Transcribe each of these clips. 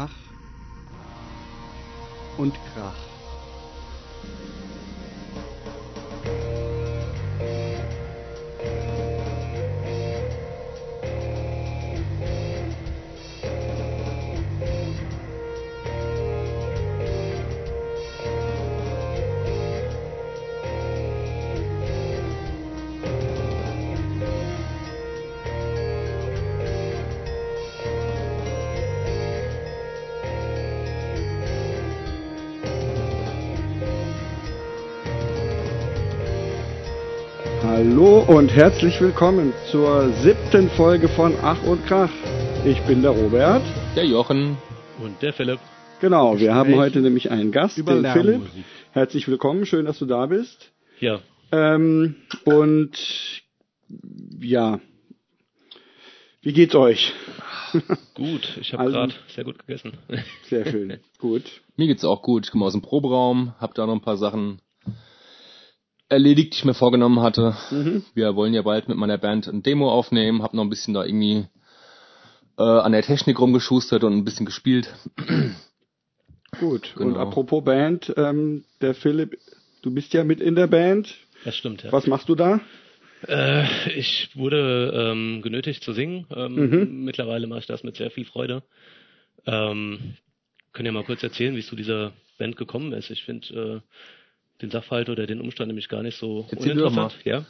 Ach und Krach. Und herzlich willkommen zur siebten Folge von Ach und Krach. Ich bin der Robert. Der Jochen. Und der Philipp. Genau, wir haben heute nämlich einen Gast, über den Philipp. Herzlich willkommen, schön, dass du da bist. Ja, Ähm, und ja, wie geht's euch? gut. Ich habe Also- gerade sehr gut gegessen. Sehr schön, gut. Mir geht's auch gut. Ich komme aus dem Proberaum, hab da noch ein paar Sachen erledigt, die ich mir vorgenommen hatte. Mhm. Wir wollen ja bald mit meiner Band ein Demo aufnehmen, hab noch ein bisschen da irgendwie äh, an der Technik rumgeschustert und ein bisschen gespielt. Gut. Und Genau. apropos Band, ähm, der Philipp, du bist ja mit in der Band. Das stimmt, ja. Was machst du da? Äh, ich wurde ähm, genötigt zu singen. Ähm, Mhm. Mittlerweile mache ich das mit sehr viel Freude. Ähm, können ja mal kurz erzählen, wie es zu dieser Band gekommen ist. Ich finde äh, den Sachverhalt oder den Umstand nämlich gar nicht so doch uninteressant. Ja.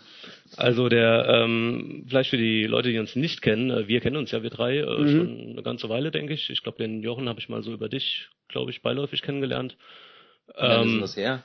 Also der, ähm, vielleicht für die Leute, die uns nicht kennen, äh, wir kennen uns ja, wir drei, äh, Mhm. schon eine ganze Weile, denke ich. Ich glaube, den Jochen habe ich mal so über dich, glaube ich, beiläufig kennengelernt. Ähm, her?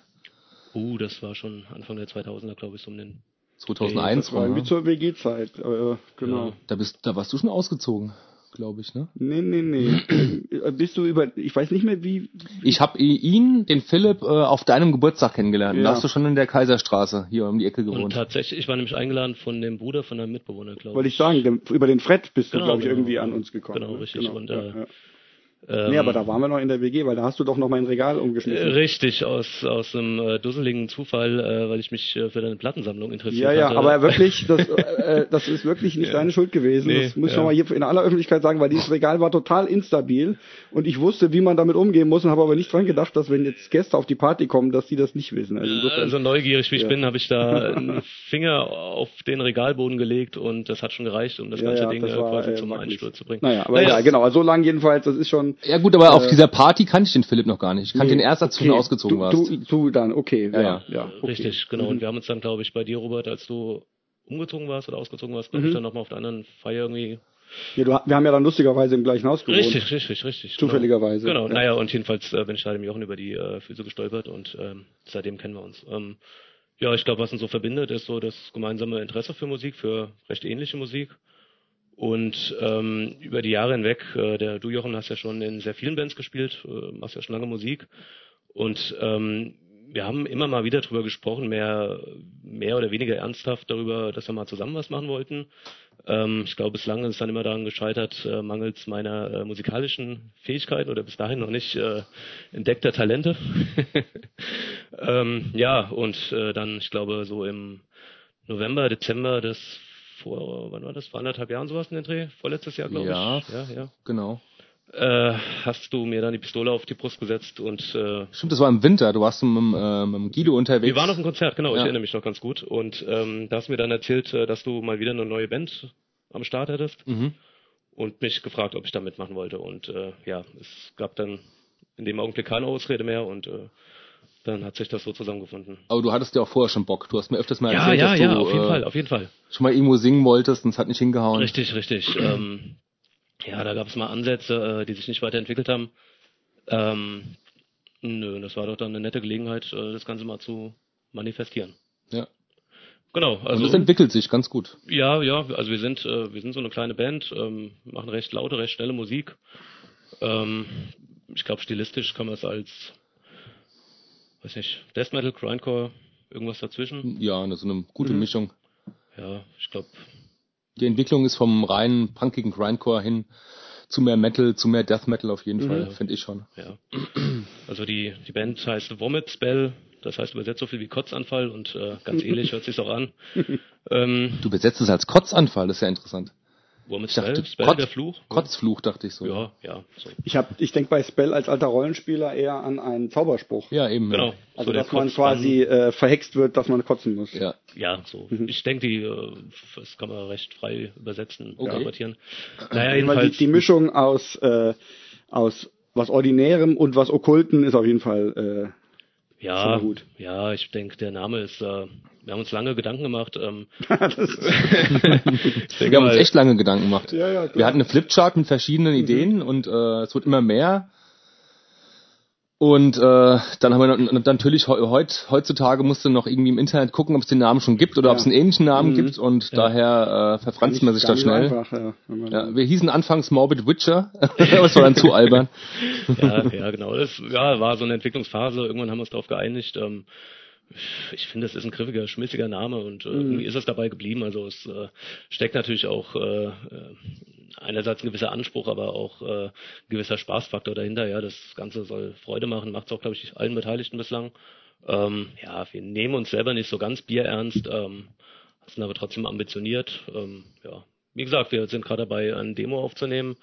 Uh, das war schon Anfang der 2000er, glaube ich, so um den. 2001 Das war irgendwie ne? zur WG-Zeit. Äh, genau. Ja. Da bist, da warst du schon ausgezogen, glaube ich, ne? Nee, nee, nee. Äh, bist du über, ich weiß nicht mehr wie, Ich habe ihn, den Philipp, äh, auf deinem Geburtstag kennengelernt. Ja. Da hast du schon in der Kaiserstraße hier um die Ecke Und gewohnt. tatsächlich, ich war nämlich eingeladen von dem Bruder von einem Mitbewohner, glaube wollte ich sagen, über den Fred bist du, Genau, glaube ich, genau. irgendwie an uns gekommen. Genau, ne? richtig. Und, äh, ja, ja. Ähm, Nee, aber da waren wir noch in der WG, weil da hast du doch noch mein Regal äh, umgeschmissen. Richtig, aus, aus einem äh, dusseligen Zufall, äh, weil ich mich äh, für deine Plattensammlung interessiert Ja, ja, hatte. aber wirklich, das, äh, das ist wirklich nicht Ja. deine Schuld gewesen. Nee, das muss ich ja. nochmal hier in aller Öffentlichkeit sagen, weil dieses Regal war total instabil und ich wusste, wie man damit umgehen muss und habe aber nicht dran gedacht, dass wenn jetzt Gäste auf die Party kommen, dass die das nicht wissen. Also insofern, Also neugierig wie ich Ja. bin, habe ich da einen Finger auf den Regalboden gelegt und das hat schon gereicht, um das ja, ganze ja, Ding das äh, war, quasi äh, zum. Einsturz zu bringen. Naja, aber Naja, egal, genau. Also so lang jedenfalls, das ist schon. Ja gut, aber auf äh, dieser Party kannte ich den Philipp noch gar nicht. Ich kannte Nee, den erst, als du schon ausgezogen du, warst. Du, du dann, okay. Ja, Ja, ja. okay. Richtig, genau. Mhm. Und wir haben uns dann, glaube ich, bei dir, Robert, als du umgezogen warst oder ausgezogen warst, glaube Mhm. ich, dann nochmal auf der anderen Feier irgendwie. Ja, du, wir haben ja dann lustigerweise im gleichen Haus gewohnt. Richtig, richtig, richtig. Zufälligerweise. Genau, Ja. naja, und jedenfalls äh, bin ich da dem Jochen über die äh, Füße gestolpert und ähm, seitdem kennen wir uns. Ähm, ja, ich glaube, was uns so verbindet, ist so das gemeinsame Interesse für Musik, für recht ähnliche Musik. Und ähm, über die Jahre hinweg, äh, der du Jochen hast ja schon in sehr vielen Bands gespielt, äh, machst ja schon lange Musik. Und ähm, wir haben immer mal wieder drüber gesprochen, mehr, mehr oder weniger ernsthaft darüber, dass wir mal zusammen was machen wollten. Ähm, ich glaube, bislang ist es dann immer daran gescheitert, äh, mangels meiner äh, musikalischen Fähigkeiten oder bis dahin noch nicht äh, entdeckter Talente. ähm, ja, und äh, dann, ich glaube, so im November, Dezember des vor, wann war das? Vor anderthalb Jahren sowas in den Dreh? Vorletztes Jahr, glaube Ja. ich. Ja, ja. Genau. Äh, hast du mir dann die Pistole auf die Brust gesetzt und äh, Stimmt, das war im Winter. Du warst mit, äh, mit Guido unterwegs. wir waren auf einem Konzert, genau, ich Ja. erinnere mich noch ganz gut. Und ähm, da hast du mir dann erzählt, äh, dass du mal wieder eine neue Band am Start hattest Mhm. und mich gefragt, ob ich da mitmachen wollte. Und äh, ja, es gab dann in dem Augenblick keine Ausrede mehr und äh, dann hat sich das so zusammengefunden. Aber du hattest ja auch vorher schon Bock. Du hast mir öfters mal Ja, erzählt, ja, dass ja, du auf jeden äh, Fall, auf jeden Fall. schon mal irgendwo singen wolltest und es hat nicht hingehauen. Richtig, richtig. ähm, ja, da gab es mal Ansätze, äh, die sich nicht weiterentwickelt haben. Ähm, nö, das war doch dann eine nette Gelegenheit, äh, das Ganze mal zu manifestieren. Ja. Genau, Also also das entwickelt sich ganz gut. ja, ja, also wir sind, äh, wir sind so eine kleine Band, ähm, machen recht laute, recht schnelle Musik. Ähm, ich glaube, stilistisch kann man es als, weiß nicht, Death Metal, Grindcore, irgendwas dazwischen. Ja, so eine gute Mhm. Mischung. Ja, ich glaube, Die Entwicklung ist vom reinen punkigen Grindcore hin zu mehr Metal, zu mehr Death Metal auf jeden Mhm. Fall, finde ich schon. Ja. Also die, die Band heißt Vomit Spell, das heißt übersetzt so viel wie Kotzanfall und äh, ganz ähnlich hört sich's auch an. ähm, Du besetzt es als Kotzanfall, das ist ja interessant. Wo mit Ich dachte, Spell? Spell, Kotz- der Fluch? Kotzfluch, dachte ich so. Ja, ja. So. Ich hab, ich denke bei Spell als alter Rollenspieler eher an einen Zauberspruch. Ja, eben. Genau. Also so dass man Kotz- quasi äh, verhext wird, dass man kotzen muss. Ja. Ja, so. Mhm. Ich denke, die, äh, das kann man recht frei übersetzen, Okay. interpretieren. Naja, Weil jedenfalls. die, die Mischung aus, äh, aus was Ordinärem und was Okkulten ist auf jeden Fall äh, ja, gut. ja, ich denke, der Name ist, äh, wir haben uns lange Gedanken gemacht. Ähm, Wir haben uns echt lange Gedanken gemacht. Ja, ja. Wir hatten eine Flipchart mit verschiedenen Ideen und äh, es wird immer mehr. Und äh, dann haben wir natürlich heu- heut, heutzutage musste noch irgendwie im Internet gucken, ob es den Namen schon gibt oder Ja. ob es einen ähnlichen Namen Mhm. gibt und daher äh, verfranst man sich da schnell. Einfach, ja, Ja, wir hießen anfangs Morbid Witcher, aber es war dann zu albern. ja, ja, genau. Das ja, war so eine Entwicklungsphase. Irgendwann haben wir uns darauf geeinigt. Ähm, ich finde, es ist ein griffiger, schmissiger Name und äh, Mhm. irgendwie ist es dabei geblieben. Also es äh, steckt natürlich auch äh, äh, einerseits ein gewisser Anspruch, aber auch äh, ein gewisser Spaßfaktor dahinter. Ja, das Ganze soll Freude machen, macht es auch, glaube ich, allen Beteiligten bislang. Ähm, ja, wir nehmen uns selber nicht so ganz bierernst, ähm, sind aber trotzdem ambitioniert. Ähm, ja, wie gesagt, wir sind gerade dabei, ein Demo aufzunehmen.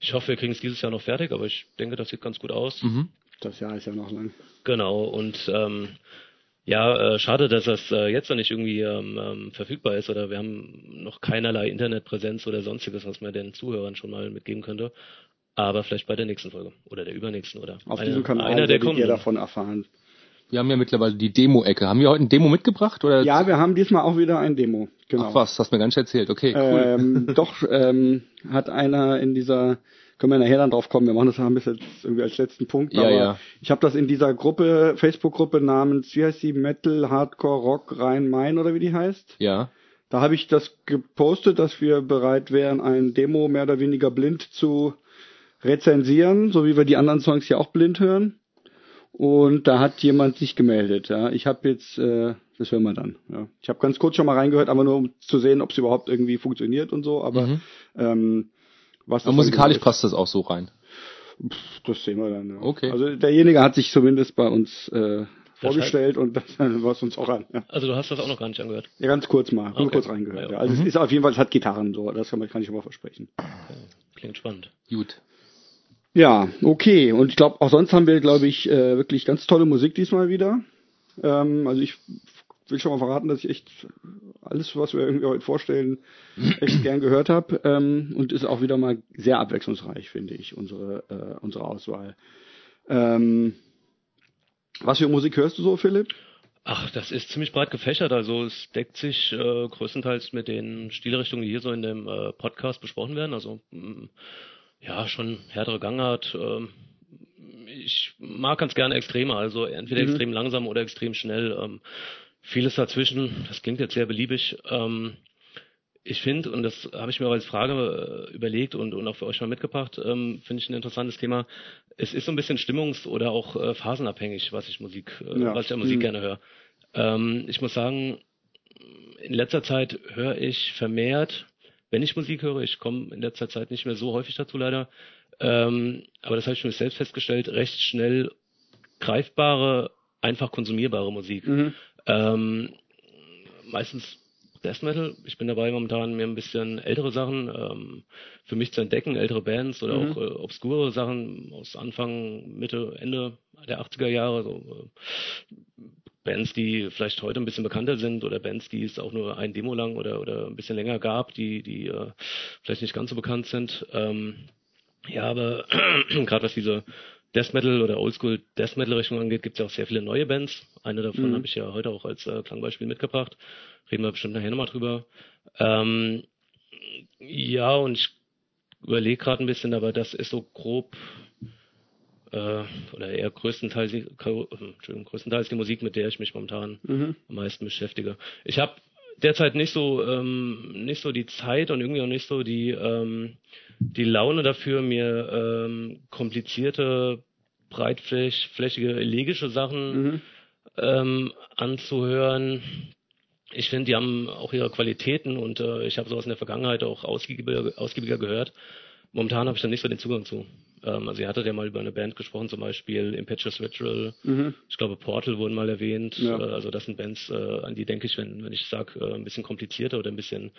Ich hoffe, wir kriegen es dieses Jahr noch fertig, aber ich denke, das sieht ganz gut aus. Mhm. Das Jahr ist ja noch lang. Genau, und ähm, ja, äh, schade, dass das äh, jetzt noch nicht irgendwie ähm, ähm, verfügbar ist oder wir haben noch keinerlei Internetpräsenz oder sonstiges, was man den Zuhörern schon mal mitgeben könnte. Aber vielleicht bei der nächsten Folge oder der übernächsten oder Auf einer, diesem Kanal einer der werdet ihr davon erfahren. Wir haben ja mittlerweile die Demo-Ecke. Haben wir heute ein Demo mitgebracht? Oder Ja, wir haben diesmal auch wieder ein Demo. Genau. Ach was, hast mir gar nicht erzählt. Okay, cool. Ähm, doch, ähm, hat einer in dieser, können wir nachher dann drauf kommen, wir machen das haben bis jetzt irgendwie als letzten Punkt, Ja, aber ja. ich habe das in dieser Gruppe, Facebook-Gruppe namens, wie heißt die, Metal, Hardcore, Rock, Rhein-Main oder wie die heißt. ja. Da habe ich das gepostet, dass wir bereit wären, ein Demo mehr oder weniger blind zu rezensieren, so wie wir die anderen Songs ja auch blind hören. Und da hat jemand sich gemeldet. Ja, ich habe jetzt, äh, das hören wir dann. Ja, ich habe ganz kurz schon mal reingehört, aber nur um zu sehen, ob es überhaupt irgendwie funktioniert und so. Aber Mhm. ähm, was Aber das musikalisch dann passt das auch so rein. genau das sehen wir dann. Ja. Okay. Also derjenige hat sich zumindest bei uns äh, vorgestellt und das was uns auch an. Ja. Also du hast das auch noch gar nicht angehört. Ja, ganz kurz mal, nur Okay. kurz reingehört. Ja. Also es ist auf jeden Fall, es hat Gitarren so, das kann, man, kann ich aber versprechen. Klingt spannend. Gut. Ja, okay. Und ich glaube, auch sonst haben wir, glaube ich, äh, wirklich ganz tolle Musik diesmal wieder. Ähm, also ich will schon mal verraten, dass ich echt alles, was wir irgendwie heute vorstellen, echt gern gehört habe. Ähm, und ist auch wieder mal sehr abwechslungsreich, finde ich, unsere, äh, unsere Auswahl. Ähm, was für Musik hörst du so, Philipp? Ach, das ist ziemlich breit gefächert. Also es deckt sich äh, größtenteils mit den Stilrichtungen, die hier so in dem äh, Podcast besprochen werden. Also mh, ja, schon härtere Gangart. ähm, ich mag ganz gerne Extreme, also entweder Mhm. extrem langsam oder extrem schnell. Ähm, vieles dazwischen. Das klingt jetzt sehr beliebig. Ähm, ich finde, und das habe ich mir als Frage äh, überlegt und, und auch für euch mal mitgebracht, ähm, finde ich ein interessantes Thema. Es ist so ein bisschen stimmungs- oder auch äh, phasenabhängig, was ich Musik, äh, Ja. was ich an Musik Mhm. gerne höre. Ähm, ich muss sagen, in letzter Zeit höre ich vermehrt, wenn ich Musik höre, ich komme in letzter Zeit nicht mehr so häufig dazu leider, ähm, aber das habe ich mir selbst festgestellt, recht schnell greifbare, einfach konsumierbare Musik. Mhm. Ähm, meistens Death Metal. Ich bin dabei momentan mir ein bisschen ältere Sachen ähm, für mich zu entdecken, ältere Bands oder Mhm. auch äh, obskure Sachen aus Anfang, Mitte, Ende der 80er Jahre. So, äh, Bands, die vielleicht heute ein bisschen bekannter sind oder Bands, die es auch nur ein Demo lang oder, oder ein bisschen länger gab, die, die äh, vielleicht nicht ganz so bekannt sind. Ähm, ja, aber gerade was diese Death Metal oder Oldschool Death Metal Richtung angeht, gibt es ja auch sehr viele neue Bands. Eine davon Mhm. habe ich ja heute auch als äh, Klangbeispiel mitgebracht. Reden wir bestimmt nachher nochmal drüber. Ähm, ja, und ich überlege gerade ein bisschen, aber das ist so grob äh, oder eher größtenteils, die- äh, größtenteils die Musik, mit der ich mich momentan Mhm. am meisten beschäftige. Ich habe derzeit nicht so ähm, nicht so die Zeit und irgendwie auch nicht so die ähm, die Laune dafür, mir ähm, komplizierte, breitflächige, elegische Sachen Mhm. ähm, anzuhören. Ich finde, die haben auch ihre Qualitäten und äh, ich habe sowas in der Vergangenheit auch ausgiebiger, ausgiebiger gehört. Momentan habe ich da nicht so den Zugang zu. Ähm, also ihr hattet ja mal über eine Band gesprochen, zum Beispiel Impetuous Ritual. Mhm. Ich glaube Portal wurden mal erwähnt. Ja. Äh, also das sind Bands, äh, an die denke ich, wenn, wenn ich sage, äh, ein bisschen komplizierter oder ein bisschen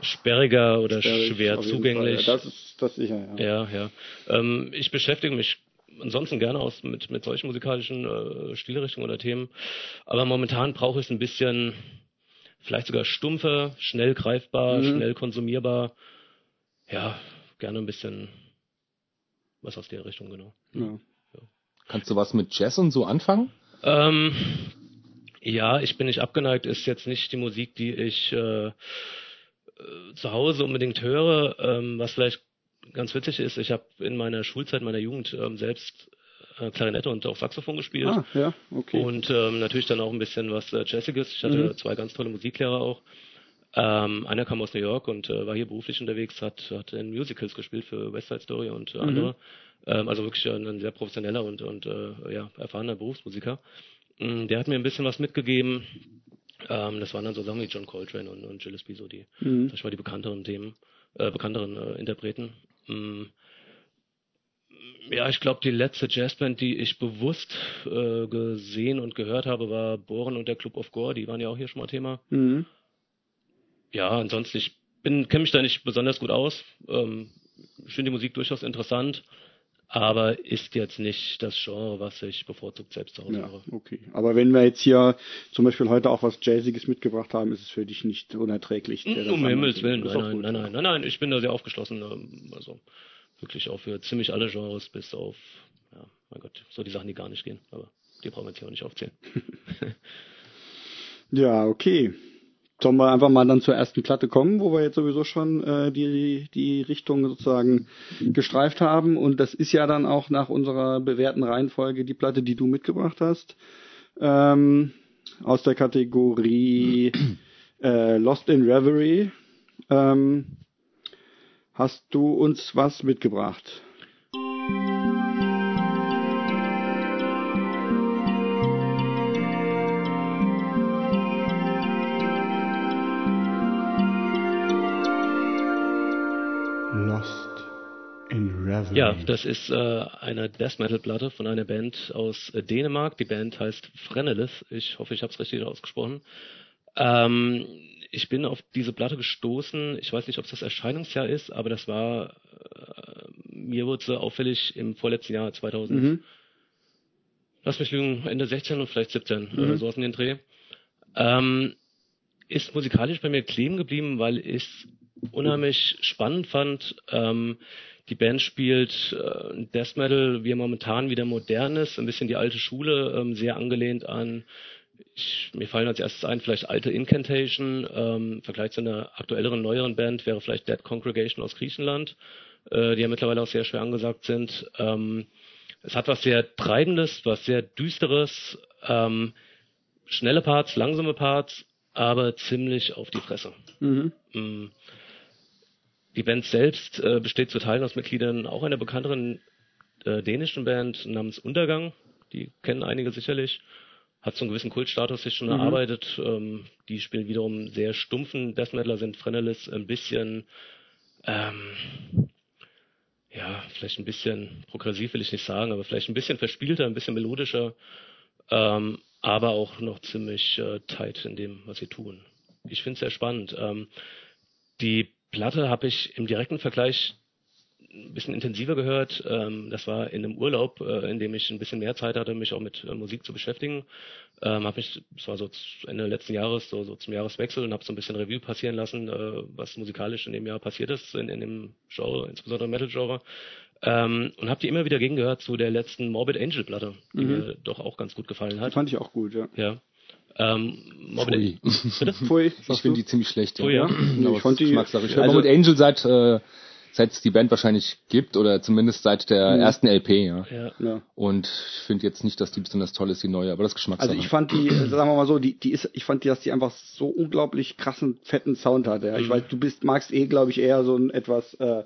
sperriger oder Sperrig, schwer zugänglich. Ja, das ist das sicher, ja. Ja, ja. Ähm, ich beschäftige mich ansonsten gerne aus mit, mit solchen musikalischen äh, Stilrichtungen oder Themen. Aber momentan brauche ich es ein bisschen, vielleicht sogar stumpfer, schnell greifbar, mhm. schnell konsumierbar. Ja, gerne ein bisschen was aus der Richtung, genau. Ja. Ja. Kannst du was mit Jazz und so anfangen? Ähm, ja, ich bin nicht abgeneigt, ist jetzt nicht die Musik, die ich äh, äh, zu Hause unbedingt höre. Ähm, was vielleicht ganz witzig ist, ich habe in meiner Schulzeit, meiner Jugend ähm, selbst äh, Klarinette und auch Saxophon gespielt. Ah, ja, okay. Und ähm, natürlich dann auch ein bisschen was äh, Jazziges. Ich hatte mhm. zwei ganz tolle Musiklehrer auch. Ähm, einer kam aus New York und äh, war hier beruflich unterwegs, hat, hat in Musicals gespielt für West Side Story und äh, mhm. andere. Ähm, also wirklich ein, ein, sehr professioneller und, und äh, ja, erfahrener Berufsmusiker. Ähm, der hat mir ein bisschen was mitgegeben. Ähm, das waren dann so Sachen wie John Coltrane und, und Gillespie, so die, mhm. sag ich mal, die bekannteren Themen, äh, bekannteren äh, Interpreten. Ähm, ja, ich glaube, die letzte Jazzband, die ich bewusst äh, gesehen und gehört habe, war Bohren und der Club of Gore. Die waren ja auch hier schon mal Thema. Mhm ja, ansonsten, ich bin, kenne mich da nicht besonders gut aus. Ähm, ich finde die Musik durchaus interessant, aber ist jetzt nicht das Genre, was ich bevorzugt selbst zu Hause ja, höre. Okay. Aber wenn wir jetzt hier zum Beispiel heute auch was Jazziges mitgebracht haben, ist es für dich nicht unerträglich. Um Himmels Willen, nein nein, nein, nein, nein, nein, ich bin da sehr aufgeschlossen. Ähm, also wirklich auch für ziemlich alle Genres, bis auf, ja, mein Gott, so die Sachen, die gar nicht gehen. Aber die brauchen wir jetzt hier auch nicht aufzählen. ja, okay. Sollen wir einfach mal dann zur ersten Platte kommen, wo wir jetzt sowieso schon äh, die, die Richtung sozusagen gestreift haben. Und das ist ja dann auch nach unserer bewährten Reihenfolge die Platte, die du mitgebracht hast. Ähm, aus der Kategorie äh, Lost in Reverie. Ähm, hast du uns was mitgebracht? Ja, das ist äh, eine Death Metal Platte von einer Band aus äh, Dänemark. Die Band heißt Frenelith. Ich hoffe, ich habe es richtig ausgesprochen. Ähm, ich bin auf diese Platte gestoßen. Ich weiß nicht, ob es das Erscheinungsjahr ist, aber das war äh, mir wurde sie auffällig im vorletzten Jahr 2000. Mhm. Lass mich lügen, Ende 16 und vielleicht 17, äh, mhm. äh, so aus dem Dreh. Ähm, ist musikalisch bei mir kleben geblieben, weil ich es unheimlich spannend fand. Ähm, die Band spielt äh, Death Metal, wie er momentan wieder modern ist, ein bisschen die alte Schule, ähm, sehr angelehnt an, ich, mir fallen als erstes ein, vielleicht alte Incantation, ähm, im Vergleich zu einer aktuelleren, neueren Band wäre vielleicht Dead Congregation aus Griechenland, äh, die ja mittlerweile auch sehr schwer angesagt sind. Ähm, es hat was sehr Treibendes, was sehr Düsteres, ähm, schnelle Parts, langsame Parts, aber ziemlich auf die Fresse. Mhm. Mm. Die Band selbst äh, besteht zu Teilen aus Mitgliedern auch einer bekannteren äh, dänischen Band namens Untergang. Die kennen einige sicherlich. Hat so einen gewissen Kultstatus sich schon mhm. erarbeitet. Ähm, die spielen wiederum sehr stumpfen Death Metaler, sind Frenelis ein bisschen, ähm, ja, vielleicht ein bisschen progressiv will ich nicht sagen, aber vielleicht ein bisschen verspielter, ein bisschen melodischer, ähm, aber auch noch ziemlich äh, tight in dem, was sie tun. Ich finde es sehr spannend. Ähm, die Platte habe ich im direkten Vergleich ein bisschen intensiver gehört. Ähm, das war in einem Urlaub, äh, in dem ich ein bisschen mehr Zeit hatte, mich auch mit äh, Musik zu beschäftigen. Ähm, habe mich, das war so Ende letzten Jahres, so, so zum Jahreswechsel und habe so ein bisschen Revue passieren lassen, äh, was musikalisch in dem Jahr passiert ist, in, in dem Genre, insbesondere Metal-Genre. Ähm, und habe die immer wieder gegengehört zu der letzten Morbid Angel Platte, die mhm. mir doch auch ganz gut gefallen hat. Die fand ich auch gut, ja. Ja. Ähm, Pfui. Pfui. Ich finde die ziemlich schlecht. Pfui, ja. ja. ich fand die, Ich höre also, mit Angel seit, äh, seit es die Band wahrscheinlich gibt oder zumindest seit der mhm. ersten LP, ja. ja. ja. Und ich finde jetzt nicht, dass die besonders toll ist, die neue, aber das Geschmackssache. Also ich fand die, äh, sagen wir mal so, die, die ist, ich fand die, dass die einfach so unglaublich krassen, fetten Sound hat. Ja. Ich mhm. weiß, du bist, magst eh, glaube ich, eher so ein etwas, äh,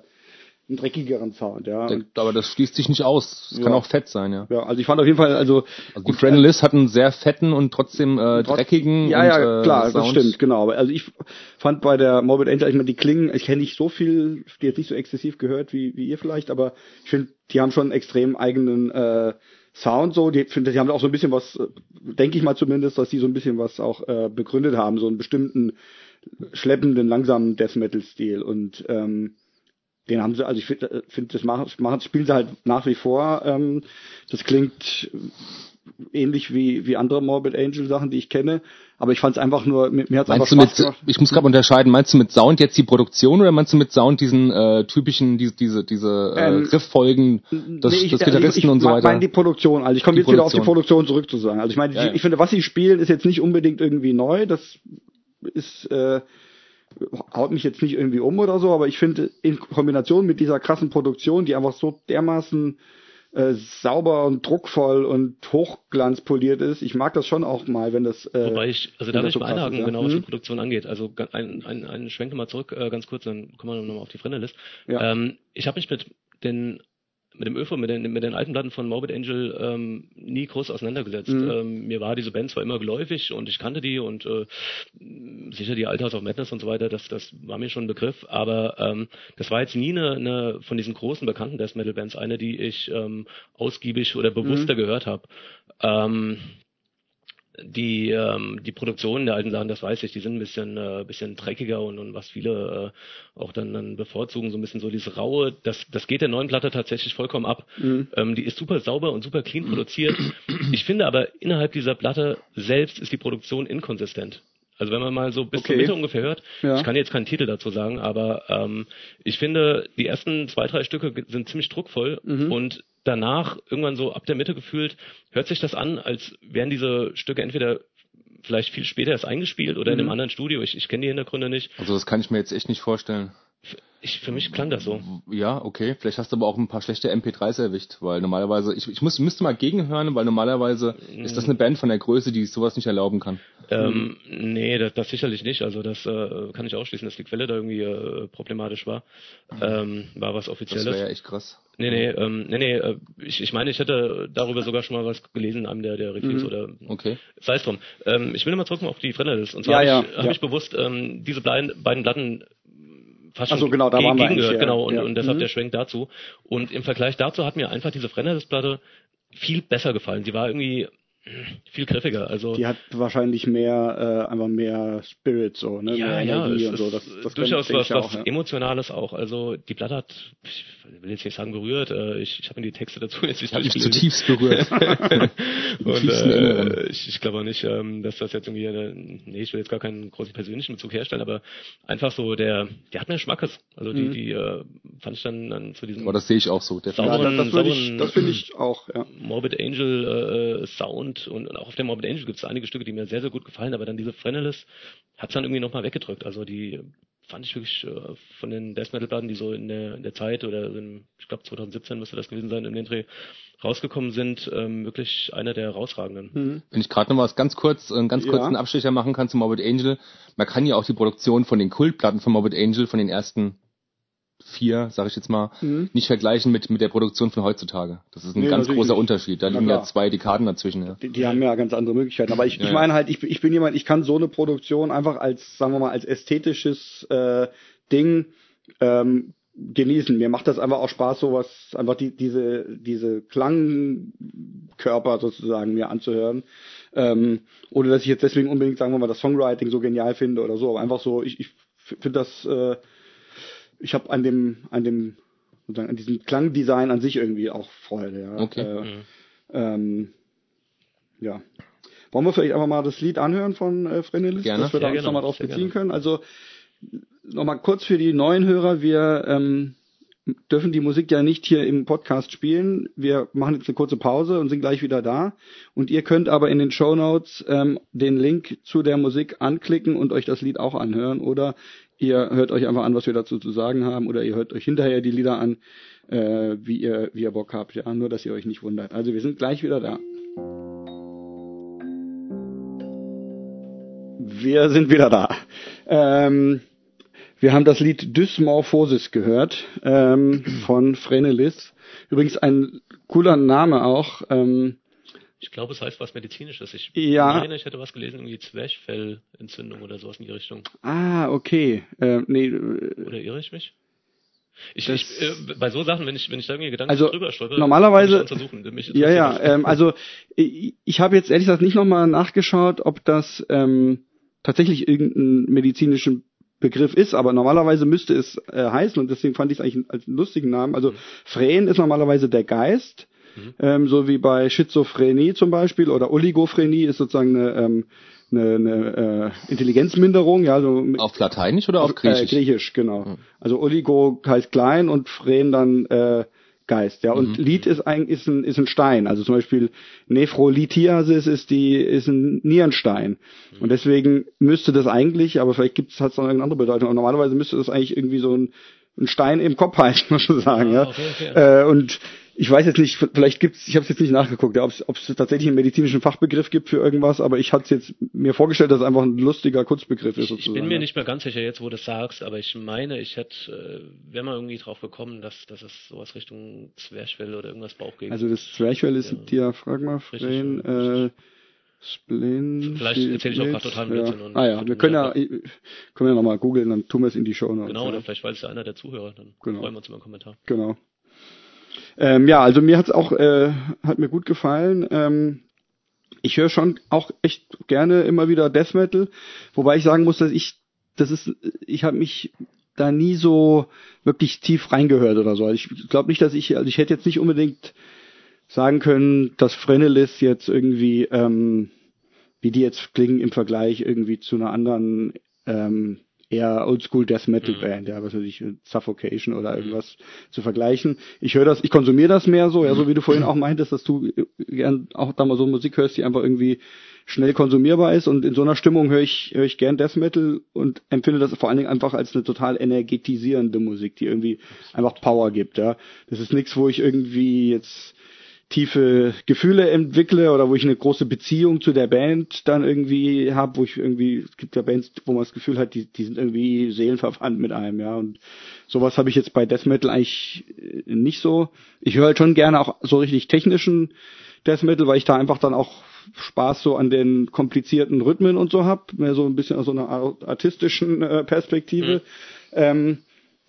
einen dreckigeren Sound, ja. Aber das schließt sich nicht aus. Es ja. kann auch fett sein, ja. Ja, also ich fand auf jeden Fall, also, also die Friendless hat einen sehr fetten und trotzdem äh, dreckigen. Ja, ja, und, klar, äh, das stimmt, genau. Also ich fand bei der Morbid Angel, ich meine, die klingen, ich kenne nicht so viel, die jetzt nicht so exzessiv gehört wie, wie ihr vielleicht, aber ich finde, die haben schon einen extrem eigenen äh, Sound so, die finde, die haben auch so ein bisschen was, äh, denke ich mal zumindest, dass die so ein bisschen was auch äh, begründet haben, so einen bestimmten schleppenden, langsamen Death Metal Stil und ähm, den haben sie, also ich finde, äh, find, das machen, machen, spielen sie halt nach wie vor. Ähm, das klingt ähnlich wie, wie andere Morbid Angel Sachen, die ich kenne. Aber ich fand es einfach nur, mir, mir hat einfach Spaß mit, gemacht. Ich muss gerade unterscheiden, meinst du mit Sound jetzt die Produktion oder meinst du mit Sound diesen äh, typischen, diese, diese, diese äh, ähm, Rifffolgen des, nee, des Gitarristen ich, ich und so weiter? Ich meine die Produktion, also ich komme jetzt Produktion. wieder auf die Produktion zurück zu sagen. Also ich meine, ja, ja. ich finde, was sie spielen, ist jetzt nicht unbedingt irgendwie neu. Das ist äh, haut mich jetzt nicht irgendwie um oder so, aber ich finde in Kombination mit dieser krassen Produktion, die einfach so dermaßen äh, sauber und druckvoll und hochglanzpoliert ist. Ich mag das schon auch mal, wenn das. Äh, Wobei ich, also da will ich mal einhaken, ist, ja. genau was die mhm. Produktion angeht. Also ein, ein, ein Schwenk mal zurück, äh, ganz kurz, dann kommen wir nochmal auf die Friendlist. Ja. Ähm, ich habe mich mit den mit dem ÖFO, mit den, mit den alten Platten von Morbid Angel ähm, nie groß auseinandergesetzt. Mhm. Ähm, mir war diese Band zwar immer geläufig und ich kannte die und äh, sicher die Althouse of Madness und so weiter, das, das war mir schon ein Begriff, aber ähm, das war jetzt nie eine, eine von diesen großen bekannten Death Metal Bands, eine, die ich ähm, ausgiebig oder bewusster mhm. gehört habe. Ähm, die ähm, die Produktionen der alten Sachen, das weiß ich, die sind ein bisschen äh, bisschen dreckiger und, und was viele äh, auch dann, dann bevorzugen, so ein bisschen so dieses raue, das das geht der neuen Platte tatsächlich vollkommen ab. Mhm. Ähm, die ist super sauber und super clean produziert. Ich finde aber innerhalb dieser Platte selbst ist die Produktion inkonsistent. Also wenn man mal so bis okay. zur Mitte ungefähr hört, ja. ich kann jetzt keinen Titel dazu sagen, aber ähm, ich finde, die ersten zwei, drei Stücke sind ziemlich druckvoll mhm. und danach, irgendwann so ab der Mitte gefühlt, hört sich das an, als wären diese Stücke entweder vielleicht viel später erst eingespielt oder mhm. in einem mhm. anderen Studio. Ich, ich kenne die Hintergründe nicht. Also das kann ich mir jetzt echt nicht vorstellen. Ich, für mich klang das so. Ja, okay. Vielleicht hast du aber auch ein paar schlechte MP3s erwischt, weil normalerweise, ich, ich muss, müsste mal gegenhören, weil normalerweise ist das eine Band von der Größe, die sowas nicht erlauben kann. Ähm, nee, das, das sicherlich nicht. Also das äh, kann ich ausschließen, dass die Quelle da irgendwie äh, problematisch war. Ähm, war was Offizielles. Das wäre ja echt krass. Nee, nee, ähm, nee, nee, äh, ich, ich meine, ich hätte darüber sogar schon mal was gelesen in einem der, der Reviews mhm. oder okay. sei es drum. Ähm, ich will nochmal zurück auf die Friendlist. Und zwar ja, habe ich, ja, hab ich bewusst ähm, diese beiden, beiden Platten fast schon so, genau, da waren wir gehört, ja. genau, und, ja. und deshalb mhm. der Schwenk dazu. Und im Vergleich dazu hat mir einfach diese Friendlist-Platte viel besser gefallen. Die war irgendwie viel griffiger. Also die hat wahrscheinlich mehr, äh, einfach mehr Spirit so, ne? Ja, mehr ja, es und so. Das, das durchaus was, was ja. Emotionales auch. Also die Platte hat, ich will jetzt nicht sagen berührt, äh, ich, ich habe mir die Texte dazu jetzt nicht ich zutiefst berührt. und äh, ich, ich glaube nicht, ähm, dass das jetzt irgendwie, eine, nee, ich will jetzt gar keinen großen persönlichen Bezug herstellen, aber einfach so der, der hat mir Schmackes. Also die, mhm. die äh, fand ich dann, dann zu diesem. Aber das sehe ich auch so. Der sauberen, ja, das, das, ich, das finde ich auch. Ja. Morbid Angel äh, Sound und, und, auch auf der Morbid Angel gibt es einige Stücke, die mir sehr, sehr gut gefallen, aber dann diese Frenelis hat es dann irgendwie nochmal weggedrückt. Also die fand ich wirklich äh, von den Death Metal Platten, die so in der, in der Zeit oder in, ich glaube 2017 müsste das gewesen sein, in den Dreh rausgekommen sind, ähm, wirklich einer der herausragenden. Mhm. Wenn ich gerade noch was ganz kurz, einen ganz kurzen ja. Abstecher machen kann zu Morbid Angel, man kann ja auch die Produktion von den Kultplatten von Morbid Angel, von den ersten vier, sage ich jetzt mal, mhm. nicht vergleichen mit, mit der Produktion von heutzutage. Das ist ein nee, ganz großer nicht. Unterschied. Da liegen ja zwei Dekaden dazwischen. Ja. Die, die, haben ja ganz andere Möglichkeiten. Aber ich, ja, ich meine halt, ich, ich bin jemand, ich kann so eine Produktion einfach als, sagen wir mal, als ästhetisches äh, Ding ähm, genießen. Mir macht das einfach auch Spaß, sowas, einfach die, diese, diese Klangkörper sozusagen mir anzuhören. Ähm, ohne dass ich jetzt deswegen unbedingt, sagen wir mal, das Songwriting so genial finde oder so, aber einfach so, ich, ich finde das äh, ich habe an dem, an dem, sozusagen an diesem Klangdesign an sich irgendwie auch Freude. Ja. Okay. Äh, mhm. ähm, ja. Wollen wir vielleicht einfach mal das Lied anhören von äh, Frenelis, Gerne. dass wir da uns genau. nochmal drauf beziehen gerne. können? Also nochmal kurz für die neuen Hörer, wir ähm, dürfen die Musik ja nicht hier im Podcast spielen. Wir machen jetzt eine kurze Pause und sind gleich wieder da. Und ihr könnt aber in den Show Notes ähm, den Link zu der Musik anklicken und euch das Lied auch anhören. Oder Ihr hört euch einfach an, was wir dazu zu sagen haben, oder ihr hört euch hinterher die Lieder an, äh, wie ihr wie ihr Bock habt. Ja, nur dass ihr euch nicht wundert. Also wir sind gleich wieder da. Wir sind wieder da. Ähm, Wir haben das Lied Dysmorphosis gehört ähm, von Frenelis. Übrigens ein cooler Name auch. Ähm, ich glaube, es heißt was Medizinisches. Ich ja. meine, ich hätte was gelesen, irgendwie Zwerchfellentzündung oder sowas in die Richtung. Ah, okay. Äh, nee, äh, oder irre ich mich? Ich, ich äh, bei so Sachen, wenn ich wenn ich da irgendwie Gedanken also drüber stolper, normalerweise ja ja ähm, also ich, ich habe jetzt ehrlich gesagt nicht nochmal nachgeschaut, ob das ähm, tatsächlich irgendeinen medizinischen Begriff ist, aber normalerweise müsste es äh, heißen und deswegen fand ich es eigentlich als lustigen Namen. Also mhm. Phren ist normalerweise der Geist, mhm. ähm, so wie bei Schizophrenie zum Beispiel oder Oligophrenie ist sozusagen eine, ähm, eine, eine äh, Intelligenzminderung. Ja, also auf Lateinisch oder auf, auf Griechisch? Äh, Griechisch, genau. Mhm. Also Oligo heißt klein und Phren dann äh, Geist, ja. Und mhm. Lid ist ein, ist ein, ist ein Stein. Also zum Beispiel Nephrolithiasis ist die, ist ein Nierenstein. Mhm. Und deswegen müsste das eigentlich, aber vielleicht gibt es, hat es noch eine andere Bedeutung. Aber normalerweise müsste das eigentlich irgendwie so ein, ein Stein im Kopf halten, muss man sagen, ah, ja. Okay, okay. Äh, und ich weiß jetzt nicht, vielleicht gibt's, ich habe es jetzt nicht nachgeguckt, ja, ob es tatsächlich einen medizinischen Fachbegriff gibt für irgendwas, aber ich hatte jetzt mir vorgestellt, dass es einfach ein lustiger Kurzbegriff ist. Sozusagen. Ich bin mir nicht mehr ganz sicher jetzt, wo du das sagst, aber ich meine, ich hätte, äh, wäre mal irgendwie drauf gekommen, dass, dass es sowas Richtung Zwerchfell oder irgendwas Bauchgegend Also das Zwerchfell ist ja. Diaphragma, Fräen, äh, Spleen. Vielleicht erzähle ich auch gerade total Blödsinn. Ja. Ah ja, wir können ja, können ja nochmal googeln, dann tun wir es in die Show noch. Genau, oder vielleicht weiß es ja einer der Zuhörer, dann genau. freuen wir uns über einen Kommentar. Genau. Ähm, ja, also mir hat's auch, äh, hat mir gut gefallen. Ähm, ich höre schon auch echt gerne immer wieder Death Metal, wobei ich sagen muss, dass ich, das ist, ich habe mich da nie so wirklich tief reingehört oder so. Also ich glaube nicht, dass ich, also ich hätte jetzt nicht unbedingt sagen können, dass Frenelis jetzt irgendwie, ähm, wie die jetzt klingen im Vergleich irgendwie zu einer anderen ähm, eher Oldschool Death Metal mhm. Band, ja, was weiß ich, Suffocation oder mhm. irgendwas mhm. zu vergleichen. Ich höre das, ich konsumiere das mehr so, ja, so wie du vorhin auch meintest, dass du gern auch da mal so Musik hörst, die einfach irgendwie schnell konsumierbar ist und in so einer Stimmung höre ich, höre ich gern Death Metal und empfinde das vor allen Dingen einfach als eine total energetisierende Musik, die irgendwie einfach Power gibt, ja. Das ist nichts, wo ich irgendwie jetzt tiefe Gefühle entwickle oder wo ich eine große Beziehung zu der Band dann irgendwie habe, wo ich irgendwie, es gibt ja Bands, wo man das Gefühl hat, die, die sind irgendwie seelenverwandt mit einem, ja. Und sowas habe ich jetzt bei Death Metal eigentlich äh, nicht so. Ich höre halt schon gerne auch so richtig technischen Death Metal, weil ich da einfach dann auch Spaß so an den komplizierten Rhythmen und so hab, mehr so ein bisschen aus so einer artistischen äh, Perspektive. Mhm. Ähm,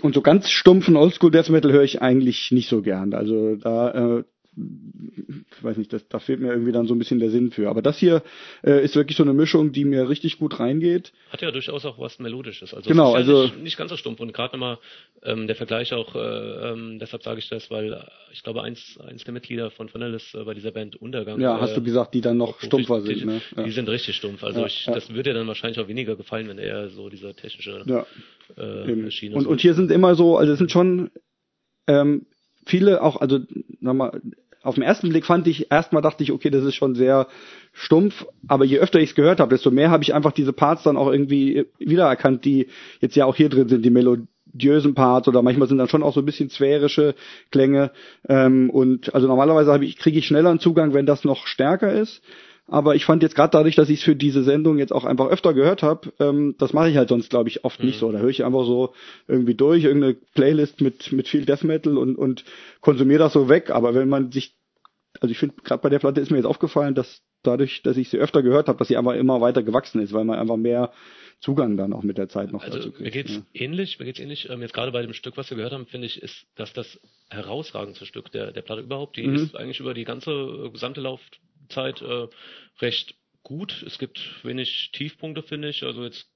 und so ganz stumpfen Oldschool Death Metal höre ich eigentlich nicht so gern. Also da äh, ich weiß nicht, das, da fehlt mir irgendwie dann so ein bisschen der Sinn für. Aber das hier äh, ist wirklich so eine Mischung, die mir richtig gut reingeht. Hat ja durchaus auch was Melodisches. Also genau, also nicht, nicht, ganz so stumpf. Und gerade nochmal ähm, der Vergleich auch, äh, ähm, deshalb sage ich das, weil äh, ich glaube, eins, eins der Mitglieder von Vanellis äh, bei dieser Band Untergang. Ja, hast du äh, gesagt, die dann noch stumpfer sind. Ne? Ja. Die sind richtig stumpf. Also ja, ich, ja. das würde ja dann wahrscheinlich auch weniger gefallen, wenn er so dieser technische ja. äh, Schiene und, und hier sind immer so, also es sind schon ähm, viele auch, also nochmal, auf den ersten Blick fand ich, erstmal dachte ich, okay, das ist schon sehr stumpf, aber je öfter ich es gehört habe, desto mehr habe ich einfach diese Parts dann auch irgendwie wiedererkannt, die jetzt ja auch hier drin sind, die melodiösen Parts oder manchmal sind dann schon auch so ein bisschen sphärische Klänge. Ähm, und also normalerweise ich, kriege ich schneller einen Zugang, wenn das noch stärker ist. Aber ich fand jetzt gerade dadurch, dass ich es für diese Sendung jetzt auch einfach öfter gehört habe, ähm, das mache ich halt sonst, glaube ich, oft mhm. nicht so. Da höre ich einfach so irgendwie durch, irgendeine Playlist mit, mit viel Death Metal und, und konsumiere das so weg. Aber wenn man sich, also ich finde, gerade bei der Platte ist mir jetzt aufgefallen, dass dadurch, dass ich sie öfter gehört habe, dass sie einfach immer weiter gewachsen ist, weil man einfach mehr Zugang dann auch mit der Zeit noch also dazu kriegt. Mir geht's ja. ähnlich, mir geht's ähnlich. Ähm, jetzt gerade bei dem Stück, was wir gehört haben, finde ich, ist, dass das herausragendste Stück der, der Platte überhaupt, die mhm. ist eigentlich über die ganze äh, gesamte Lauf, Zeit äh, recht gut. Es gibt wenig Tiefpunkte, finde ich. Also jetzt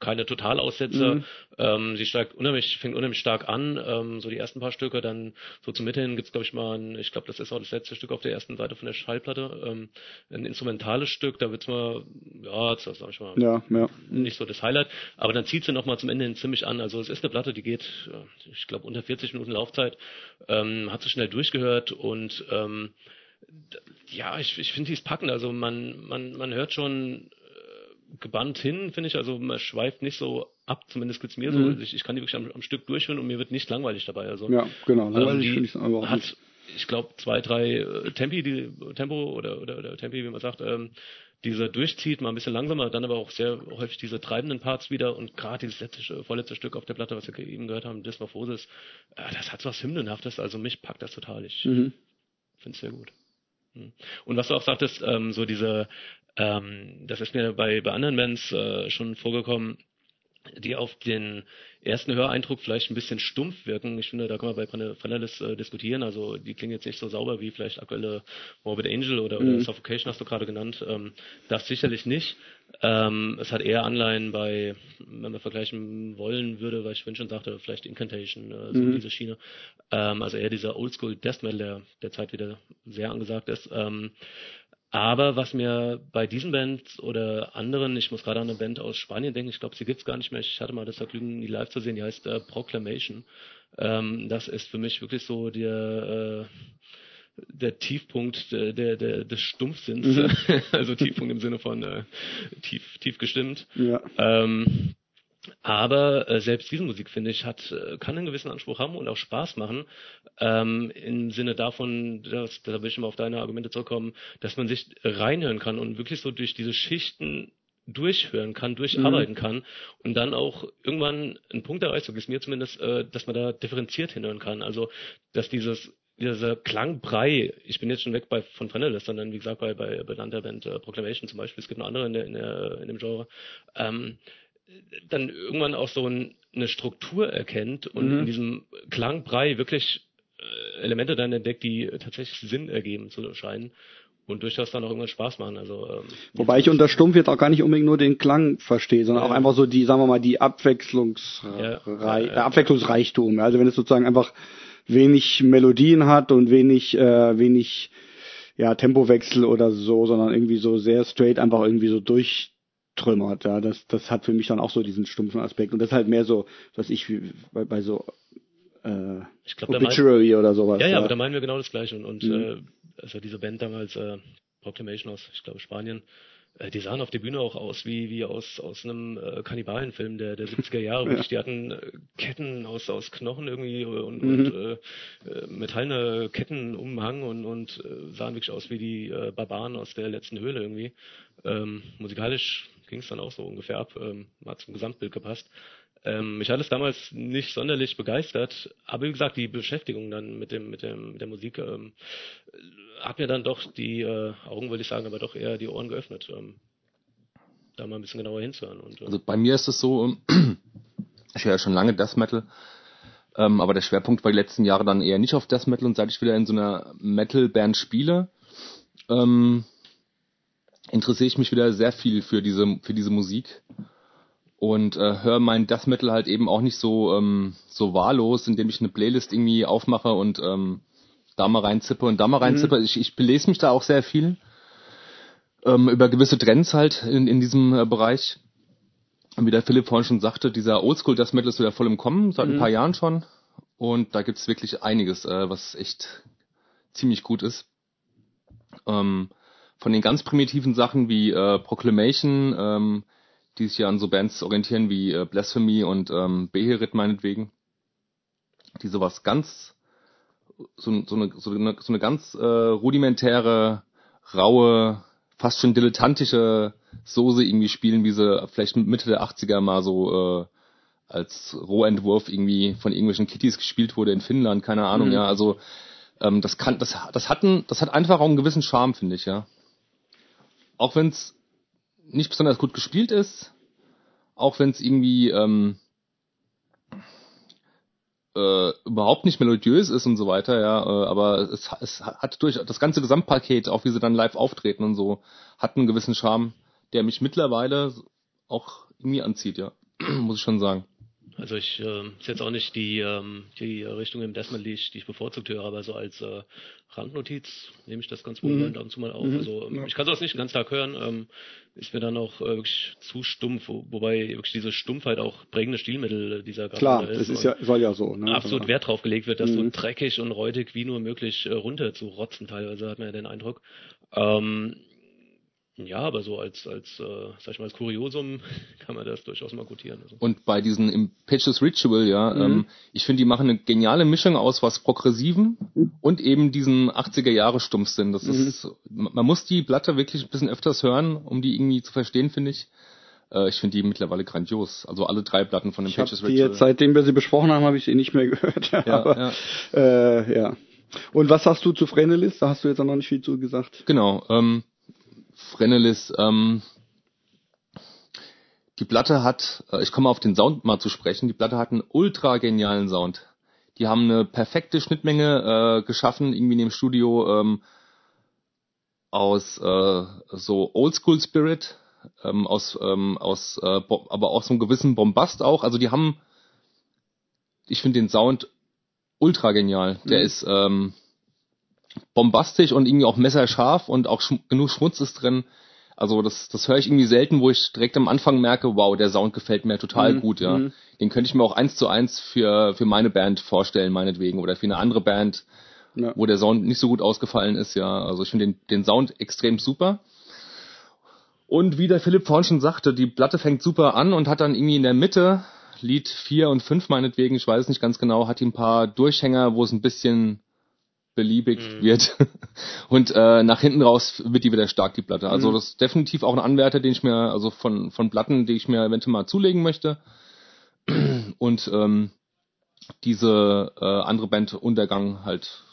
keine Totalaussetzer. Mhm. Ähm, sie steigt unheimlich, fängt unheimlich stark an. Ähm, so die ersten paar Stücke, dann so zum Mitte hin gibt's glaube ich mal, ein, ich glaube, das ist auch das letzte Stück auf der ersten Seite von der Schallplatte, ähm, ein instrumentales Stück. Da wird's mal, ja, das sag ich mal, ja, ja. nicht so das Highlight. Aber dann zieht sie noch mal zum Ende hin ziemlich an. Also es ist eine Platte, die geht, ich glaube, unter 40 Minuten Laufzeit. Ähm, hat sie schnell durchgehört und ähm, ja, ich, ich finde, sie ist packend. Also man, man, man hört schon äh, gebannt hin, finde ich. Also man schweift nicht so ab, zumindest geht's mir mhm. so. Ich, ich kann die wirklich am, am, Stück durchhören und mir wird nicht langweilig dabei. Also, ja, genau. Langweilig ähm, finde ich aber hat, ich glaube, zwei, drei äh, Tempi, die Tempo oder, oder, oder Tempi, wie man sagt, ähm, dieser durchzieht, mal ein bisschen langsamer, dann aber auch sehr häufig diese treibenden Parts wieder und gerade dieses letzte, vorletzte Stück auf der Platte, was wir eben gehört haben, Dysmorphosis, äh, das hat so was Hymnenhaftes, also mich packt das total. Ich mhm. finde es sehr gut. Hm. Und was du auch sagtest, ähm, so diese, ähm, das ist mir bei, bei anderen Bands äh, schon vorgekommen, die auf den ersten Höreindruck vielleicht ein bisschen stumpf wirken. Ich finde, da kann man bei Frenelis äh, diskutieren. Also die klingen jetzt nicht so sauber wie vielleicht aktuelle Morbid Angel oder, mhm. oder Suffocation hast du gerade genannt. Ähm, das sicherlich nicht. Ähm, es hat eher Anleihen bei, wenn man vergleichen wollen würde, weil ich vorhin schon sagte, vielleicht Incantation, äh, so mhm. diese Schiene. Ähm, also eher dieser Oldschool Death Metal, der derzeit wieder sehr angesagt ist. Aber was mir bei diesen Bands oder anderen, ich muss gerade an eine Band aus Spanien denken, ich glaube, sie gibt's gar nicht mehr. Ich hatte mal das Vergnügen, die live zu sehen, die heißt äh, Proclamation. Ähm, das ist für mich wirklich so der, äh, der Tiefpunkt der, der, der, des Stumpfsinns. Mhm. also Tiefpunkt im Sinne von äh, tief, tief gestimmt. Ja. Ähm, aber äh, selbst diese Musik, finde ich, hat, äh, kann einen gewissen Anspruch haben und auch Spaß machen. Ähm, Im Sinne davon, dass, da will ich mal auf deine Argumente zurückkommen, dass man sich reinhören kann und wirklich so durch diese Schichten durchhören kann, durcharbeiten mhm. kann und dann auch irgendwann ein Punkt erreicht, so ist mir zumindest, äh, dass man da differenziert hinhören kann. Also, dass dieses dieser Klangbrei, ich bin jetzt schon weg bei von Frenelis, sondern wie gesagt bei bei benannter Band äh, Proclamation zum Beispiel, es gibt noch andere in, der, in, der, in dem Genre, ähm, dann irgendwann auch so ein, eine Struktur erkennt und mhm. in diesem Klangbrei wirklich äh, Elemente dann entdeckt, die tatsächlich Sinn ergeben zu scheinen und durchaus dann auch irgendwann Spaß machen. Also ähm, wobei ich unter Stumpf jetzt auch gar nicht unbedingt nur den Klang verstehe, sondern ja. auch einfach so die, sagen wir mal, die Abwechslungsrei ja, ja, Abwechslungsreichtum. Also wenn es sozusagen einfach wenig Melodien hat und wenig äh, wenig ja Tempowechsel oder so, sondern irgendwie so sehr straight einfach irgendwie so durch trümmert. Ja, das, das hat für mich dann auch so diesen stumpfen Aspekt. Und das ist halt mehr so, was ich bei, bei so äh, ich glaub, Obituary oder sowas. Ja, ja, ja, aber da meinen wir genau das Gleiche. Und, und mhm. äh, also diese Band damals, äh, Proclamation aus, ich glaube, Spanien, äh, die sahen auf der Bühne auch aus wie, wie aus, aus einem äh, Kannibalenfilm der, der 70er Jahre. ja. Die hatten äh, Ketten aus, aus Knochen irgendwie und, mhm. und äh, äh, metallene Ketten umhang und, und äh, sahen wirklich aus wie die äh, Barbaren aus der letzten Höhle irgendwie. Ähm, musikalisch ging es dann auch so ungefähr ab, ähm, hat zum Gesamtbild gepasst. Ähm, mich hat es damals nicht sonderlich begeistert, aber wie gesagt, die Beschäftigung dann mit dem, mit dem, mit der Musik ähm, hat mir dann doch die äh, Augen, würde ich sagen, aber doch eher die Ohren geöffnet, ähm, da mal ein bisschen genauer hinzuhören. Und, äh, also bei mir ist es so, ich höre ja schon lange Death Metal, ähm, aber der Schwerpunkt war die letzten Jahre dann eher nicht auf Death Metal und seit ich wieder in so einer Metal-Band spiele, ähm, interessiere ich mich wieder sehr viel für diese, für diese Musik und äh, höre mein Death Metal halt eben auch nicht so ähm, so wahllos, indem ich eine Playlist irgendwie aufmache und ähm, da mal reinzippe und da mal reinzippe. Mhm. Ich, ich belese mich da auch sehr viel ähm, über gewisse Trends halt in, in diesem äh, Bereich. Und wie der Philipp vorhin schon sagte, dieser Oldschool Death Metal ist wieder voll im Kommen, seit mhm. ein paar Jahren schon. Und da gibt's wirklich einiges, äh, was echt ziemlich gut ist. Ähm, von den ganz primitiven Sachen wie äh, Proclamation, ähm, die sich ja an so Bands orientieren wie äh, Blasphemy und ähm, Beherit meinetwegen, die sowas ganz, so, so, eine, so, eine, so eine ganz äh, rudimentäre, raue, fast schon dilettantische Soße irgendwie spielen, wie sie vielleicht Mitte der 80er mal so äh, als Rohentwurf irgendwie von irgendwelchen Kitties gespielt wurde in Finnland, keine Ahnung, mhm. ja, also ähm, das kann, das, das hat ein, das hat einfach auch einen gewissen Charme, finde ich, ja. Auch wenn es nicht besonders gut gespielt ist, auch wenn es irgendwie ähm, äh, überhaupt nicht melodiös ist und so weiter, ja, äh, aber es, es hat durch das ganze Gesamtpaket, auch wie sie dann live auftreten und so, hat einen gewissen Charme, der mich mittlerweile auch irgendwie anzieht, ja, muss ich schon sagen. Also ich äh, ist jetzt auch nicht die ähm, die Richtung im Deathmetal, die ich, die ich bevorzugt höre, aber so als äh, Randnotiz nehme ich das ganz wohl mhm. ab und zu mal auf. Mhm. Also ähm, ich kann es auch nicht den ganzen Tag hören, ähm, ist mir dann auch äh, wirklich zu stumpf, wo, wobei wirklich diese Stumpfheit auch prägende Stilmittel dieser Klar, ist. das ist ja soll ja so. Ne? Absolut also, Wert drauf gelegt wird, das mhm. so dreckig und räudig wie nur möglich äh, runter zu rotzen teilweise, hat man ja den Eindruck. Ähm, Ja, aber so als, als, äh, sag ich mal, als Kuriosum kann man das durchaus mal gutieren. Also. Und bei diesen Impetuous Ritual, ja, mhm. ähm, ich finde, die machen eine geniale Mischung aus was Progressiven und eben diesen 80er Jahre Stumpfsinn. Das mhm. ist, man muss die Platte wirklich ein bisschen öfters hören, um die irgendwie zu verstehen, finde ich. Äh, ich finde die mittlerweile grandios. Also alle drei Platten von Impetuous Ritual. Jetzt, seitdem wir sie besprochen haben, habe ich sie nicht mehr gehört. ja, aber, ja. Äh, ja. Und was sagst du zu Frenelis? Da hast du jetzt auch noch nicht viel zu gesagt. Genau. Ähm, Frenelis, ähm, die Platte hat, äh, ich komme auf den Sound mal zu sprechen, die Platte hat einen ultra genialen Sound. Die haben eine perfekte Schnittmenge äh, geschaffen, irgendwie in dem Studio ähm, aus äh, so Oldschool Spirit, ähm, aus, ähm, aus äh, aber auch so einem gewissen Bombast auch. Also die haben, ich finde den Sound ultra genial. Der mhm. ist ähm, bombastisch und irgendwie auch messerscharf und auch schm genug Schmutz ist drin. Also das, das höre ich irgendwie selten, wo ich direkt am Anfang merke, wow, der Sound gefällt mir total mhm. gut, ja. Mhm. Den könnte ich mir auch eins zu eins für, für meine Band vorstellen, meinetwegen, oder für eine andere Band, ja. wo der Sound nicht so gut ausgefallen ist, ja. Also ich finde den, den Sound extrem super. Und wie der Philipp vorhin schon sagte, die Platte fängt super an und hat dann irgendwie in der Mitte, Lied 4 und 5 meinetwegen, ich weiß nicht ganz genau, hat die ein paar Durchhänger, wo es ein bisschen beliebig mhm. wird. Und äh, nach hinten raus wird die wieder stark, die Platte. Also mhm. das ist definitiv auch ein Anwärter, den ich mir, also von, von Platten, die ich mir eventuell mal zulegen möchte. Und ähm, diese äh, andere Band Untergang halt,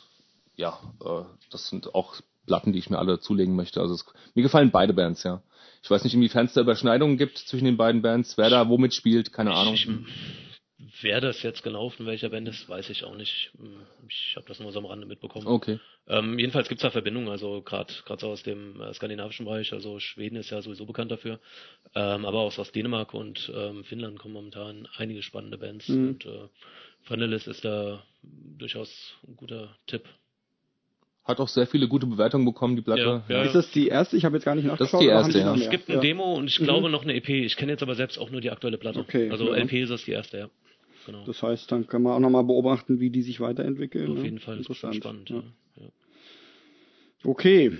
ja, äh, das sind auch Platten, die ich mir alle zulegen möchte. Also es, mir gefallen beide Bands, ja. Ich weiß nicht, inwiefern es da Überschneidungen gibt zwischen den beiden Bands, wer da womit spielt, keine Ahnung. Ich, Wer das jetzt genau von welcher Band ist, weiß ich auch nicht. Hm, ich habe das nur so am Rande mitbekommen. Okay. Ähm, jedenfalls gibt es da Verbindungen, also gerade gerade so aus dem äh, skandinavischen Bereich, also Schweden ist ja sowieso bekannt dafür, ähm, aber auch aus Dänemark und ähm, Finnland kommen momentan einige spannende Bands mhm. und äh, Vanillis ist da durchaus ein guter Tipp. Hat auch sehr viele gute Bewertungen bekommen, die Platte. Ja, ja. Ist das die erste? Ich habe jetzt gar nicht nachgeschaut. Das ist die erste, ja. Es gibt eine Demo und ich mhm. glaube noch eine EP. Ich kenne jetzt aber selbst auch nur die aktuelle Platte. Okay, also LP ist das die erste, ja. Genau. Das heißt, dann kann man auch nochmal beobachten, wie die sich weiterentwickeln. Auf ne? jeden Fall, interessant. spannend. Ja. Ja. Okay.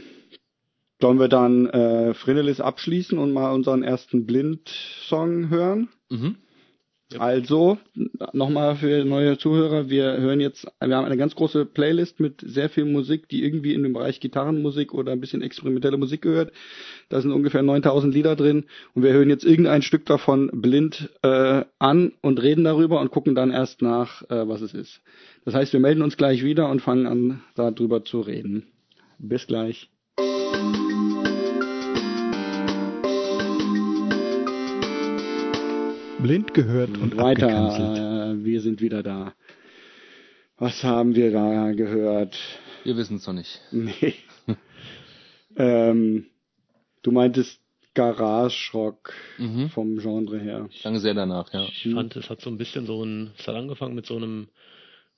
Sollen wir dann äh, Frenelis abschließen und mal unseren ersten Blind-Song hören? Mhm. Also, nochmal für neue Zuhörer, wir hören jetzt, wir haben eine ganz große Playlist mit sehr viel Musik, die irgendwie in dem Bereich Gitarrenmusik oder ein bisschen experimentelle Musik gehört. Da sind ungefähr 9000 Lieder drin und wir hören jetzt irgendein Stück davon blind äh, an und reden darüber und gucken dann erst nach, äh, was es ist. Das heißt, wir melden uns gleich wieder und fangen an, darüber zu reden. Bis gleich. Blind gehört und weiter. Äh, wir sind wieder da. Was haben wir da gehört? Wir wissen es noch nicht. Nee. ähm, du meintest Garage Rock mhm. vom Genre her. Ich lange sehr danach, ja. Ich fand, es hat so ein bisschen so ein, es hat angefangen mit so einem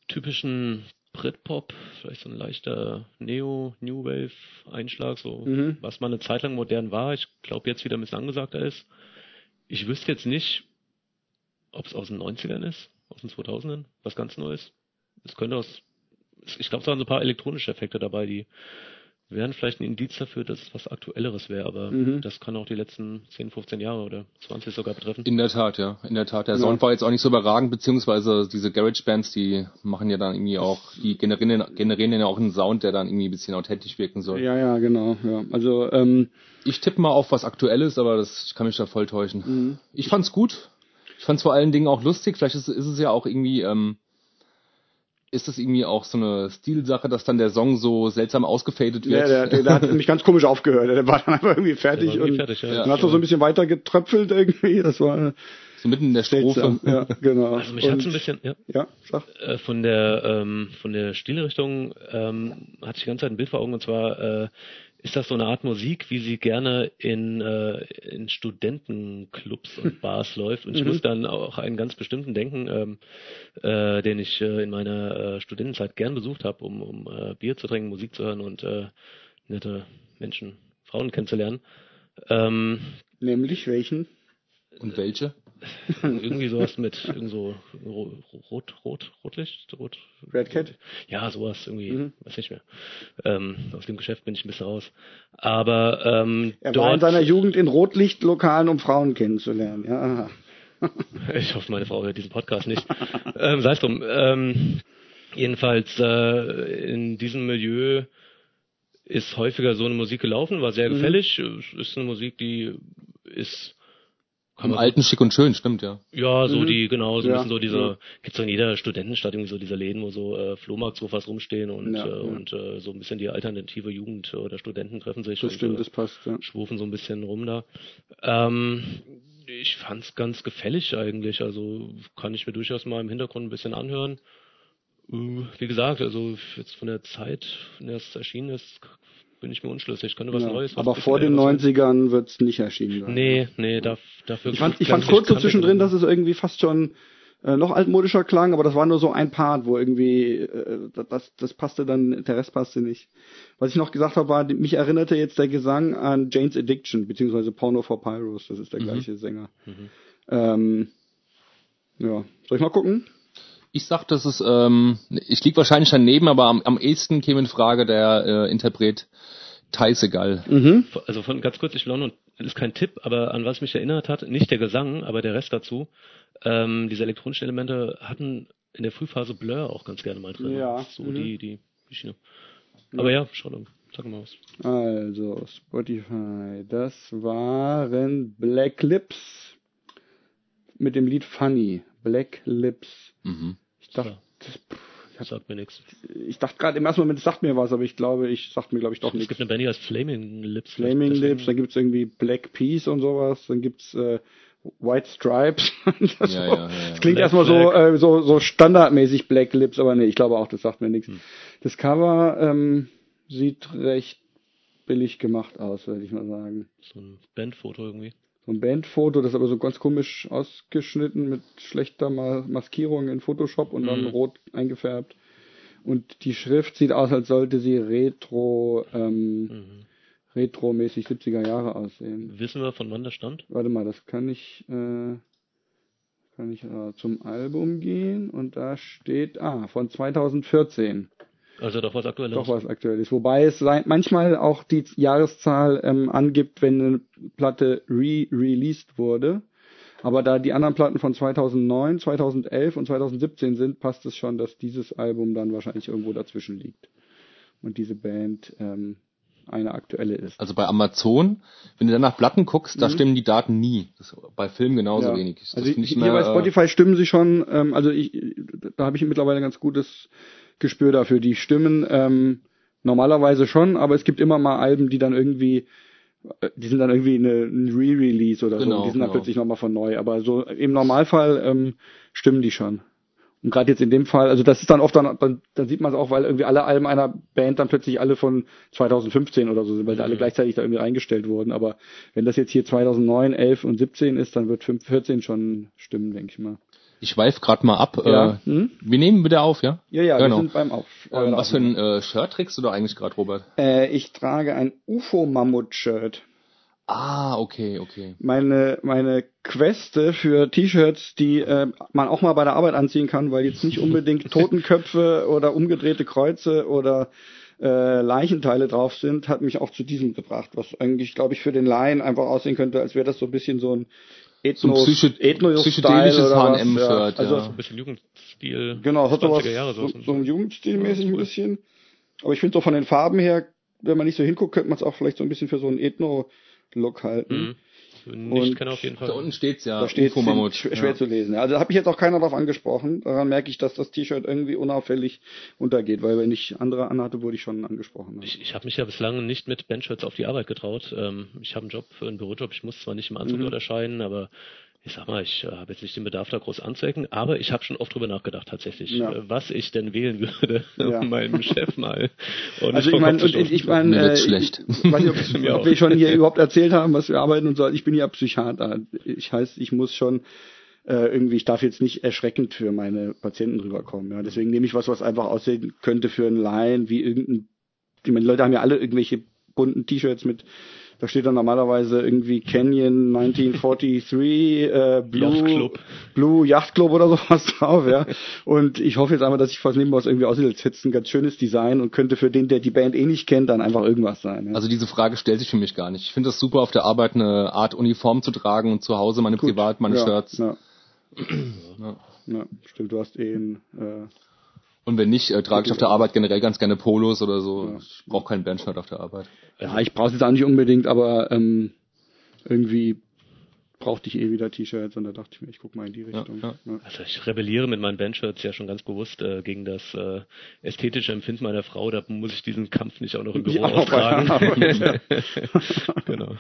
typischen Britpop, vielleicht so ein leichter Neo, New Wave Einschlag, so, mhm. was mal eine Zeit lang modern war. Ich glaube jetzt wieder ein bisschen angesagter ist. Ich wüsste jetzt nicht, ob es aus den 90ern ist, aus den 2000ern, was ganz Neues. Es könnte aus, ich glaube, es waren so ein paar elektronische Effekte dabei, die wären vielleicht ein Indiz dafür, dass es was Aktuelleres wäre, aber mhm. das kann auch die letzten 10, 15 Jahre oder 20 sogar betreffen. In der Tat, ja. In der Tat. Der ja. Sound war jetzt auch nicht so überragend, beziehungsweise diese Garage-Bands, die machen ja dann irgendwie auch, die generieren, generieren ja auch einen Sound, der dann irgendwie ein bisschen authentisch wirken soll. Ja, ja, genau. Ja. Also, ähm, ich tippe mal auf was Aktuelles, aber das, ich kann mich da voll täuschen. Mhm. Ich fand's gut. Ich fand es vor allen Dingen auch lustig, vielleicht ist, ist es ja auch irgendwie, ähm, ist das irgendwie auch so eine Stilsache, dass dann der Song so seltsam ausgefadet wird? Ja, der, der, der hat nämlich ganz komisch aufgehört. Der war dann einfach irgendwie fertig irgendwie und fertig, ja. dann hat er so ein bisschen weiter getröpfelt irgendwie. Das war so mitten in der Strophe. Ja, genau. Also mich hat ein bisschen, ja, ja sag. Äh, von der ähm, von der Stilrichtung ähm, hatte ich die ganze Zeit ein Bild vor Augen und zwar äh, ist das so eine Art Musik, wie sie gerne in, äh, in Studentenclubs und Bars läuft. Und ich mhm. muss dann auch einen ganz bestimmten denken, ähm, äh, den ich äh, in meiner äh, Studentenzeit gern besucht habe, um, um äh, Bier zu trinken, Musik zu hören und äh, nette Menschen, Frauen kennenzulernen. Ähm, Nämlich welchen? Und welche? irgendwie sowas mit irgend so rot, rot, Rotlicht, rot. Red Cat? Ja, sowas irgendwie, mhm. weiß nicht mehr. Ähm, aus dem Geschäft bin ich ein bisschen raus. Aber ähm, er war in seiner Jugend in Rotlichtlokalen, um Frauen kennenzulernen. Ja. ich hoffe, meine Frau hört diesen Podcast nicht. ähm, Sei es drum. Ähm, jedenfalls äh, in diesem Milieu ist häufiger so eine Musik gelaufen, war sehr mhm. gefällig. Mhm. Ist eine Musik, die ist im alten Schick und Schön, stimmt, ja. Ja, so mhm. die, genau, so ein bisschen so diese, ja. gibt's so in jeder Studentenstadt irgendwie so diese Läden, wo so äh, Flohmarktsofas rumstehen und, ja, äh, und äh, so ein bisschen die alternative Jugend oder Studenten treffen sich. Das und, stimmt, äh, das passt, ja. Schwufen so ein bisschen rum da. Ähm, ich fand's ganz gefällig eigentlich, also kann ich mir durchaus mal im Hintergrund ein bisschen anhören. Äh, wie gesagt, also jetzt von der Zeit, in der es erschienen ist, bin ich mir unschlüssig. Könnte was ja, Neues. Was aber vor den 90ern wird es nicht erschienen sein. Nee, nee, da, dafür. Ich fand, ich fand kurz so zwischendrin, dass es irgendwie fast schon äh, noch altmodischer klang, aber das war nur so ein Part, wo irgendwie äh, das, das passte dann, der Rest passte nicht. Was ich noch gesagt habe, war, mich erinnerte jetzt der Gesang an Jane's Addiction, beziehungsweise Porno for Pyros, das ist der mhm. gleiche Sänger. Mhm. Ähm, ja, soll ich mal gucken? Ich sag, das ist, ähm, ich lieg wahrscheinlich daneben, aber am, am ehesten käme in Frage der äh, Interpret Teisegal. Mhm. Also von ganz kurz, ich London ist kein Tipp, aber an was mich erinnert hat, nicht der Gesang, aber der Rest dazu. Ähm, diese elektronischen Elemente hatten in der Frühphase Blur auch ganz gerne mal drin. Ja. So mhm. die, die, die Schiene. Aber ja, schau doch. Sag mal was. Also, Spotify, das waren Black Lips mit dem Lied Funny. Black Lips. Mhm. Ich dachte, ja. das sagt mir nichts. Ich dachte gerade im ersten Moment, es sagt mir was, aber ich glaube, ich sagt mir glaube ich doch nichts. Es gibt eine Band, die heißt Flaming Lips. Flaming Lips, dann gibt's irgendwie Black Peace und sowas, dann gibt's äh, White Stripes. das, ja, so, ja, ja, das klingt Black erstmal so, äh, so, so standardmäßig Black Lips, aber nee, ich glaube auch, das sagt mir nichts. Hm. Das Cover ähm, sieht recht billig gemacht aus, würde ich mal sagen. So ein Bandfoto irgendwie so ein Bandfoto, das ist aber so ganz komisch ausgeschnitten mit schlechter Maskierung in Photoshop und dann mhm. rot eingefärbt. Und die Schrift sieht aus, als sollte sie retro, ähm, mhm. retromäßig 70er Jahre aussehen. Wissen wir, von wann das stand? Warte mal, das kann ich, äh, kann ich äh, zum Album gehen und da steht, ah, von 2014. Also doch was Aktuelles. Doch was Aktuelles. Wobei es manchmal auch die Jahreszahl ähm, angibt, wenn eine Platte re-released wurde. Aber da die anderen Platten von 2009, 2011 und 2017 sind, passt es schon, dass dieses Album dann wahrscheinlich irgendwo dazwischen liegt. Und diese Band ähm, eine aktuelle ist. Also bei Amazon, wenn du dann nach Platten guckst, da mhm. stimmen die Daten nie. Das bei Filmen genauso ja. wenig. Das also hier mehr, bei Spotify äh, stimmen sie schon. Ähm, also ich, da habe ich mittlerweile ein ganz gutes Gespür dafür. Die stimmen ähm, normalerweise schon, aber es gibt immer mal Alben, die dann irgendwie, äh, die sind dann irgendwie eine, ein Re-Release oder genau, so. Die sind genau. dann plötzlich nochmal von neu. Aber so im Normalfall ähm, stimmen die schon. Und gerade jetzt in dem Fall, also das ist dann oft dann, dann, dann sieht man es auch, weil irgendwie alle Alben einer Band dann plötzlich alle von 2015 oder so sind, weil mhm. alle gleichzeitig da irgendwie eingestellt wurden. Aber wenn das jetzt hier 2009, 11 und 17 ist, dann wird 5, 14 schon stimmen, denke ich mal. Ich schweif gerade mal ab. Ja. Äh, hm? Wir nehmen wieder auf, ja? Ja, ja, genau. wir sind beim Auf. Ähm, was für ein äh, Shirt trägst du da eigentlich gerade, Robert? Äh, ich trage ein UFO-Mammut-Shirt. Ah, okay, okay. Meine, meine Queste für T-Shirts, die äh, man auch mal bei der Arbeit anziehen kann, weil jetzt nicht unbedingt Totenköpfe oder umgedrehte Kreuze oder äh, Leichenteile drauf sind, hat mich auch zu diesem gebracht, was eigentlich, glaube ich, für den Laien einfach aussehen könnte, als wäre das so ein bisschen so ein Ethnos, so psycho Ethnos psychedelisches H&M-Shirt. Ja. Also ja. ein bisschen Jugendstil. Genau, hat sowas, so, so ein Jugendstilmäßig ja, cool. ein bisschen. Aber ich finde so von den Farben her, wenn man nicht so hinguckt, könnte man es auch vielleicht so ein bisschen für so einen Ethno-Look halten. Mhm. Nicht kenne auf jeden Fall. Da unten steht's ja. Da steht schwer, schwer ja. zu lesen. Also da habe ich jetzt auch keiner drauf angesprochen. Daran merke ich, dass das T-Shirt irgendwie unauffällig untergeht, weil wenn ich andere anhatte, wurde ich schon angesprochen. Ich, ich habe mich ja bislang nicht mit Bandshirts auf die Arbeit getraut. Ähm, ich habe einen Job, einen Bürojob. Ich muss zwar nicht im Anzug mhm. dort erscheinen, aber ich sag mal, ich äh, habe jetzt nicht den Bedarf, da groß anzuecken, aber ich habe schon oft drüber nachgedacht tatsächlich, ja. äh, was ich denn wählen würde, ja. meinem Chef mal. Und also ich meine, ich, ich meine, äh, schlecht. Ich weiß nicht, ob, ob wir schon hier überhaupt erzählt haben, was wir arbeiten und so. Ich bin ja Psychiater. Ich heißt, ich muss schon äh, irgendwie, ich darf jetzt nicht erschreckend für meine Patienten rüberkommen. Ja. Deswegen nehme ich was, was einfach aussehen könnte für einen Laien, wie irgendein, die, meine, Leute haben ja alle irgendwelche bunten T-Shirts mit Da steht dann normalerweise irgendwie Canyon 1943, äh, Blue Yacht Club. Blue Yacht Club oder sowas drauf, ja. Und ich hoffe jetzt einfach, dass ich nehmen, was irgendwie aussieht, als hätte ein ganz schönes Design und könnte für den, der die Band eh nicht kennt, dann einfach irgendwas sein. Ja. Also diese Frage stellt sich für mich gar nicht. Ich finde es super, auf der Arbeit eine Art Uniform zu tragen und zu Hause meine Gut. Privat, meine ja, Shirts. Ja. ja. stimmt, du hast eh ein äh, und wenn nicht, äh, trage ich auf der Arbeit generell ganz gerne Polos oder so. Ja. Ich brauche keinen Bandshirt auf der Arbeit. Ja, ich brauche es jetzt auch nicht unbedingt, aber ähm, irgendwie brauchte ich eh wieder T-Shirts und da dachte ich mir, ich guck mal in die Richtung. Ja, ja. Also ich rebelliere mit meinen Bandshirts ja schon ganz bewusst äh, gegen das äh, ästhetische Empfinden meiner Frau. Da muss ich diesen Kampf nicht auch noch im Büro austragen. genau.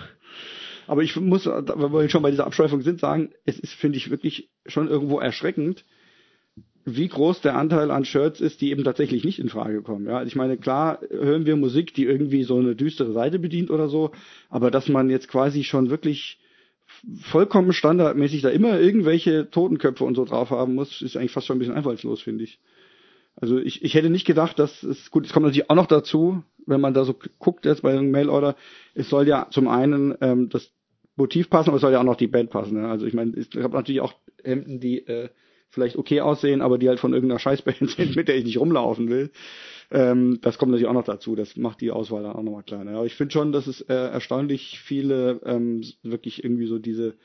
Aber ich muss, wenn wir schon bei dieser Abschweifung sind, sagen, es ist, finde ich, wirklich schon irgendwo erschreckend, wie groß der Anteil an Shirts ist, die eben tatsächlich nicht in Frage kommen. Ja, ich meine, klar hören wir Musik, die irgendwie so eine düstere Seite bedient oder so, aber dass man jetzt quasi schon wirklich vollkommen standardmäßig da immer irgendwelche Totenköpfe und so drauf haben muss, ist eigentlich fast schon ein bisschen einfallslos, finde ich. Also ich, ich hätte nicht gedacht, dass es gut, es kommt natürlich auch noch dazu, wenn man da so guckt jetzt bei einem Mailorder, es soll ja zum einen ähm, das Motiv passen, aber es soll ja auch noch die Band passen. Ne? Also ich meine, ich habe natürlich auch Hemden, die äh, vielleicht okay aussehen, aber die halt von irgendeiner Scheißband sind, mit der ich nicht rumlaufen will. Ähm, das kommt natürlich auch noch dazu. Das macht die Auswahl dann auch nochmal kleiner. Aber ich finde schon, dass es äh, erstaunlich viele ähm, wirklich irgendwie so diese,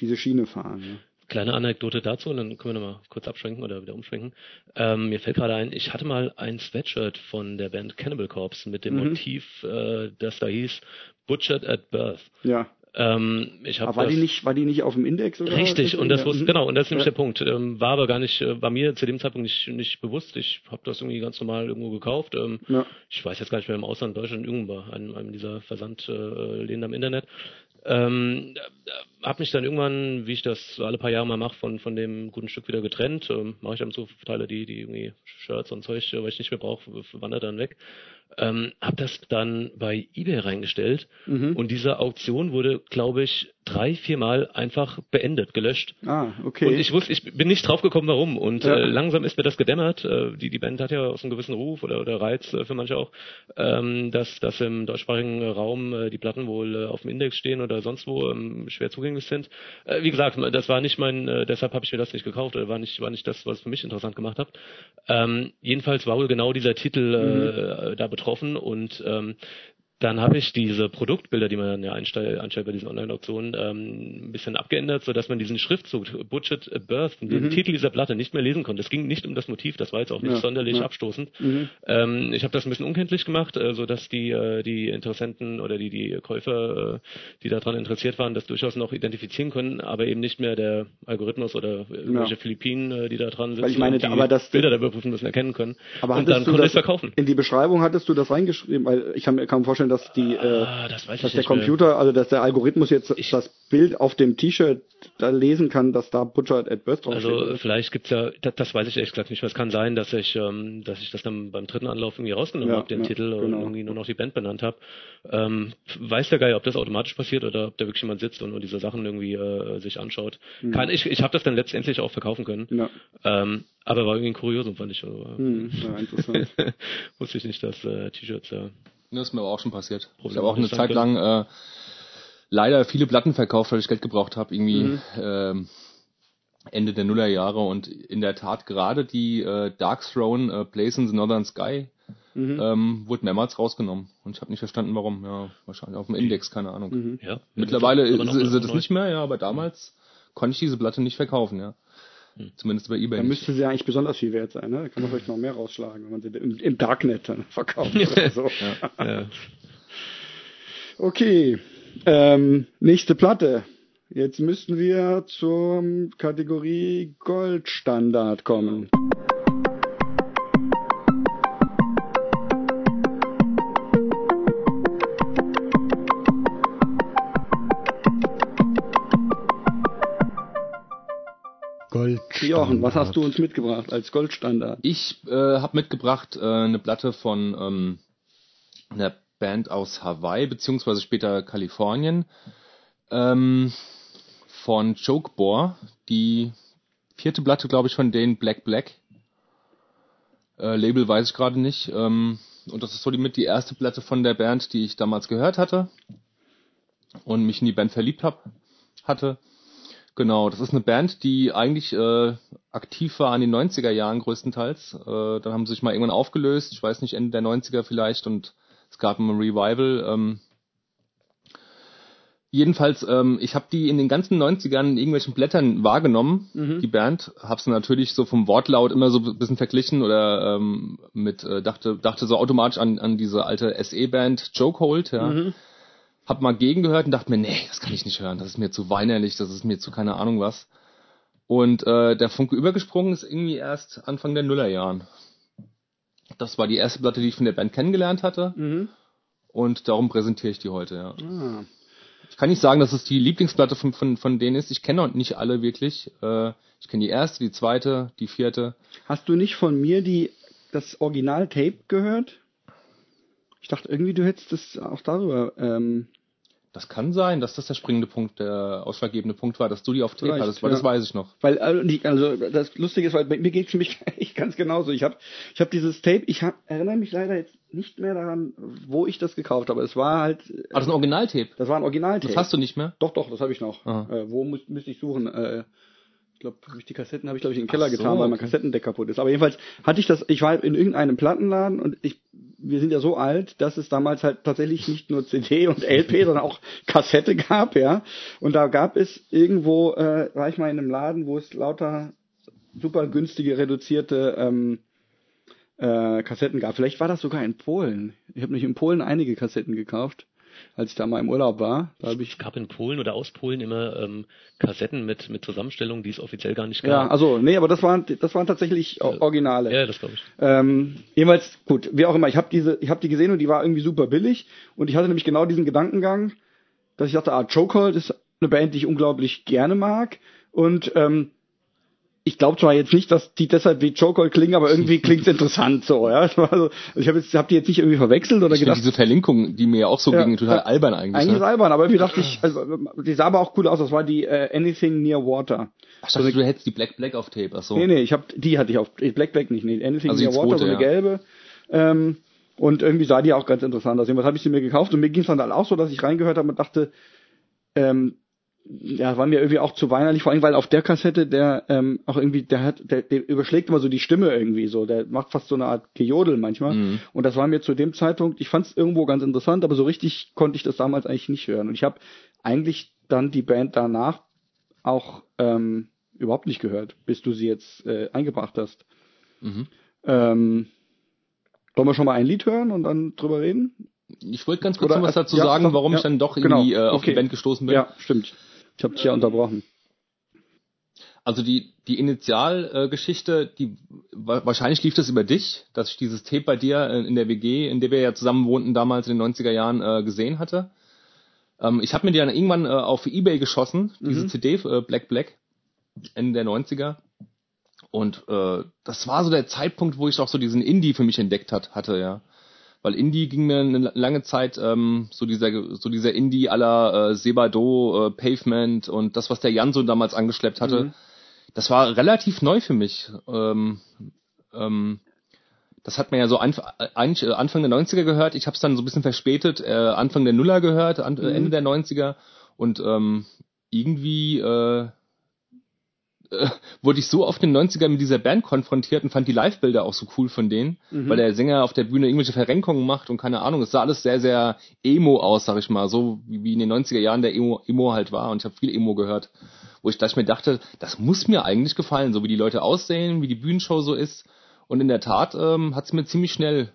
diese Schiene fahren. Ja. Kleine Anekdote dazu und dann können wir nochmal kurz abschwenken oder wieder umschwenken. Ähm, mir fällt gerade ein, ich hatte mal ein Sweatshirt von der Band Cannibal Corpse mit dem mhm. Motiv, äh, das da hieß Butchered at Birth. Ja. Ähm, ich aber war das, die nicht, war die nicht auf dem Index oder? Richtig, und das wusste, mhm. genau, und das ist nämlich ja. der Punkt. Ähm, war aber gar nicht, äh, war mir zu dem Zeitpunkt nicht, nicht bewusst. Ich habe das irgendwie ganz normal irgendwo gekauft. Ähm, ja. Ich weiß jetzt gar nicht mehr im Ausland, Deutschland, irgendwo bei einem, einem dieser Versandläden äh, am Internet. Ähm, habe mich dann irgendwann, wie ich das alle paar Jahre mal mache, von, von dem guten Stück wieder getrennt. Ähm, mache ich dann so Teile, die, die irgendwie Shirts und Zeug, weil ich nicht mehr brauche, wandert dann weg ähm, habe das dann bei eBay reingestellt mhm. und diese Auktion wurde, glaube ich, drei, viermal einfach beendet, gelöscht. Ah, okay. Und ich wusste, ich bin nicht draufgekommen, warum. Und ja. äh, langsam ist mir das gedämmert. Äh, die, die Band hat ja aus einem gewissen Ruf oder, oder Reiz äh, für manche auch, ähm, dass, dass im deutschsprachigen Raum äh, die Platten wohl äh, auf dem Index stehen oder sonst wo ähm, schwer zugänglich sind. Äh, wie gesagt, das war nicht mein, deshalb habe ich mir das nicht gekauft oder war nicht, war nicht das, was für mich interessant gemacht hat. Ähm, jedenfalls war wohl genau dieser Titel mhm. da betroffen und ähm, dann habe ich diese Produktbilder, die man dann ja einstellt, einstellt bei diesen Online-Auktionen, ähm, ein bisschen abgeändert, so dass man diesen Schriftzug Budget Birth, den mhm. Titel dieser Platte nicht mehr lesen konnte. Es ging nicht um das Motiv, das war jetzt auch nicht ja, sonderlich ja. abstoßend. Mhm. Ähm, ich habe das ein bisschen unkenntlich gemacht, äh, so dass die äh, die Interessenten oder die die Käufer, äh, die daran interessiert waren, das durchaus noch identifizieren können, aber eben nicht mehr der Algorithmus oder irgendwelche ja. Philippinen, äh, die da dran sitzen, Weil ich meine, die aber das Bilder der überprüfen müssen erkennen können. Aber und dann konnte es verkaufen. In die Beschreibung hattest du das reingeschrieben, weil ich kann mir vorstellen, vorstellen, dass die, äh, ah, das dass der Computer, mehr. also dass der Algorithmus jetzt ich, das Bild auf dem T-Shirt da lesen kann, dass da Butcher at Birth draufsteht. Also vielleicht gibt's ja, das, das weiß ich ehrlich gesagt nicht mehr. Es kann sein, dass ich, ähm, dass ich das dann beim dritten Anlauf irgendwie rausgenommen ja, habe, den ja, Titel genau. und irgendwie nur noch die Band benannt habe. Ähm, weiß der Geier, ob das automatisch passiert oder ob da wirklich jemand sitzt und nur diese Sachen irgendwie äh, sich anschaut. Mhm. Kann, ich ich habe das dann letztendlich auch verkaufen können. Ja. Ähm, aber war irgendwie ein Kuriosum, fand ich. Also, mhm, ja, interessant. Wusste ich nicht, dass äh, T-Shirts ja. Das ist mir aber auch schon passiert. Ich habe auch eine Zeit lang äh, leider viele Platten verkauft, weil ich Geld gebraucht habe, irgendwie mhm. ähm, Ende der Nullerjahre und in der Tat gerade die äh, Dark Throne äh, Place in the Northern Sky mhm. ähm, wurde mehrmals rausgenommen und ich habe nicht verstanden, warum. Ja, wahrscheinlich auf dem Index, keine Ahnung. Mhm. Ja, Mittlerweile ist, ist, ist das nicht mehr, ja, aber damals konnte ich diese Platte nicht verkaufen, ja. Hm. Zumindest bei eBay. Dann müsste sie eigentlich besonders viel wert sein, ne? Da kann man vielleicht noch mehr rausschlagen, wenn man sie im, im Darknet dann verkauft oder so. ja, ja. Okay. Ähm, nächste Platte. Jetzt müssten wir zur Kategorie Goldstandard kommen. Jochen, was hast du uns mitgebracht als Goldstandard? Ich äh, habe mitgebracht äh, eine Platte von ähm, einer Band aus Hawaii, beziehungsweise später Kalifornien, ähm, von Jokebore, die vierte Platte, glaube ich, von denen Black Black. Äh, Label weiß ich gerade nicht. Ähm, und das ist so die mit die erste Platte von der Band, die ich damals gehört hatte. und mich in die Band verliebt hab, hatte. Genau, das ist eine Band, die eigentlich äh, aktiv war an den 90er Jahren größtenteils. Äh, dann haben sie sich mal irgendwann aufgelöst, ich weiß nicht, Ende der 90er vielleicht und es gab ein Revival. Ähm, jedenfalls, ähm, ich habe die in den ganzen 90ern in irgendwelchen Blättern wahrgenommen, mhm. die Band. Habe sie natürlich so vom Wortlaut immer so ein bisschen verglichen oder ähm, mit, äh, dachte, dachte so automatisch an, an diese alte SE-Band Jokehold, ja. Mhm. Hab mal gegengehört und dachte mir, nee, das kann ich nicht hören, das ist mir zu weinerlich, das ist mir zu keine Ahnung was. Und äh, der Funke übergesprungen ist irgendwie erst Anfang der Nullerjahren. Das war die erste Platte, die ich von der Band kennengelernt hatte. Mhm. Und darum präsentiere ich die heute, ja. Ah. Ich kann nicht sagen, dass es die Lieblingsplatte von, von, von denen ist. Ich kenne nicht alle wirklich. Äh, ich kenne die erste, die zweite, die vierte. Hast du nicht von mir die das Original-Tape gehört? Ich dachte irgendwie, du hättest das auch darüber ähm, das kann sein, dass das der springende Punkt, der ausschlaggebende Punkt war, dass du die auf Tape hattest, weil ja. das weiß ich noch. Weil also, also das Lustige ist, weil mir geht es mich echt ganz genauso. Ich habe ich hab dieses Tape, ich hab, erinnere mich leider jetzt nicht mehr daran, wo ich das gekauft habe. Es war halt. Ah, das ist ein Originaltape. Das war ein Originaltape. Das hast du nicht mehr? Doch, doch, das habe ich noch. Äh, wo muss, müsste ich suchen? Äh, ich glaube, die Kassetten habe ich glaube ich in den Keller so, getan, weil mein Kassettendeck kaputt ist. Aber jedenfalls hatte ich das. Ich war in irgendeinem Plattenladen und ich wir sind ja so alt, dass es damals halt tatsächlich nicht nur CD und LP, sondern auch Kassette gab, ja. Und da gab es irgendwo, äh, war ich mal in einem Laden, wo es lauter super günstige, reduzierte ähm, äh, Kassetten gab. Vielleicht war das sogar in Polen. Ich habe nämlich in Polen einige Kassetten gekauft als ich da mal im Urlaub war. Da ich es gab in Polen oder aus Polen immer ähm, Kassetten mit, mit Zusammenstellungen, die es offiziell gar nicht gab. Ja, also, nee, aber das waren, das waren tatsächlich Originale. Ja, das glaube ich. Ähm, jedenfalls, gut, wie auch immer, ich habe diese, ich habe die gesehen und die war irgendwie super billig und ich hatte nämlich genau diesen Gedankengang, dass ich dachte, ah, Chokehold ist eine Band, die ich unglaublich gerne mag und ähm, ich glaube zwar jetzt nicht, dass die deshalb wie Joker klingen, aber irgendwie klingt's interessant so, ja. Also ich habe jetzt hab die jetzt nicht irgendwie verwechselt oder ich gedacht. diese Verlinkung, die mir ja auch so ja, ging, total albern eigentlich. Eigentlich ne? ist albern, aber irgendwie dachte ich, also die sah aber auch cool aus. Das war die äh, Anything Near Water. Ach, so, du hättest die Black Black auf Tape. Ach so. Nee, nee, ich habe die hatte ich auf Black Black nicht, nee, Anything also Near Water, zweite, so eine ja. gelbe. Ähm, und irgendwie sah die auch ganz interessant aus. Was habe ich sie mir gekauft und mir ging's dann halt auch so, dass ich reingehört habe und dachte, ähm, ja, war mir irgendwie auch zu weinerlich, vor allem weil auf der Kassette der ähm, auch irgendwie, der hat, der, der überschlägt immer so die Stimme irgendwie so, der macht fast so eine Art Gejodel manchmal. Mhm. Und das war mir zu dem Zeitpunkt, ich fand es irgendwo ganz interessant, aber so richtig konnte ich das damals eigentlich nicht hören. Und ich habe eigentlich dann die Band danach auch ähm, überhaupt nicht gehört, bis du sie jetzt äh, eingebracht hast. Mhm. Ähm, wollen wir schon mal ein Lied hören und dann drüber reden? Ich wollte ganz kurz Oder, noch was dazu ja, sagen, warum ja, ich dann doch irgendwie genau. äh, auf okay. die Band gestoßen bin. Ja, stimmt. Ich habe dich ja unterbrochen. Also die, die Initialgeschichte, die wahrscheinlich lief das über dich, dass ich dieses Tape bei dir in der WG, in der wir ja zusammen wohnten, damals in den 90er Jahren äh, gesehen hatte. Ähm, ich habe mir die dann irgendwann äh, auf Ebay geschossen, diese mhm. CD, äh, Black Black, Ende der 90er. Und äh, das war so der Zeitpunkt, wo ich auch so diesen Indie für mich entdeckt hat, hatte, ja weil Indie ging mir eine lange Zeit ähm, so dieser so dieser Indie aller äh, Sebado, äh, Pavement und das was der Jan so damals angeschleppt hatte, mhm. das war relativ neu für mich. Ähm, ähm, das hat man ja so anf eigentlich äh, Anfang der 90er gehört. Ich habe es dann so ein bisschen verspätet, äh, Anfang der Nuller gehört, an, mhm. Ende der 90er und ähm, irgendwie äh, äh, wurde ich so oft in den 90ern mit dieser Band konfrontiert und fand die Live-Bilder auch so cool von denen, mhm. weil der Sänger auf der Bühne irgendwelche Verrenkungen macht und keine Ahnung. Es sah alles sehr, sehr emo aus, sag ich mal, so wie, in den 90er Jahren der Emo, Emo halt war und ich habe viel Emo gehört, wo ich, dass ich mir dachte, das muss mir eigentlich gefallen, so wie die Leute aussehen, wie die Bühnenshow so ist und in der Tat ähm, hat es mir ziemlich schnell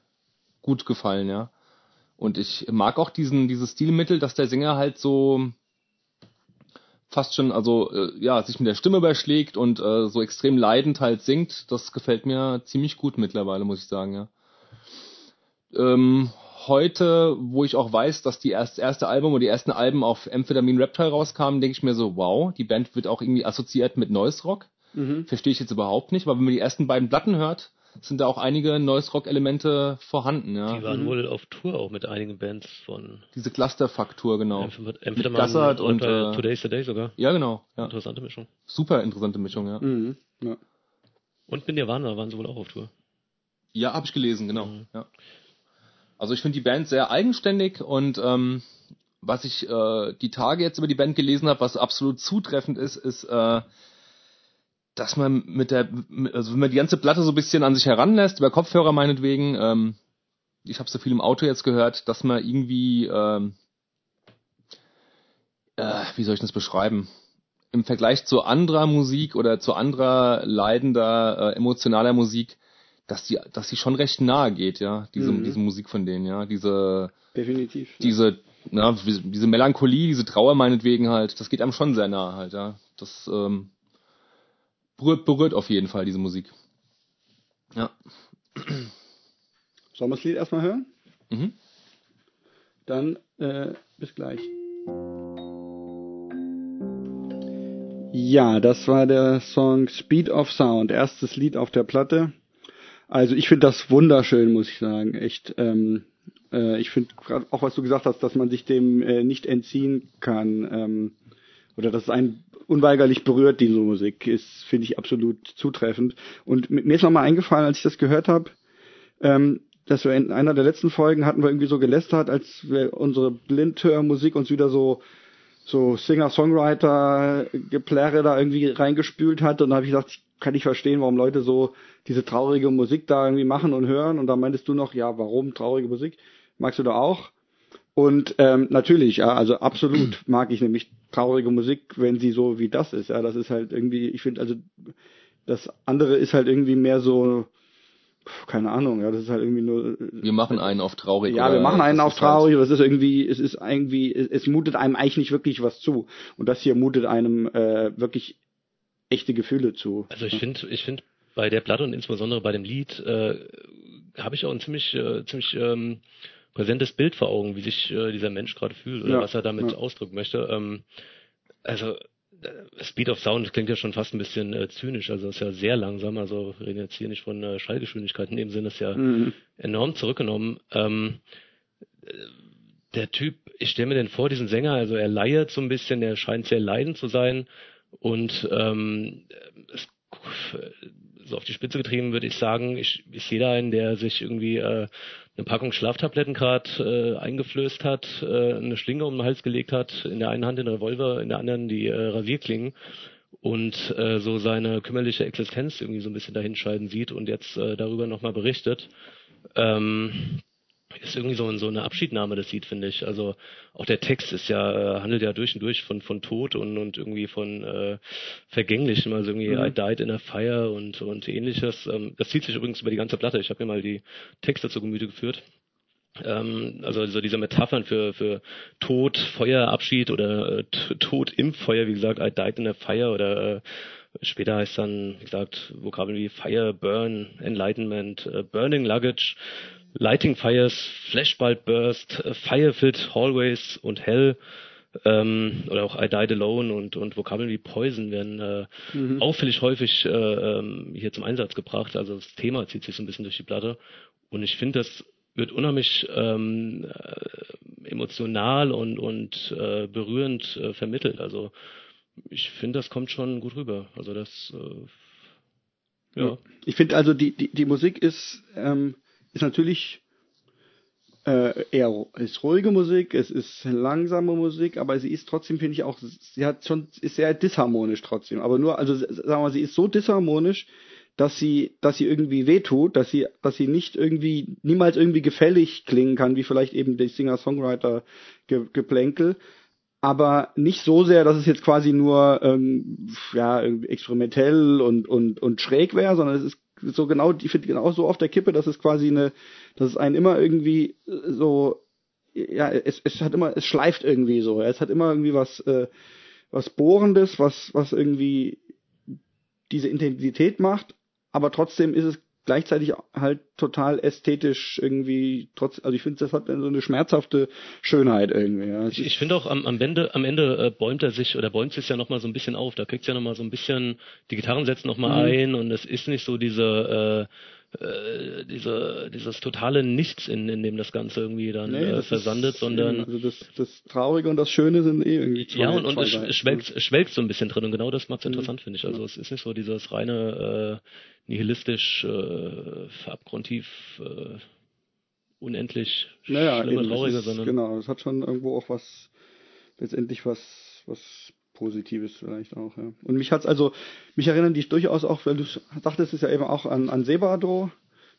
gut gefallen, ja. Und ich mag auch diesen, dieses Stilmittel, dass der Sänger halt so, fast schon, also äh, ja, sich mit der Stimme überschlägt und äh, so extrem leidend halt singt, das gefällt mir ziemlich gut mittlerweile, muss ich sagen, ja. Ähm, heute, wo ich auch weiß, dass die erst, erste Album oder die ersten Alben auf Amphetamine Reptile rauskamen, denke ich mir so, wow, die Band wird auch irgendwie assoziiert mit Noise Rock. Mhm. Verstehe ich jetzt überhaupt nicht, weil wenn man die ersten beiden Platten hört, sind da auch einige Noise Rock Elemente vorhanden, ja. Die waren mhm. wohl auf Tour auch mit einigen Bands von. Diese Clusterfaktur, genau. Amphetamine und, äh, Today's the Day sogar. Ja, genau. Ja. Interessante Mischung. Super interessante Mischung, ja. Mhm. ja. Und mit Nirvana waren sie wohl auch auf Tour. Ja, habe ich gelesen, genau. Mhm. Ja. Also ich finde die Band sehr eigenständig und ähm, was ich äh, die Tage jetzt über die Band gelesen habe, was absolut zutreffend ist, ist, äh, dass man mit der, also wenn man die ganze Platte so ein bisschen an sich heranlässt, über Kopfhörer meinetwegen, ähm, ich habe so viel im Auto jetzt gehört, dass man irgendwie, ähm, äh, wie soll ich das beschreiben? Im Vergleich zu anderer Musik oder zu anderer leidender, äh, emotionaler Musik, dass die, dass die schon recht nahe geht, ja, diese, mhm. diese Musik von denen, ja, diese, definitiv, diese, na, diese Melancholie, diese Trauer meinetwegen halt, das geht einem schon sehr nahe halt, ja, das ähm, berührt, berührt auf jeden Fall diese Musik, ja. Sollen wir das Lied erstmal hören? Mhm. Dann äh, bis gleich. Ja, das war der Song Speed of Sound, erstes Lied auf der Platte. Also ich finde das wunderschön, muss ich sagen, echt. Ähm, äh, ich finde auch, was du gesagt hast, dass man sich dem äh, nicht entziehen kann ähm, oder dass es einen unweigerlich berührt, diese Musik, ist, finde ich absolut zutreffend. Und mir ist nochmal eingefallen, als ich das gehört habe, ähm, dass wir in einer der letzten Folgen hatten wir irgendwie so gelästert, als wir unsere Blindhörmusik uns wieder so so Singer-Songwriter-Geplärre da irgendwie reingespült hat. Und da habe ich gesagt, kann ich verstehen, warum Leute so diese traurige Musik da irgendwie machen und hören. Und da meintest du noch, ja, warum traurige Musik? Magst du da auch? Und ähm, natürlich, ja, also absolut mag ich nämlich traurige Musik, wenn sie so wie das ist. Ja, das ist halt irgendwie, ich finde, also das andere ist halt irgendwie mehr so, keine Ahnung, ja, das ist halt irgendwie nur. Wir machen einen auf traurig. Ja, wir machen einen auf traurig, halt das ist irgendwie, es ist irgendwie, es, es, mutet einem eigentlich nicht wirklich was zu. Und das hier mutet einem äh, wirklich echte Gefühle zu. Also ich finde, ich finde bei der Platte und insbesondere bei dem Lied äh, habe ich auch ein ziemlich, äh, ziemlich ähm, präsentes Bild vor Augen, wie sich äh, dieser Mensch gerade fühlt oder ja, was er damit ja. ausdrücken möchte. Ähm, also äh, Speed of Sound klingt ja schon fast ein bisschen äh, zynisch, also ist ja sehr langsam, also wir reden jetzt hier nicht von äh, Schallgeschwindigkeiten, in dem Sinne ist ja mhm. enorm zurückgenommen. Ähm, äh, der Typ, ich stelle mir den vor, diesen Sänger, also er leiert so ein bisschen, er scheint sehr leidend zu sein und ähm, es, so auf die Spitze getrieben würde ich sagen, ich, ich sehe da einen, der sich irgendwie äh, eine Packung Schlaftabletten gerade äh, eingeflößt hat, äh, eine Schlinge um den Hals gelegt hat, in der einen Hand den Revolver, in der anderen die äh, Rasierklingen und äh, so seine kümmerliche Existenz irgendwie so ein bisschen dahinscheiden sieht und jetzt äh, darüber nochmal berichtet. Ähm, ist irgendwie so, so eine Abschiednahme das Lied, finde ich. Also auch der Text ist ja, äh, handelt ja durch und durch von, von Tod und, und irgendwie von äh, Vergänglichem, also irgendwie mhm. I died in a fire und, und ähnliches. Ähm, das zieht sich übrigens über die ganze Platte. Ich habe mir mal die Texte zu Gemüte geführt. Ähm, also so diese Metaphern für, für Tod, Feuer, Abschied oder äh, Tod im Feuer, wie gesagt, I died in a fire oder äh, Später heißt dann, wie gesagt, Vokabeln wie Fire, Burn, Enlightenment, uh, Burning Luggage, Lighting Fires, Flashbulb Burst, Fire-Filled Hallways und Hell ähm, oder auch I Died Alone und, und Vokabeln wie Poison werden äh, mhm. auffällig häufig äh, ähm, hier zum Einsatz gebracht. Also das Thema zieht sich so ein bisschen durch die Platte und ich finde, das wird unheimlich ähm, äh, emotional und, und äh, berührend äh, vermittelt. Also ich finde, das kommt schon gut rüber. Also das äh, ja. Ich finde also die, die, die Musik ist ähm, ist natürlich äh, eher ist ruhige Musik, es ist langsame Musik, aber sie ist trotzdem, finde ich auch, sie hat schon, ist sehr disharmonisch trotzdem. Aber nur, also sagen wir mal, sie ist so disharmonisch, dass sie, dass sie irgendwie wehtut, dass sie, dass sie nicht irgendwie, niemals irgendwie gefällig klingen kann, wie vielleicht eben die Singer-Songwriter-Geplänkel, aber nicht so sehr, dass es jetzt quasi nur ähm, ja experimentell und und und schräg wäre, sondern es ist so genau, ich finde genau so auf der Kippe, dass es quasi eine, dass es einen immer irgendwie äh, so, ja, es, es hat immer, es schleift irgendwie so, es hat immer irgendwie was, äh, was Bohrendes, was, was irgendwie diese Intensität macht, aber trotzdem ist es gleichzeitig halt total ästhetisch irgendwie trotz also ich finde das hat so eine schmerzhafte Schönheit irgendwie ja. ich, ich finde auch am, am Ende am Ende äh, bäumt er sich oder bäumt sich ja noch mal so ein bisschen auf da kriegt ja noch mal so ein bisschen die Gitarren setzen noch mal mhm. ein und es ist nicht so diese äh, äh, diese, dieses totale Nichts, in, in dem das Ganze irgendwie dann nee, äh, versandet, sondern. also das, das Traurige und das Schöne sind eh irgendwie zwei, Ja, und, und es schwelgt, schwelgt so ein bisschen drin und genau das macht es mhm. interessant, finde ich. Also ja. es ist nicht so dieses reine äh, nihilistisch, äh, abgrundtief äh, unendlich naja, schlimme, traurige, ist, sondern. Genau, es hat schon irgendwo auch was, letztendlich was, was Positives vielleicht auch, ja. Und mich hat's also, mich erinnern die durchaus auch, weil du sagtest es ja eben auch an, an Sebado,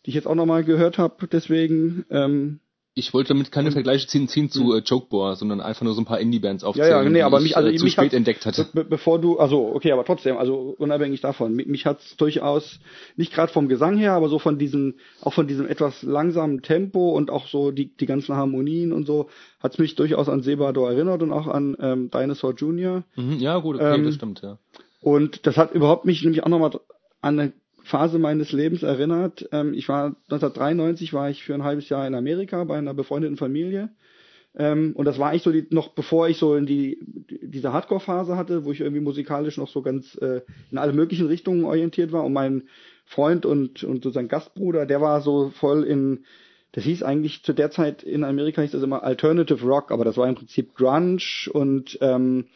die ich jetzt auch nochmal gehört habe, deswegen, ähm, ich wollte damit keine Vergleiche ziehen, ziehen zu äh, Jokeboa, sondern einfach nur so ein paar Indie-Bands aufzählen, ja, ja, nee, aber mich, also äh, zu mich spät entdeckt hatte. Be bevor du, also okay, aber trotzdem, also unabhängig davon, mich, mich hat's durchaus nicht gerade vom Gesang her, aber so von diesem, auch von diesem etwas langsamen Tempo und auch so die die ganzen Harmonien und so, hat's mich durchaus an Sebado erinnert und auch an ähm, Dinosaur Jr. Mhm, ja, gut, okay, ähm, das stimmt, ja. Und das hat überhaupt mich nämlich auch nochmal an eine Phase meines Lebens erinnert. Ähm, ich war 1993 war ich für ein halbes Jahr in Amerika bei einer befreundeten Familie. Ähm, und das war eigentlich so die, noch bevor ich so in die diese Hardcore-Phase hatte, wo ich irgendwie musikalisch noch so ganz äh, in alle möglichen Richtungen orientiert war. Und mein Freund und und sozusagen Gastbruder, der war so voll in das hieß eigentlich zu der Zeit in Amerika hieß das immer Alternative Rock, aber das war im Prinzip Grunge und ähm,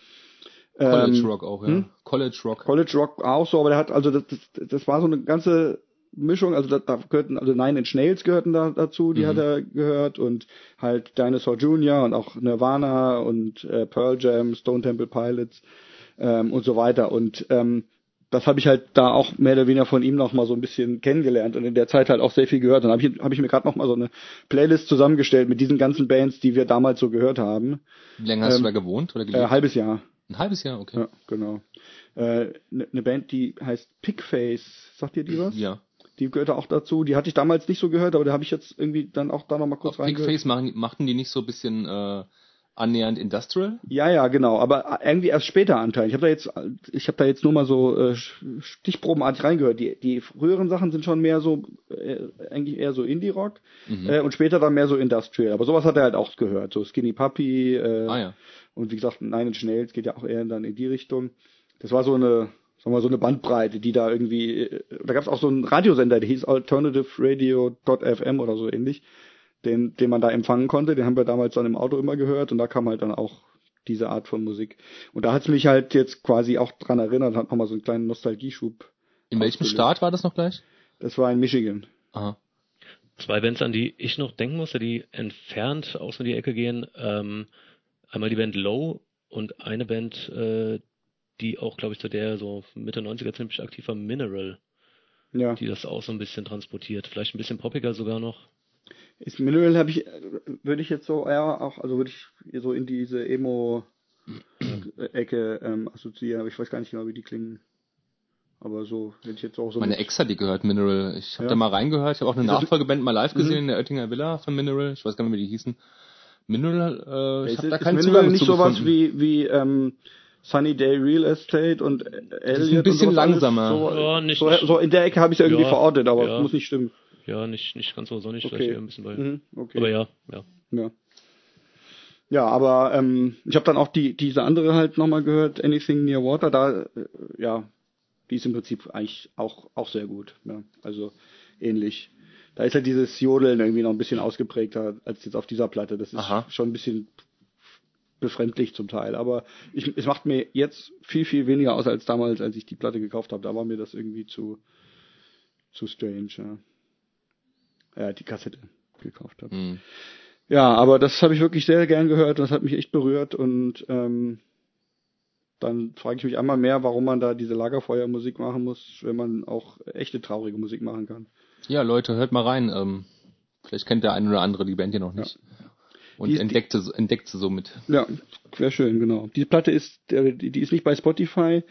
College ähm, Rock auch, ja. Hm? College Rock. College Rock auch so, aber der hat, also das, das, das war so eine ganze Mischung, also da, da gehörten, also Nine Inch Nails gehörten da dazu, die mhm. hat er gehört und halt Dinosaur Jr. und auch Nirvana und äh, Pearl Jam, Stone Temple Pilots ähm, und so weiter und ähm, das habe ich halt da auch mehr oder weniger von ihm noch mal so ein bisschen kennengelernt und in der Zeit halt auch sehr viel gehört. Dann habe ich, hab ich mir gerade noch mal so eine Playlist zusammengestellt mit diesen ganzen Bands, die wir damals so gehört haben. Wie lange hast ähm, du da gewohnt oder gelebt? Äh, halbes Jahr. Ein halbes Jahr, okay. Ja, genau. Eine äh, ne, ne Band, die heißt Pigface. Sagt ihr die was? Ja. Die gehörte auch dazu. Die hatte ich damals nicht so gehört, aber da habe ich jetzt irgendwie dann auch da noch mal kurz rein. Pigface machen, machten die nicht so ein bisschen äh, annähernd Industrial? Ja, ja, genau. Aber irgendwie erst später Anteil. Ich habe da jetzt, ich habe da jetzt nur mal so äh, Stichprobenartig reingehört. Die, die früheren Sachen sind schon mehr so, äh, eigentlich eher so Indie-Rock mhm. äh, und später dann mehr so Industrial. Aber sowas hat er halt auch gehört. So Skinny Puppy. Äh, ah ja. Und wie gesagt, Nine Inch Nails geht ja auch eher dann in die Richtung. Das war so eine, sagen wir mal, so eine Bandbreite, die da irgendwie, da gab es auch so einen Radiosender, der hieß Alternative Radio.fm oder so ähnlich, den, den man da empfangen konnte. Den haben wir damals dann im Auto immer gehört und da kam halt dann auch diese Art von Musik. Und da hat's mich halt jetzt quasi auch dran erinnert, hat nochmal so einen kleinen Nostalgieschub. In welchem Staat war das noch gleich? Das war in Michigan. Aha. Zwei Bands, an die ich noch denken musste, die entfernt aus in die Ecke gehen. Ähm, einmal die Band Low und eine Band, äh, die auch, glaube ich, zu der so Mitte 90er ziemlich aktiv war, Mineral. Ja. Die das auch so ein bisschen transportiert. Vielleicht ein bisschen poppiger sogar noch. Ist Mineral habe ich, würde ich jetzt so eher auch, also würde ich so in diese Emo-Ecke ähm, assoziieren, aber ich weiß gar nicht genau, wie die klingen. Aber so hätte ich jetzt auch so. Meine Ex hat die gehört, Mineral. Ich habe ja. da mal reingehört. Ich habe auch eine Nachfolgeband mal live gesehen mhm. in der Oettinger Villa von Mineral. Ich weiß gar nicht mehr, wie die hießen. Mineral, äh, ich habe da keinen Mineral nicht sowas wie, wie ähm, Sunny Day Real Estate und Elliot ein bisschen langsamer. So, ja, nicht, so, so, in der Ecke habe ich irgendwie ja, verortet, aber ja. muss nicht stimmen. Ja, nicht, nicht ganz so sonnig, okay. vielleicht eher ein bisschen bei. Mhm, okay. Aber ja, ja. Ja, ja aber ähm, ich habe dann auch die diese andere halt nochmal gehört, Anything Near Water, da, äh, ja, die ist im Prinzip eigentlich auch, auch sehr gut. Ja, also ähnlich da ist halt dieses Jodeln irgendwie noch ein bisschen ausgeprägter als jetzt auf dieser Platte. Das ist Aha. schon ein bisschen befremdlich zum Teil. Aber ich, es macht mir jetzt viel, viel weniger aus als damals, als ich die Platte gekauft habe. Da war mir das irgendwie zu, zu strange, ja. Ja, die Kassette gekauft habe. Mhm. Ja, aber das habe ich wirklich sehr gern gehört. Das hat mich echt berührt und ähm, dann frage ich mich einmal mehr, warum man da diese Lagerfeuermusik machen muss, wenn man auch echte traurige Musik machen kann. Ja, Leute, hört mal rein. Ähm, vielleicht kennt der eine oder andere die Band hier noch nicht. Ja. Und die entdeckt, sie, entdeckt sie somit. Ja, wäre schön, genau. Die Platte ist, die, ist nicht bei Spotify.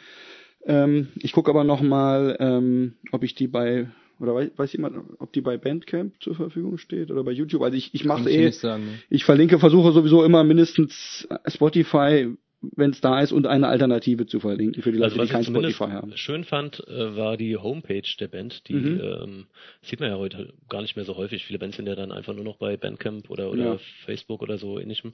Ähm, ich gucke aber noch mal, ähm, ob ich die bei oder weiß, weiß jemand, ob die bei Bandcamp zur Verfügung steht oder bei YouTube? Also ich, ich mache eh, sagen, ne? ich verlinke, versuche sowieso immer mindestens Spotify, wenn es da ist, und eine Alternative zu verlinken für die Leute, also, die kein Spotify haben. Schön fand, äh, war die Homepage der Band. Die mhm. ähm, sieht man ja heute gar nicht mehr so häufig. Viele Bands sind ja dann einfach nur noch bei Bandcamp oder, oder ja. Facebook oder so ähnlichem.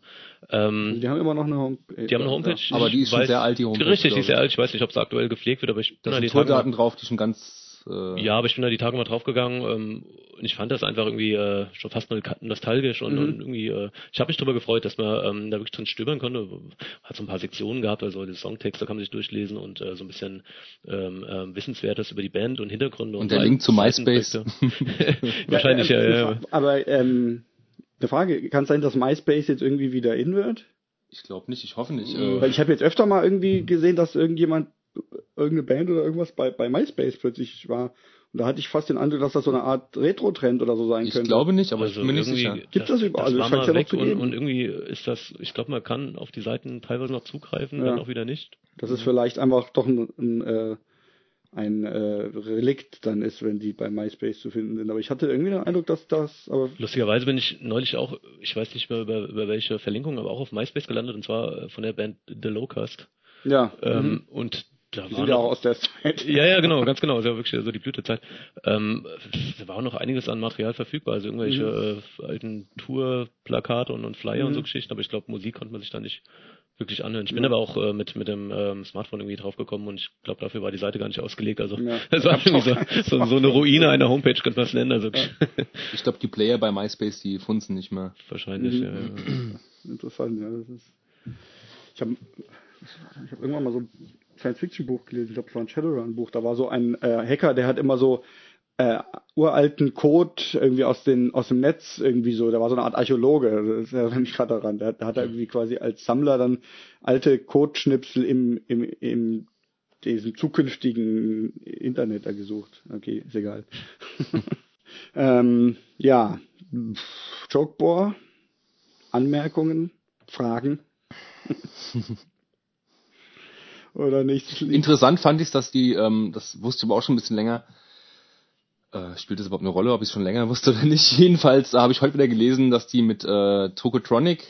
Ähm, also die haben immer noch eine Homepage. Die haben eine Homepage. Aber die ist schon weiß, sehr alt, die Homepage. Richtig, die ist sehr alt. Ich weiß nicht, ob sie aktuell gepflegt wird, aber ich da sind Tourdaten drauf, die schon ganz äh ja, aber ich bin da die Tage mal draufgegangen ähm, und ich fand das einfach irgendwie äh, schon fast nostalgisch und, mhm. und irgendwie, äh, ich habe mich darüber gefreut, dass man ähm, da wirklich drin stöbern konnte. Hat so ein paar Sektionen gehabt, also die Songtexte kann man sich durchlesen und äh, so ein bisschen ähm, äh, Wissenswertes über die Band und Hintergründe. Und, und der Link zu MySpace. Wahrscheinlich, ja, ja, ja. Aber ähm, eine Frage, kann es sein, dass MySpace jetzt irgendwie wieder in wird? Ich glaube nicht, ich hoffe nicht. Weil ich habe jetzt öfter mal irgendwie gesehen, dass irgendjemand, irgendeine Band oder irgendwas bei, bei MySpace plötzlich war. Und da hatte ich fast den Eindruck, dass das so eine Art Retro-Trend oder so sein ich könnte. Ich glaube nicht, aber also ich bin mir nicht irgendwie- sicher. Gibt das überall? Das Das war mal ja weg zu und, und irgendwie ist das, ich glaube, man kann auf die Seiten teilweise noch zugreifen, Ja. dann auch wieder nicht. Dass es vielleicht einfach doch ein, ein, äh, ein äh, Relikt dann ist, wenn die bei MySpace zu finden sind. Aber ich hatte irgendwie den Eindruck, dass das, aber Lustigerweise bin ich neulich auch, ich weiß nicht mehr über, über welche Verlinkung, aber auch auf MySpace gelandet und zwar äh, von der Band The Locust. ja, Ähm, und da die war sind ja auch aus der Zeit. Ja, ja, genau, ganz genau. Das ist ja wirklich so die Blütezeit. Ähm, da war auch noch einiges an Material verfügbar, also irgendwelche äh, alten Tour-Plakate und, und Flyer und so Geschichten, aber ich glaube, Musik konnte man sich da nicht wirklich anhören. Ich bin aber auch äh, mit, mit dem ähm, Smartphone irgendwie draufgekommen und ich glaube, dafür war die Seite gar nicht ausgelegt. Also Ja. das war irgendwie so, so, so eine Ruine einer Homepage, könnte man es nennen. Also Ich glaube, die Player bei MySpace, die funzen nicht mehr. wahrscheinlich, ja, ja. Interessant, ja. Das ist. Ich habe ich hab irgendwann mal so ein Science-Fiction-Buch gelesen, ich glaube, es war ein Shadowrun-Buch. Da war so ein äh, Hacker, der hat immer so äh, uralten Code irgendwie aus, den, aus dem Netz irgendwie so, der war so eine Art Archäologe, das erinnert mich gerade daran. Der hat da irgendwie quasi als Sammler dann alte Codeschnipsel im, im, im diesem zukünftigen Internet da gesucht. Okay, ist egal. ähm, ja, Jokeboar, Anmerkungen, Fragen. Oder nicht? Interessant fand ich, dass die, ähm, das wusste ich aber auch schon ein bisschen länger, äh, spielt das überhaupt eine Rolle, ob ich es schon länger wusste oder nicht. Jedenfalls äh, habe ich heute wieder gelesen, dass die mit äh, Tokotronic,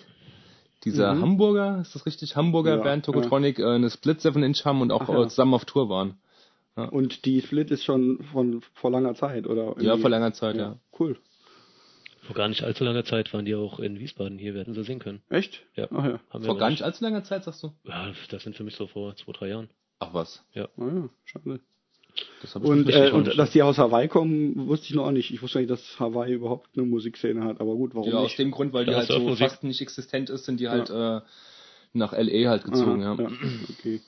dieser Mhm. Hamburger, ist das richtig? Hamburger Ja, Band Tokotronic, äh, eine Split 7 Inch haben und auch Ach ja. äh, zusammen auf Tour waren. Und die Split ist schon von vor langer Zeit, oder? Ja, irgendwie? vor langer Zeit, ja. Cool. Vor gar nicht allzu langer Zeit waren die auch in Wiesbaden hier, wir hätten sie sehen können. Echt? Ja. Ach ja. Haben Vor gar nicht allzu langer Zeit, sagst du? Ja, das sind für mich so vor zwei, drei Jahren. Ach was. Ah ja, schade. Das Und, äh, und dass die aus Hawaii kommen, wusste ich noch nicht. Ich wusste nicht, dass Hawaii überhaupt eine Musikszene hat, aber gut, warum ja, aus nicht? dem Grund, weil die Da halt du auch so Musik. fast nicht existent ist, sind die halt äh, nach LA halt gezogen, Aha, ja. ja. Okay.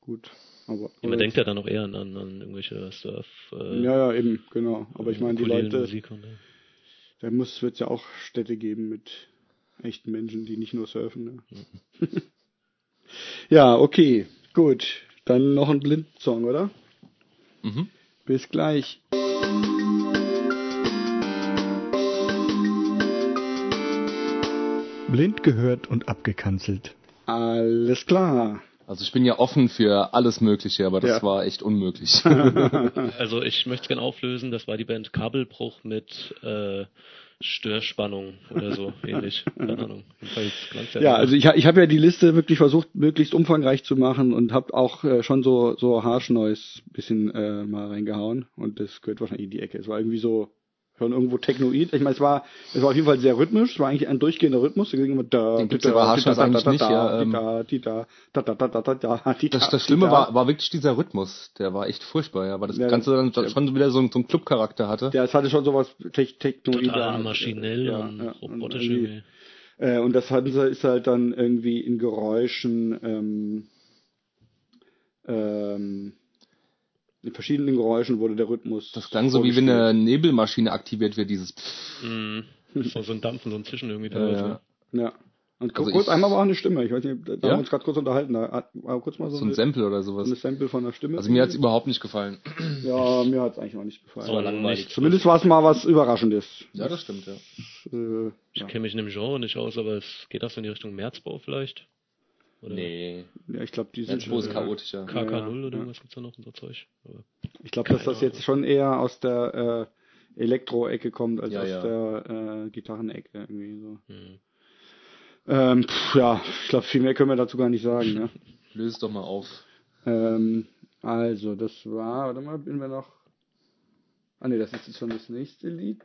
Gut. Aber, Ja, man denkt ja dann auch eher an, an, an irgendwelche Surf, äh, ja, ja, eben, genau. Aber ich meine, die Leute, Musik und, äh, da muss, wird ja auch Städte geben mit echten Menschen, die nicht nur surfen. Ne? ja, okay, gut. Dann noch ein Blind-Song, oder? Mhm. Bis gleich. Blind gehört und abgekanzelt. Alles klar. Also ich bin ja offen für alles Mögliche, aber das Ja. war echt unmöglich. Also ich möchte es gerne auflösen, das war die Band Kabelbruch mit äh, Störspannung oder so ähnlich. Keine Ahnung. Ja, also ich, ich habe ja die Liste wirklich versucht, möglichst umfangreich zu machen und habe auch äh, schon so so Harsh Noise bisschen äh, mal reingehauen und das gehört wahrscheinlich in die Ecke. Es war irgendwie so schon irgendwo Technoid. Ich meine, es war es war auf jeden Fall sehr rhythmisch. Es war eigentlich ein durchgehender Rhythmus. Da ging immer da, Den gibt's da, ja bei Harsh da, Noise da, eigentlich da, nicht, da, ja, die da, die da, da, da, da, da, da, da, die Das, Schlimme da. war, war wirklich dieser Rhythmus. Der war echt furchtbar, ja, weil das Ja, Ganze dann ja. schon wieder so, einen- so einen Clubcharakter hatte. Ja, es hatte schon sowas Te Technoid. total maschinell ja, und ja, robotisch irgendwie- irgendwie. Äh, und das hatten sie, ist halt dann irgendwie in Geräuschen, ähm, ähm, in verschiedenen Geräuschen wurde der Rhythmus. Das klang so, wie wenn eine Nebelmaschine aktiviert wird, dieses Pfff. Mhm. So, so ein Dampfen, so ein Zischen irgendwie. Ja, ja. Ja. Und Also kurz ich- einmal war auch eine Stimme. Ich weiß nicht, da Ja? haben wir uns gerade kurz unterhalten. Da hat- war kurz mal so, so ein eine, Sample oder so sowas. eine Sample von einer Stimme. Also mir hat's überhaupt nicht gefallen. Ja, mir hat's eigentlich auch nicht gefallen. So langweilig. nicht- Zumindest war es mal was Überraschendes. Ja, das stimmt, ja. Äh, Ich ja. kenne mich in dem Genre nicht aus, aber es geht das so in die Richtung Märzbau vielleicht? Oder Nee. ja, ich glaube, die sind. Ist äh, chaotischer. KK0 Ja, oder ja. irgendwas gibt's da noch so Zeug. Aber Ich glaube, dass das jetzt schon eher aus der äh, Elektro-Ecke kommt, als Ja, aus ja. der äh, Gitarrenecke irgendwie so. hm. Ähm, pff, ja, ich glaube, viel mehr können wir dazu gar nicht sagen. Ne? Löse es doch mal auf. ähm, also, das war, warte mal, bin wir noch. Ah ne, das ist jetzt schon das nächste Lied.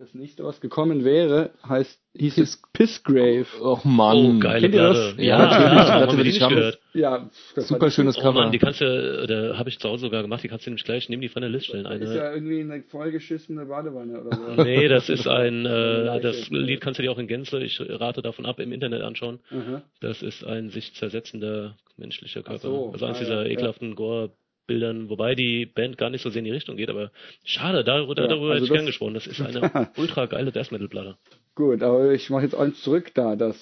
Das nächste, was gekommen wäre, heißt, hieß es Pissgrave. Och Mann. Oh, geile Kennt ihr das? Platte. Ja, natürlich, die haben Platte wir will die ich nicht gehört. Ja, das Super schönes Oh Cover. Mann, die kannst du, da habe ich zu Hause sogar gemacht, die kannst du nämlich gleich neben die von der Liste stellen. Ist Eine, ja irgendwie eine vollgeschissene Badewanne oder so. nee, das ist ein, äh, das Lied kannst du dir auch in Gänze, ich rate davon ab, im Internet anschauen. Aha. Das ist ein sich zersetzender menschlicher Körper. so, also eins ah, dieser ja, ja. ekelhaften Gore Bildern, wobei die Band gar nicht so sehr in die Richtung geht, aber schade, darüber, ja, darüber also hätte ich gern gesprochen. Das ist eine ultra geile Death Metal Platte. Gut, aber ich mache jetzt eins zurück da, das.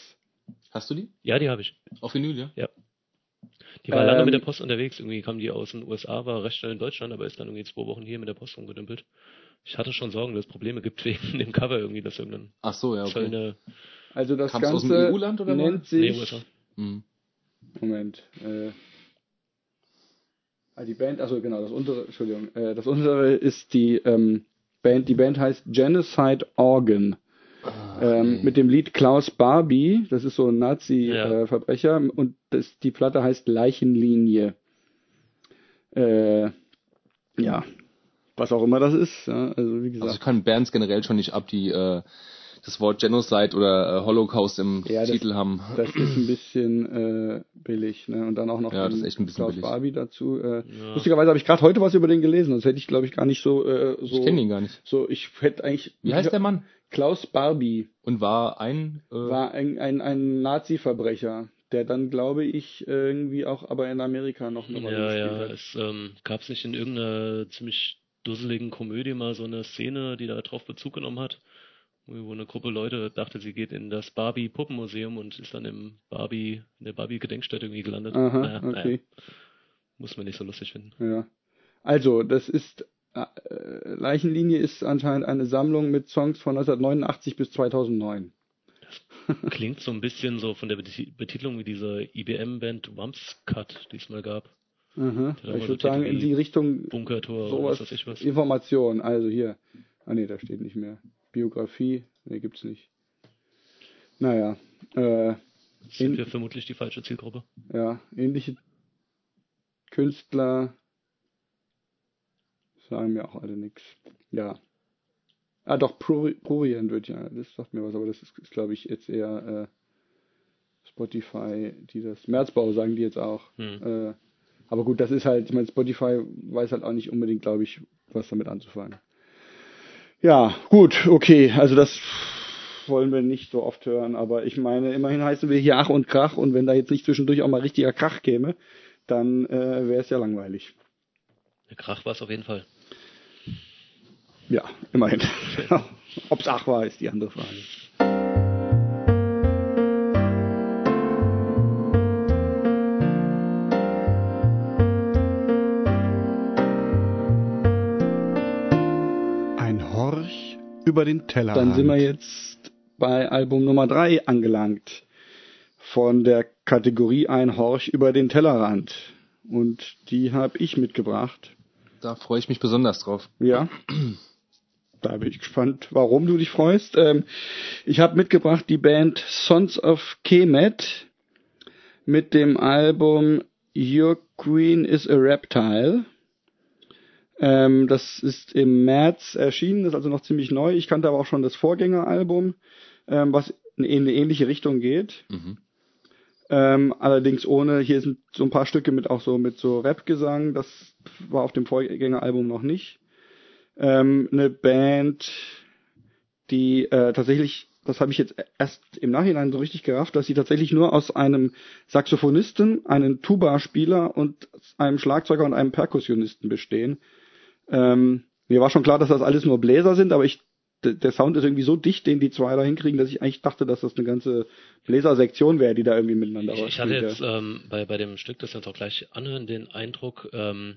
Hast du die? Ja, die habe ich. Auf Vinyl, ja? Ja. Die war ähm, lange mit der Post unterwegs, irgendwie kam die aus den USA, war recht schnell in Deutschland, aber ist dann irgendwie zwei Wochen hier mit der Post rumgedümpelt. Ich hatte schon Sorgen, dass es Probleme gibt wegen dem Cover irgendwie, dass irgendein Ach so, ja, okay. Zöllner also das Kam's Ganze aus dem EU-Land oder nennt sich nee, USA. Hm. Moment, äh, die Band, also genau, das untere, Entschuldigung, äh, das untere ist die ähm, Band, die Band heißt Genocide Organ. Ah, ähm, mit dem Lied Klaus Barbie, das ist so ein Nazi-Verbrecher, ja. äh, und das, die Platte heißt Leichenlinie. Äh, ja, was auch immer das ist. Ja, also wie gesagt. Also ich kann Bands generell schon nicht ab, die äh, das Wort Genocide oder äh, Holocaust im ja, Titel das, haben. Das ist ein bisschen äh, billig, ne? Und dann auch noch ja, das ist echt ein bisschen Klaus billig. Barbie dazu. Äh, ja. Lustigerweise habe ich gerade heute was über den gelesen, das hätte ich glaube ich gar nicht so äh, so. Ich kenne ihn gar nicht. So, ich hätte eigentlich. Wie heißt der Mann? Klaus Barbie. Und war ein äh, war ein ein, ein Nazi-Verbrecher der dann, glaube ich, irgendwie auch aber in Amerika noch eine Rolle ja, ja. hat. Es ähm, gab es nicht in irgendeiner ziemlich dusseligen Komödie mal so eine Szene, die da drauf Bezug genommen hat wo eine Gruppe Leute dachte, sie geht in das Barbie Puppenmuseum und ist dann im Barbie, in der Barbie Gedenkstätte irgendwie gelandet. Aha, naja, okay. Naja. Muss man nicht so lustig finden. Ja. Also, das ist, äh, Leichenlinie ist anscheinend eine Sammlung mit Songs von 1989 bis 2009. Das klingt so ein bisschen so von der Betitelung wie diese IBM-Band Wumps Cut, die es mal gab. Aha. Ich würde so sagen, in die Richtung Bunkertor sowas, was weiß ich was. Information, also hier. Ah nee, da steht nicht mehr. Biografie, ne, gibt's nicht. Naja, äh, sind wir vermutlich die falsche Zielgruppe. Ja, ähnliche Künstler sagen mir auch alle nichts. Ja. Ah, doch, Prurient wird ja, das sagt mir was, aber das ist, ist glaube ich, jetzt eher äh, Spotify, die das, Märzbau sagen die jetzt auch. Hm. Äh, aber gut, das ist halt, ich meine, Spotify weiß halt auch nicht unbedingt, glaube ich, was damit anzufangen. Ja, gut, okay. Also das wollen wir nicht so oft hören, aber ich meine, immerhin heißen wir hier Ach und Krach und wenn da jetzt nicht zwischendurch auch mal richtiger Krach käme, dann äh, wäre es ja langweilig. Der Krach war es auf jeden Fall. Ja, immerhin. Ob's Ach war, ist die andere Frage. Über den Tellerrand. Dann sind wir jetzt bei Album Nummer 3 angelangt. Von der Kategorie Ein Horch über den Tellerrand. Und die habe ich mitgebracht. Da freue ich mich besonders drauf. Ja. Da bin ich gespannt, warum du dich freust. Ähm, ich habe mitgebracht die Band Sons of Kemet mit dem Album Your Queen is a Reptile. Ähm, das ist im März erschienen, ist also noch ziemlich neu. Ich kannte aber auch schon das Vorgängeralbum, ähm, was in eine ähnliche Richtung geht. Mhm. Ähm, allerdings ohne, hier sind so ein paar Stücke mit auch so mit so Rap-Gesang, das war auf dem Vorgängeralbum noch nicht. Ähm, eine Band, die äh, tatsächlich, das habe ich jetzt erst im Nachhinein so richtig gerafft, dass sie tatsächlich nur aus einem Saxophonisten, einem Tuba-Spieler und einem Schlagzeuger und einem Perkussionisten bestehen. Ähm, mir war schon klar, dass das alles nur Bläser sind, aber ich der Sound ist irgendwie so dicht, den die zwei da hinkriegen, dass ich eigentlich dachte, dass das eine ganze Bläsersektion wäre, die da irgendwie miteinander Ich, ich hatte jetzt ähm, bei, bei dem Stück, das wir uns auch gleich anhören, den Eindruck, ähm,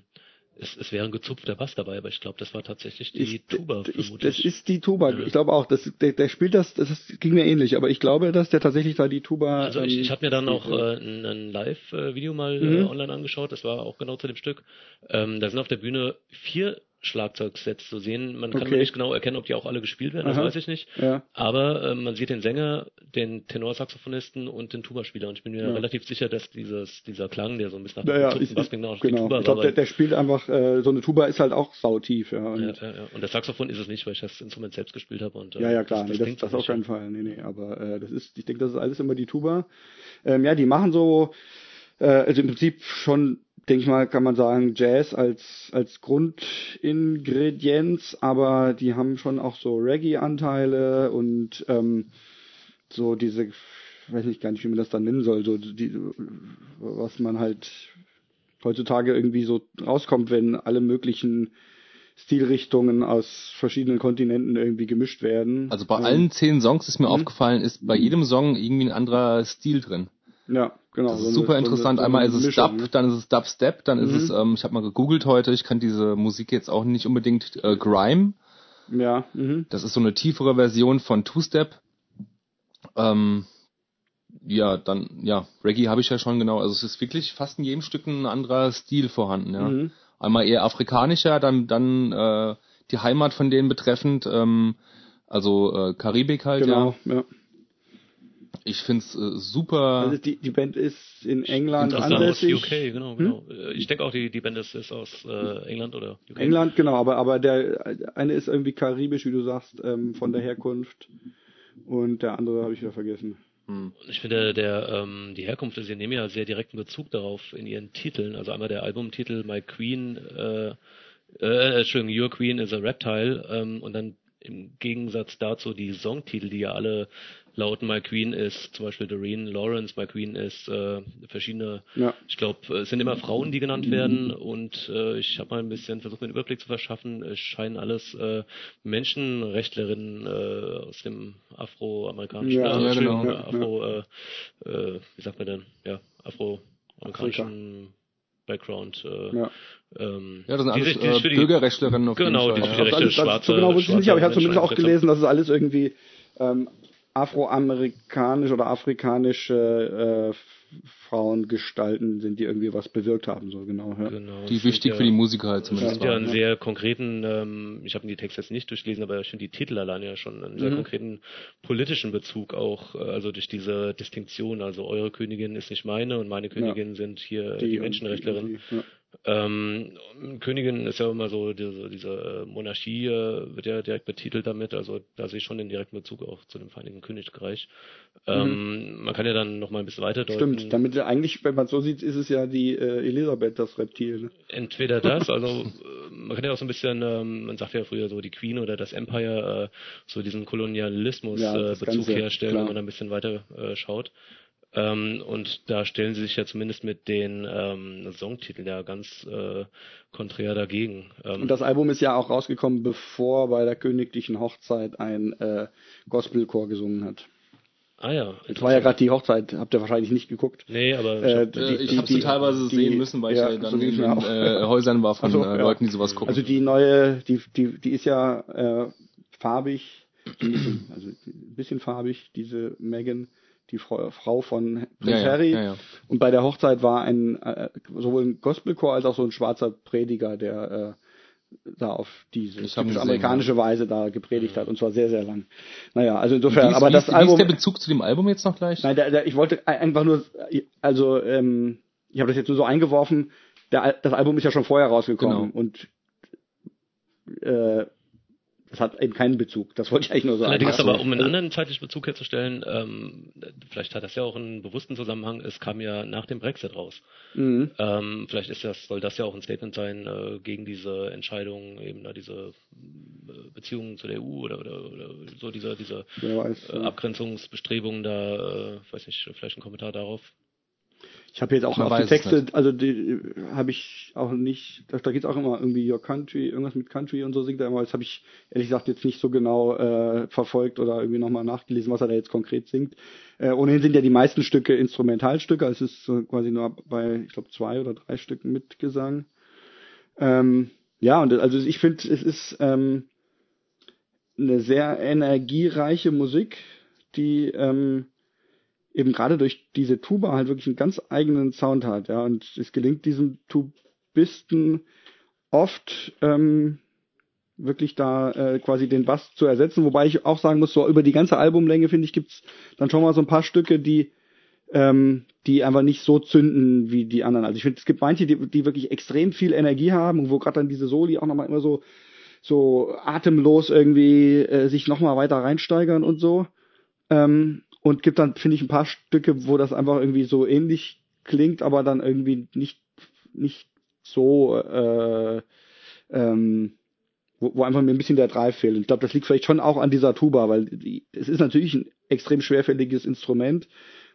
es, es wäre ein gezupfter Bass dabei, aber ich glaube, das war tatsächlich die ich, Tuba. Ich, das ist die Tuba. Ja. Ich glaube auch, das, der, der spielt das, das ging mir ähnlich, aber ich glaube, dass der tatsächlich da die Tuba. Also ich, ähm, ich habe mir dann auch äh, ein, ein Live-Video mal mhm. äh, online angeschaut. Das war auch genau zu dem Stück. Ähm, da sind auf der Bühne vier Schlagzeugsets zu sehen. Man kann okay. nicht genau erkennen, ob die auch alle gespielt werden, das Aha. weiß ich nicht. Ja. Aber äh, man sieht den Sänger, den Tenorsaxophonisten und den Tuba-Spieler. Und ich bin mir ja. relativ sicher, dass dieses, dieser Klang, der so ein bisschen nach ja, ja, Bass genau, genau. Tuba ich glaube, der, der, spielt einfach, äh, so eine Tuba ist halt auch sautief. Ja, und, ja, ja, ja. und das Saxophon ist es nicht, weil ich das Instrument selbst gespielt habe. Und, äh, ja, ja, klar, das, das, nee, das, das auf keinen Fall. Nee, nee, aber äh, das ist, ich denke, das ist alles immer die Tuba. Ähm, ja, die machen so, äh, also im Prinzip schon denke ich mal, kann man sagen, Jazz als, als Grundingredienz, aber die haben schon auch so Reggae-Anteile und ähm, so diese, weiß ich gar nicht, wie man das dann nennen soll, so die, was man halt heutzutage irgendwie so rauskommt, wenn alle möglichen Stilrichtungen aus verschiedenen Kontinenten irgendwie gemischt werden. Also bei ähm, allen zehn Songs ist mir mhm. aufgefallen, ist bei jedem Song irgendwie ein anderer Stil drin. Ja, genau. Das ist so super eine, interessant. So eine, Einmal ist es Mischung, Dub, ne? dann ist es Dubstep, dann mhm. ist es, ähm, ich habe mal gegoogelt heute, ich kann diese Musik jetzt auch nicht unbedingt äh, Grime. Ja. Mhm. Das ist so eine tiefere Version von Two-Step. Ähm, ja, dann, ja, Reggae habe ich ja schon genau. Also es ist wirklich fast in jedem Stück ein anderer Stil vorhanden, ja. Mhm. Einmal eher afrikanischer, dann, dann äh, die Heimat von denen betreffend, ähm, also äh, Karibik halt, genau, ja. ja. Ich find's äh, super. Also die, die Band ist in England ansässig. Aus UK, genau, genau. Hm? Ich denke auch, die, die Band ist, ist aus äh, England oder UK. England, genau, aber, aber der eine ist irgendwie karibisch, wie du sagst, ähm, von der Herkunft. Und der andere habe ich wieder vergessen. Hm. Ich finde, der, ähm, die Herkunft, sie nehmen ja sehr direkten Bezug darauf in ihren Titeln. Also einmal der Albumtitel My Queen, äh, äh, Entschuldigung, Your Queen is a Reptile ähm, und dann im Gegensatz dazu die Songtitel, die ja alle lauten My Queen ist zum Beispiel Doreen Lawrence, My Queen ist äh, verschiedene, ja. ich glaube, es sind immer Frauen, die genannt werden und äh, ich habe mal ein bisschen versucht, mir einen Überblick zu verschaffen. Es scheinen alles äh, Menschenrechtlerinnen äh, aus dem afroamerikanischen, ja, äh, ja, genau, ja, Afro, äh, äh, wie sagt man denn, ja, afroamerikanischen Background. Äh, ja. Ähm, ja, das sind alles die, die, äh, Bürgerrechtlerinnen auf genau, jeden Fall. Genau, die, die Rechte, schwarze, so genau wusste ich nicht, aber ich habe zumindest auch gelesen, dass es alles irgendwie ähm, afroamerikanisch oder afrikanische äh, Frauengestalten sind, die irgendwie was bewirkt haben, so genau. Ja. genau die wichtig ja, für die Musiker halt zumindest. sind ja einen sehr konkreten, ähm, ich habe die Texte jetzt nicht durchgelesen, aber ich finde die Titel alleine ja schon einen sehr mhm. konkreten politischen Bezug auch, äh, also durch diese Distinktion, also eure Königin ist nicht meine und meine Königin ja. sind hier die, die Menschenrechtlerin. Die, ähm, Königin ist ja immer so, diese, diese Monarchie äh, wird ja direkt betitelt damit, also da sehe ich schon den direkten Bezug auch zu dem Vereinigten Königreich. Ähm, mhm. Man kann ja dann noch mal ein bisschen weiter deuten. Stimmt, damit eigentlich, wenn man so sieht, ist es ja die äh, Elisabeth, das Reptil. Ne? Entweder das, also äh, man kann ja auch so ein bisschen, ähm, man sagt ja früher so die Queen oder das Empire, äh, so diesen Kolonialismus ja, äh, Bezug herstellen, klar. wenn man da ein bisschen weiter äh, schaut. Ähm, und da stellen sie sich ja zumindest mit den ähm, Songtiteln ja ganz äh, konträr dagegen. Ähm, und das Album ist ja auch rausgekommen, bevor bei der königlichen Hochzeit ein äh, Gospelchor gesungen hat. Ah ja. Es war ja gerade die Hochzeit, habt ihr wahrscheinlich nicht geguckt. Nee, aber äh, die, äh, ich habe sie teilweise die, sehen müssen, weil ja, ich ja dann so in den äh, Häusern war von also, äh, Leuten, die sowas gucken. Also die neue, die, die, die ist ja äh, farbig, also ein bisschen farbig, diese Megan die Frau, von Prinz ja, Harry. Ja, ja, und bei der Hochzeit war ein äh, sowohl ein Gospelchor als auch so ein schwarzer Prediger, der äh, da auf diese amerikanische Weise da gepredigt hat und zwar sehr sehr lang. Naja, also insofern, ist, aber das ist, Album. Wie ist der Bezug zu dem Album jetzt noch gleich? Nein, der, der, ich wollte einfach nur, also ähm, ich habe das jetzt nur so eingeworfen. Der, das Album ist ja schon vorher rausgekommen genau. und äh, das hat eben keinen Bezug. Das wollte ich eigentlich nur sagen. Allerdings aber, um einen anderen zeitlichen Bezug herzustellen, ähm, vielleicht hat das ja auch einen bewussten Zusammenhang, es kam ja nach dem Brexit raus. Mhm. Ähm, vielleicht ist das, soll das ja auch ein Statement sein äh, gegen diese Entscheidung, eben da diese äh, Beziehungen zu der EU oder, oder, oder so diese, diese weiß, äh, Abgrenzungsbestrebungen da, äh, weiß nicht, vielleicht ein Kommentar darauf. Ich habe jetzt auch auf die Texte, also die habe ich auch nicht, da, da geht es auch immer irgendwie Your Country, irgendwas mit Country und so singt er immer. Das habe ich ehrlich gesagt jetzt nicht so genau äh, verfolgt oder irgendwie nochmal nachgelesen, was er da jetzt konkret singt. Äh, ohnehin sind ja die meisten Stücke Instrumentalstücke, also es ist so quasi nur bei, ich glaube, zwei oder drei Stücken mit Gesang. Ähm, ja, und also ich finde, es ist ähm, eine sehr energiereiche Musik, die ähm, eben gerade durch diese Tuba halt wirklich einen ganz eigenen Sound hat, ja. Und es gelingt diesem Tubisten oft ähm, wirklich da äh, quasi den Bass zu ersetzen. Wobei ich auch sagen muss, so über die ganze Albumlänge, finde ich, gibt's dann schon mal so ein paar Stücke, die ähm, die einfach nicht so zünden wie die anderen. Also ich finde, es gibt manche, die, die wirklich extrem viel Energie haben und wo gerade dann diese Soli auch nochmal immer so so atemlos irgendwie äh, sich nochmal weiter reinsteigern und so. Ähm, und gibt dann, finde ich, ein paar Stücke, wo das einfach irgendwie so ähnlich klingt, aber dann irgendwie nicht, nicht so, äh, ähm, wo, wo einfach mir ein bisschen der Drive fehlt. Ich glaube, das liegt vielleicht schon auch an dieser Tuba, weil die, es ist natürlich ein extrem schwerfälliges Instrument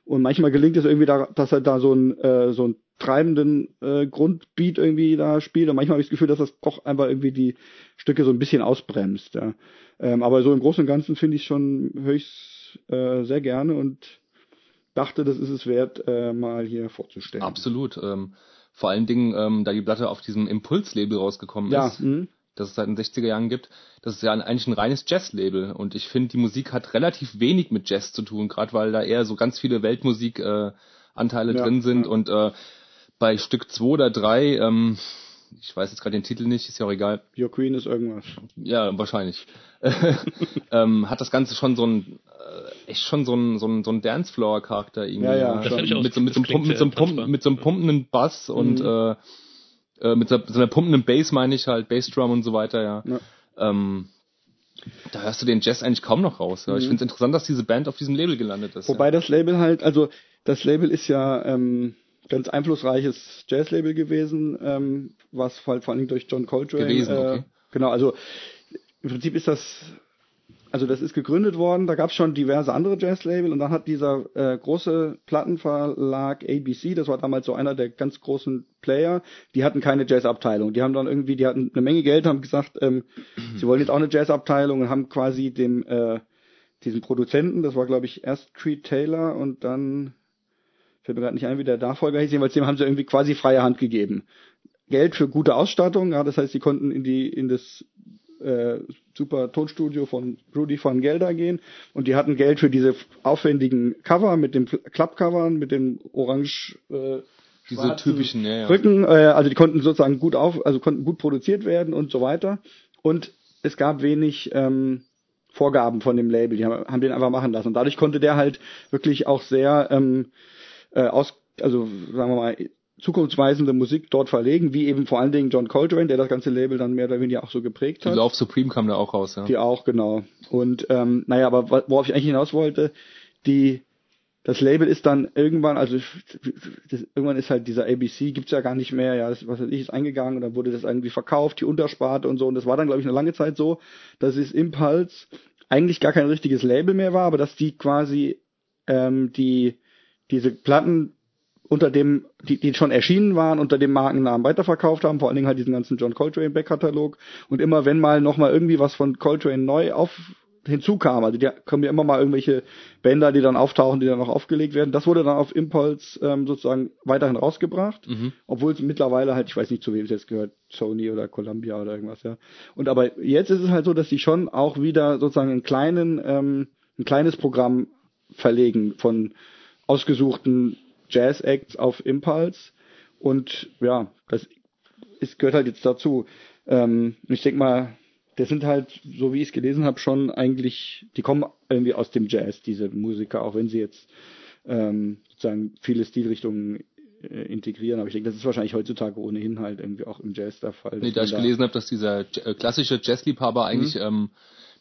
und manchmal gelingt es irgendwie, da, dass er da so ein, äh, so ein treibenden äh, Grundbeat irgendwie da spielt. Und manchmal habe ich das Gefühl, dass das doch einfach irgendwie die Stücke so ein bisschen ausbremst. Ja. Ähm, aber so im Großen und Ganzen finde ich schon höchst äh, sehr gerne und dachte, das ist es wert, äh, mal hier vorzustellen. Absolut. Ähm, vor allen Dingen, ähm, da die Platte auf diesem Impulslabel rausgekommen ja, ist, mh. das es seit den 60er Jahren gibt, das ist ja eigentlich ein reines Jazz-Label. Und ich finde, die Musik hat relativ wenig mit Jazz zu tun, gerade weil da eher so ganz viele Weltmusik-Anteile äh, ja, drin sind. Ja. Und äh, bei Stück 2 oder 3, ähm, ich weiß jetzt gerade den Titel nicht, ist ja auch egal. Your Queen ist irgendwas. Ja, wahrscheinlich. ähm, hat das Ganze schon so ein äh, echt schon so ein so ein, so ein Dancefloor-Charakter irgendwie. Ja, ja. ja. Mit, so, mit, so, Pump, mit, so Pump, mit so einem pumpenden Bass mhm. und äh, äh, mit so, so einer pumpenden Bass meine ich halt, Bassdrum und so weiter, ja. ja. Ähm, da hörst du den Jazz eigentlich kaum noch raus. Ja. Mhm. Ich finde es interessant, dass diese Band auf diesem Label gelandet ist. Wobei ja. das Label halt, also das Label ist ja ähm, ganz einflussreiches Jazzlabel gewesen, ähm, was halt vor allem durch John Coltrane. Gewesen, okay. Äh, genau, also im Prinzip ist das, also das ist gegründet worden, da gab es schon diverse andere Jazzlabel und dann hat dieser äh, große Plattenverlag ABC, das war damals so einer der ganz großen Player, die hatten keine Jazzabteilung. Die haben dann irgendwie, die hatten eine Menge Geld, haben gesagt, ähm, sie wollen jetzt auch eine Jazzabteilung und haben quasi dem äh, diesen Produzenten, das war glaube ich erst Creed Taylor und dann fällt mir gerade nicht ein, wie der Nachfolger hieß, jedenfalls dem haben sie irgendwie quasi freie Hand gegeben. Geld für gute Ausstattung, ja, das heißt, sie konnten in die in das äh, super Tonstudio von Rudy van Gelder gehen und die hatten Geld für diese aufwendigen Cover mit dem Klappcovern, mit dem orange äh, diese typischen ja, ja. Rücken, äh, also die konnten sozusagen gut auf, also konnten gut produziert werden und so weiter. Und es gab wenig ähm, Vorgaben von dem Label, die haben, haben den einfach machen lassen. Und dadurch konnte der halt wirklich auch sehr ähm, äh, aus, also sagen wir mal, zukunftsweisende Musik dort verlegen, wie eben vor allen Dingen John Coltrane, der das ganze Label dann mehr oder weniger auch so geprägt hat. Die Love Supreme kam da auch raus, ja. Die auch, genau. Und ähm, naja, aber worauf ich eigentlich hinaus wollte, die das Label ist dann irgendwann, also das, irgendwann ist halt dieser ABC, gibt's ja gar nicht mehr, ja, das, was weiß ich, ist eingegangen und dann wurde das irgendwie verkauft, die Untersparte und so. Und das war dann, glaube ich, eine lange Zeit so, dass es Impulse eigentlich gar kein richtiges Label mehr war, aber dass die quasi ähm, die diese Platten unter dem, die, die schon erschienen waren, unter dem Markennamen weiterverkauft haben, vor allen Dingen halt diesen ganzen John Coltrane Backkatalog. Und immer wenn mal nochmal irgendwie was von Coltrane neu auf hinzukam, also die kommen ja immer mal irgendwelche Bänder, die dann auftauchen, die dann noch aufgelegt werden. Das wurde dann auf Impulse ähm, sozusagen weiterhin rausgebracht, mhm. obwohl es mittlerweile halt, ich weiß nicht, zu wem es jetzt gehört, Sony oder Columbia oder irgendwas, ja. Und aber jetzt ist es halt so, dass die schon auch wieder sozusagen einen kleinen, ähm, ein kleines Programm verlegen von ausgesuchten Jazz-Acts auf Impulse. Und ja, das ist, gehört halt jetzt dazu. Ähm, ich denke mal, das sind halt, so wie ich es gelesen habe, schon eigentlich, die kommen irgendwie aus dem Jazz, diese Musiker, auch wenn sie jetzt ähm, sozusagen viele Stilrichtungen äh, integrieren. Aber ich denke, das ist wahrscheinlich heutzutage ohnehin halt irgendwie auch im Jazz der Fall. Nee, da ich da gelesen habe, dass dieser äh, klassische Jazzliebhaber eigentlich mhm. ähm,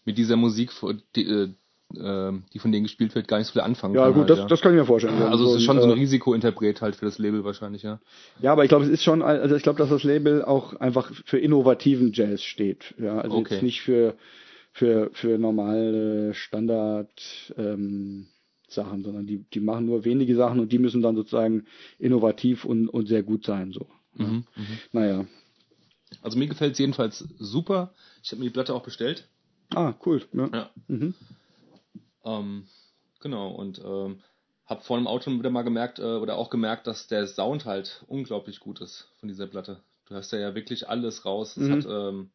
mit dieser Musik die, äh, die von denen gespielt wird, gar nicht so viel anfangen ja, kann. Gut, halt, das, ja, das kann ich mir vorstellen. Ja, also es ist schon so ein äh, Risikointerpret halt für das Label wahrscheinlich, ja. Ja, aber ich glaube, es ist schon, also ich glaube, dass das Label auch einfach für innovativen Jazz steht. Ja, also okay. jetzt nicht für für für normale Standard ähm, Sachen, sondern die die machen nur wenige Sachen und die müssen dann sozusagen innovativ und und sehr gut sein so. Mhm, ja. mhm. Naja. Also mir gefällt es jedenfalls super. Ich habe mir die Platte auch bestellt. Ah, cool. Ja. ja. Mhm. Ähm, genau, und ähm, habe vor dem Auto wieder mal gemerkt, äh, oder auch gemerkt, dass der Sound halt unglaublich gut ist von dieser Platte. Du hast ja, ja wirklich alles raus. Es mhm. hat, ähm,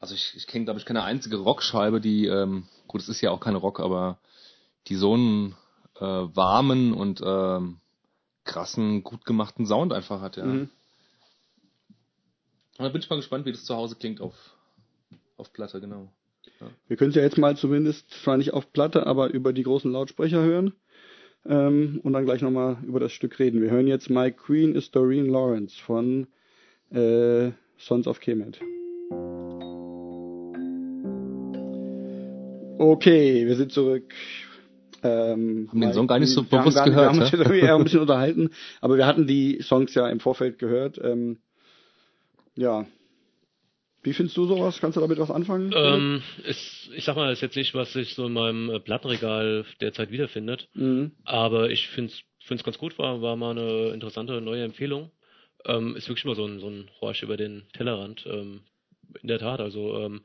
also ich, ich kenne, glaube ich, keine einzige Rockscheibe, die, ähm, gut, es ist ja auch keine Rock, aber die so einen äh, warmen und ähm, krassen, gut gemachten Sound einfach hat, ja. Mhm. Und da bin ich mal gespannt, wie das zu Hause klingt auf, auf Platte, genau. Wir können es ja jetzt mal zumindest, zwar nicht auf Platte, aber über die großen Lautsprecher hören. Ähm, und dann gleich nochmal über das Stück reden. Wir hören jetzt My Queen is Doreen Lawrence von äh, Sons of Kemet. Okay, wir sind zurück. Ähm, haben den Song gar nicht so bewusst gehört. Wir haben uns irgendwie eher ein bisschen unterhalten, aber wir hatten die Songs ja im Vorfeld gehört. Ähm, ja, wie findest du sowas? Kannst du damit was anfangen? Ähm, ist, ich sag mal, ist jetzt nicht, was sich so in meinem äh, Plattenregal derzeit wiederfindet. Mhm. Aber ich finde es ganz gut, war, war mal eine interessante neue Empfehlung. Ähm, ist wirklich mal so ein, so ein Horsch über den Tellerrand. Ähm, in der Tat, also ähm,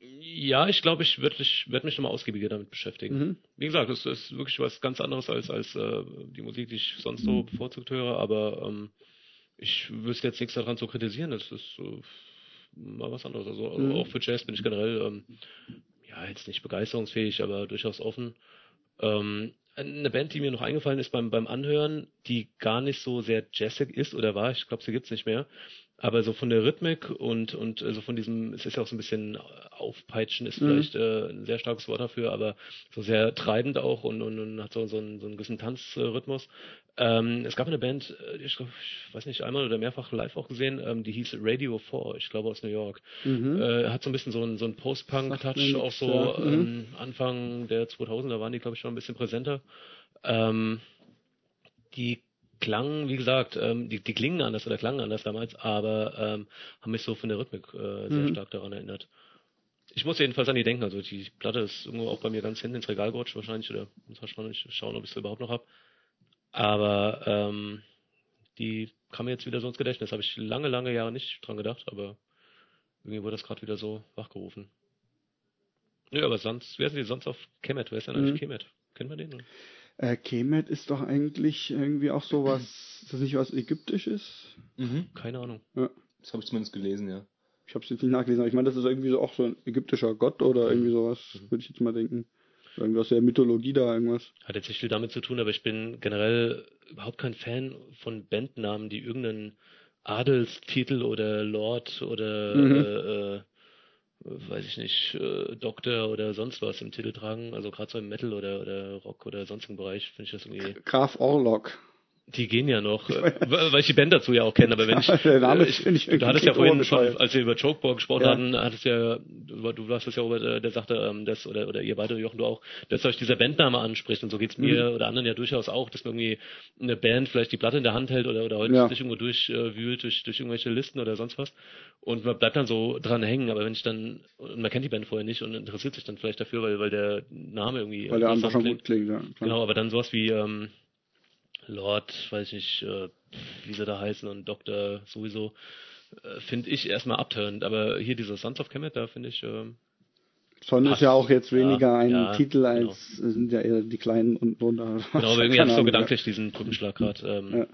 ja, ich glaube, ich werde werd mich nochmal ausgiebiger damit beschäftigen. Mhm. Wie gesagt, es ist wirklich was ganz anderes als, als äh, die Musik, die ich sonst so bevorzugt höre, aber ähm, ich wüsste jetzt nichts daran zu kritisieren. Das ist äh, mal was anderes. Also mhm. auch für Jazz bin ich generell ähm, ja jetzt nicht begeisterungsfähig, aber durchaus offen. Ähm, eine Band, die mir noch eingefallen ist beim, beim Anhören, die gar nicht so sehr jazzig ist oder war, ich glaube, sie gibt's nicht mehr, aber so von der Rhythmik und und also von diesem, es ist ja auch so ein bisschen aufpeitschen ist mhm. vielleicht äh, ein sehr starkes Wort dafür, aber so sehr treibend auch und, und, und hat so, so, einen, so einen gewissen Tanzrhythmus. Ähm, es gab eine Band, äh, ich, glaub, ich weiß nicht, einmal oder mehrfach live auch gesehen, ähm, die hieß Radio 4, ich glaube aus New York. Mhm. Äh, hat so ein bisschen so einen, so einen Post-Punk-Touch, auch so ja. ähm, mhm. Anfang der 2000er waren die, glaube ich, schon ein bisschen präsenter. Ähm, die klangen, wie gesagt, ähm, die, die klingen anders oder klangen anders damals, aber ähm, haben mich so von der Rhythmik äh, sehr mhm. stark daran erinnert. Ich muss jedenfalls an die denken, also die Platte ist irgendwo auch bei mir ganz hinten ins Regal gerutscht wahrscheinlich, oder muss wahrscheinlich schauen, ob ich sie überhaupt noch hab. Aber ähm, die kam mir jetzt wieder so ins Gedächtnis. Habe ich lange, lange Jahre nicht dran gedacht, aber irgendwie wurde das gerade wieder so wachgerufen. Nö, aber sonst, wer sind die sonst auf Kemet? Wer ist denn eigentlich mhm. Kemet? Kennt man den? Oder? Äh, Kemet ist doch eigentlich irgendwie auch sowas, ist das nicht was Ägyptisches? Mhm. Keine Ahnung. Ja. Das habe ich zumindest gelesen, ja. Ich habe es jetzt nicht nachgelesen, aber ich meine, das ist irgendwie so auch so ein ägyptischer Gott oder irgendwie sowas, mhm. würde ich jetzt mal denken. Irgendwie aus der Mythologie da irgendwas. Hat jetzt nicht viel damit zu tun, aber ich bin generell überhaupt kein Fan von Bandnamen, die irgendeinen Adelstitel oder Lord oder mhm. äh, äh, weiß ich nicht, äh, Doktor oder sonst was im Titel tragen. Also gerade so im Metal oder, oder Rock oder sonstigen Bereich finde ich das irgendwie. Graf Orlok. Die gehen ja noch, äh, weil ich die Band dazu ja auch kenne, aber wenn ich, Name ich, ich, du hattest ja vorhin schon, als wir über Chokeball gesprochen ja. hatten, hattest ja, du, warst das ja, Robert, der sagte, ähm, das, oder, oder ihr beide, Jochen, du auch, dass euch dieser Bandname anspricht und so geht's mir mhm. oder anderen ja durchaus auch, dass man irgendwie eine Band vielleicht die Platte in der Hand hält oder, oder heute ja. sich irgendwo durchwühlt, durch, durch irgendwelche Listen oder sonst was und man bleibt dann so dran hängen, aber wenn ich dann, und man kennt die Band vorher nicht und interessiert sich dann vielleicht dafür, weil, weil der Name irgendwie weil der einfach schon gut klingt, ja. Klar. Genau, aber dann sowas wie, ähm, Lord, weiß ich nicht, äh, wie sie da heißen und Doktor sowieso, äh, finde ich erstmal abtörend. Aber hier dieser Sons of Kemet, da finde ich. Äh, Son ist ja auch jetzt weniger ja, ein ja, Titel genau. als genau. sind ja eher die kleinen und drunter. Genau, aber irgendwie habe ich so gedanklich diesen Brückenschlag gerade. Ähm,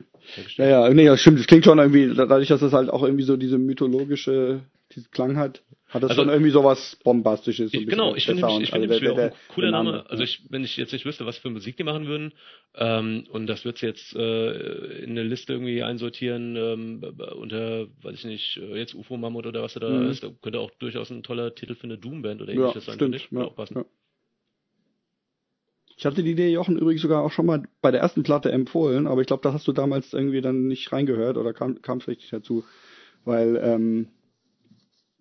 ja. ja, ja, nee, das stimmt. Das klingt schon irgendwie, dadurch, dass das halt auch irgendwie so diese mythologische diesen Klang hat, hat das also, schon irgendwie sowas Bombastisches. So genau, ich finde ich finde also auch ein cooler Name. Name. Also ich, wenn ich jetzt nicht wüsste, was für Musik die machen würden, ähm, und das wird jetzt äh, in eine Liste irgendwie einsortieren ähm, unter, weiß ich nicht, äh, jetzt UFO Mammut oder was da mhm. ist, da könnte auch durchaus ein toller Titel für eine Doom-Band oder ähnliches ja, sein, stimmt, ich. Ja, auch passen. Ja. Ich hatte die Idee, Jochen, übrigens sogar auch schon mal bei der ersten Platte empfohlen, aber ich glaube, da hast du damals irgendwie dann nicht reingehört oder kam es richtig dazu. Weil ähm,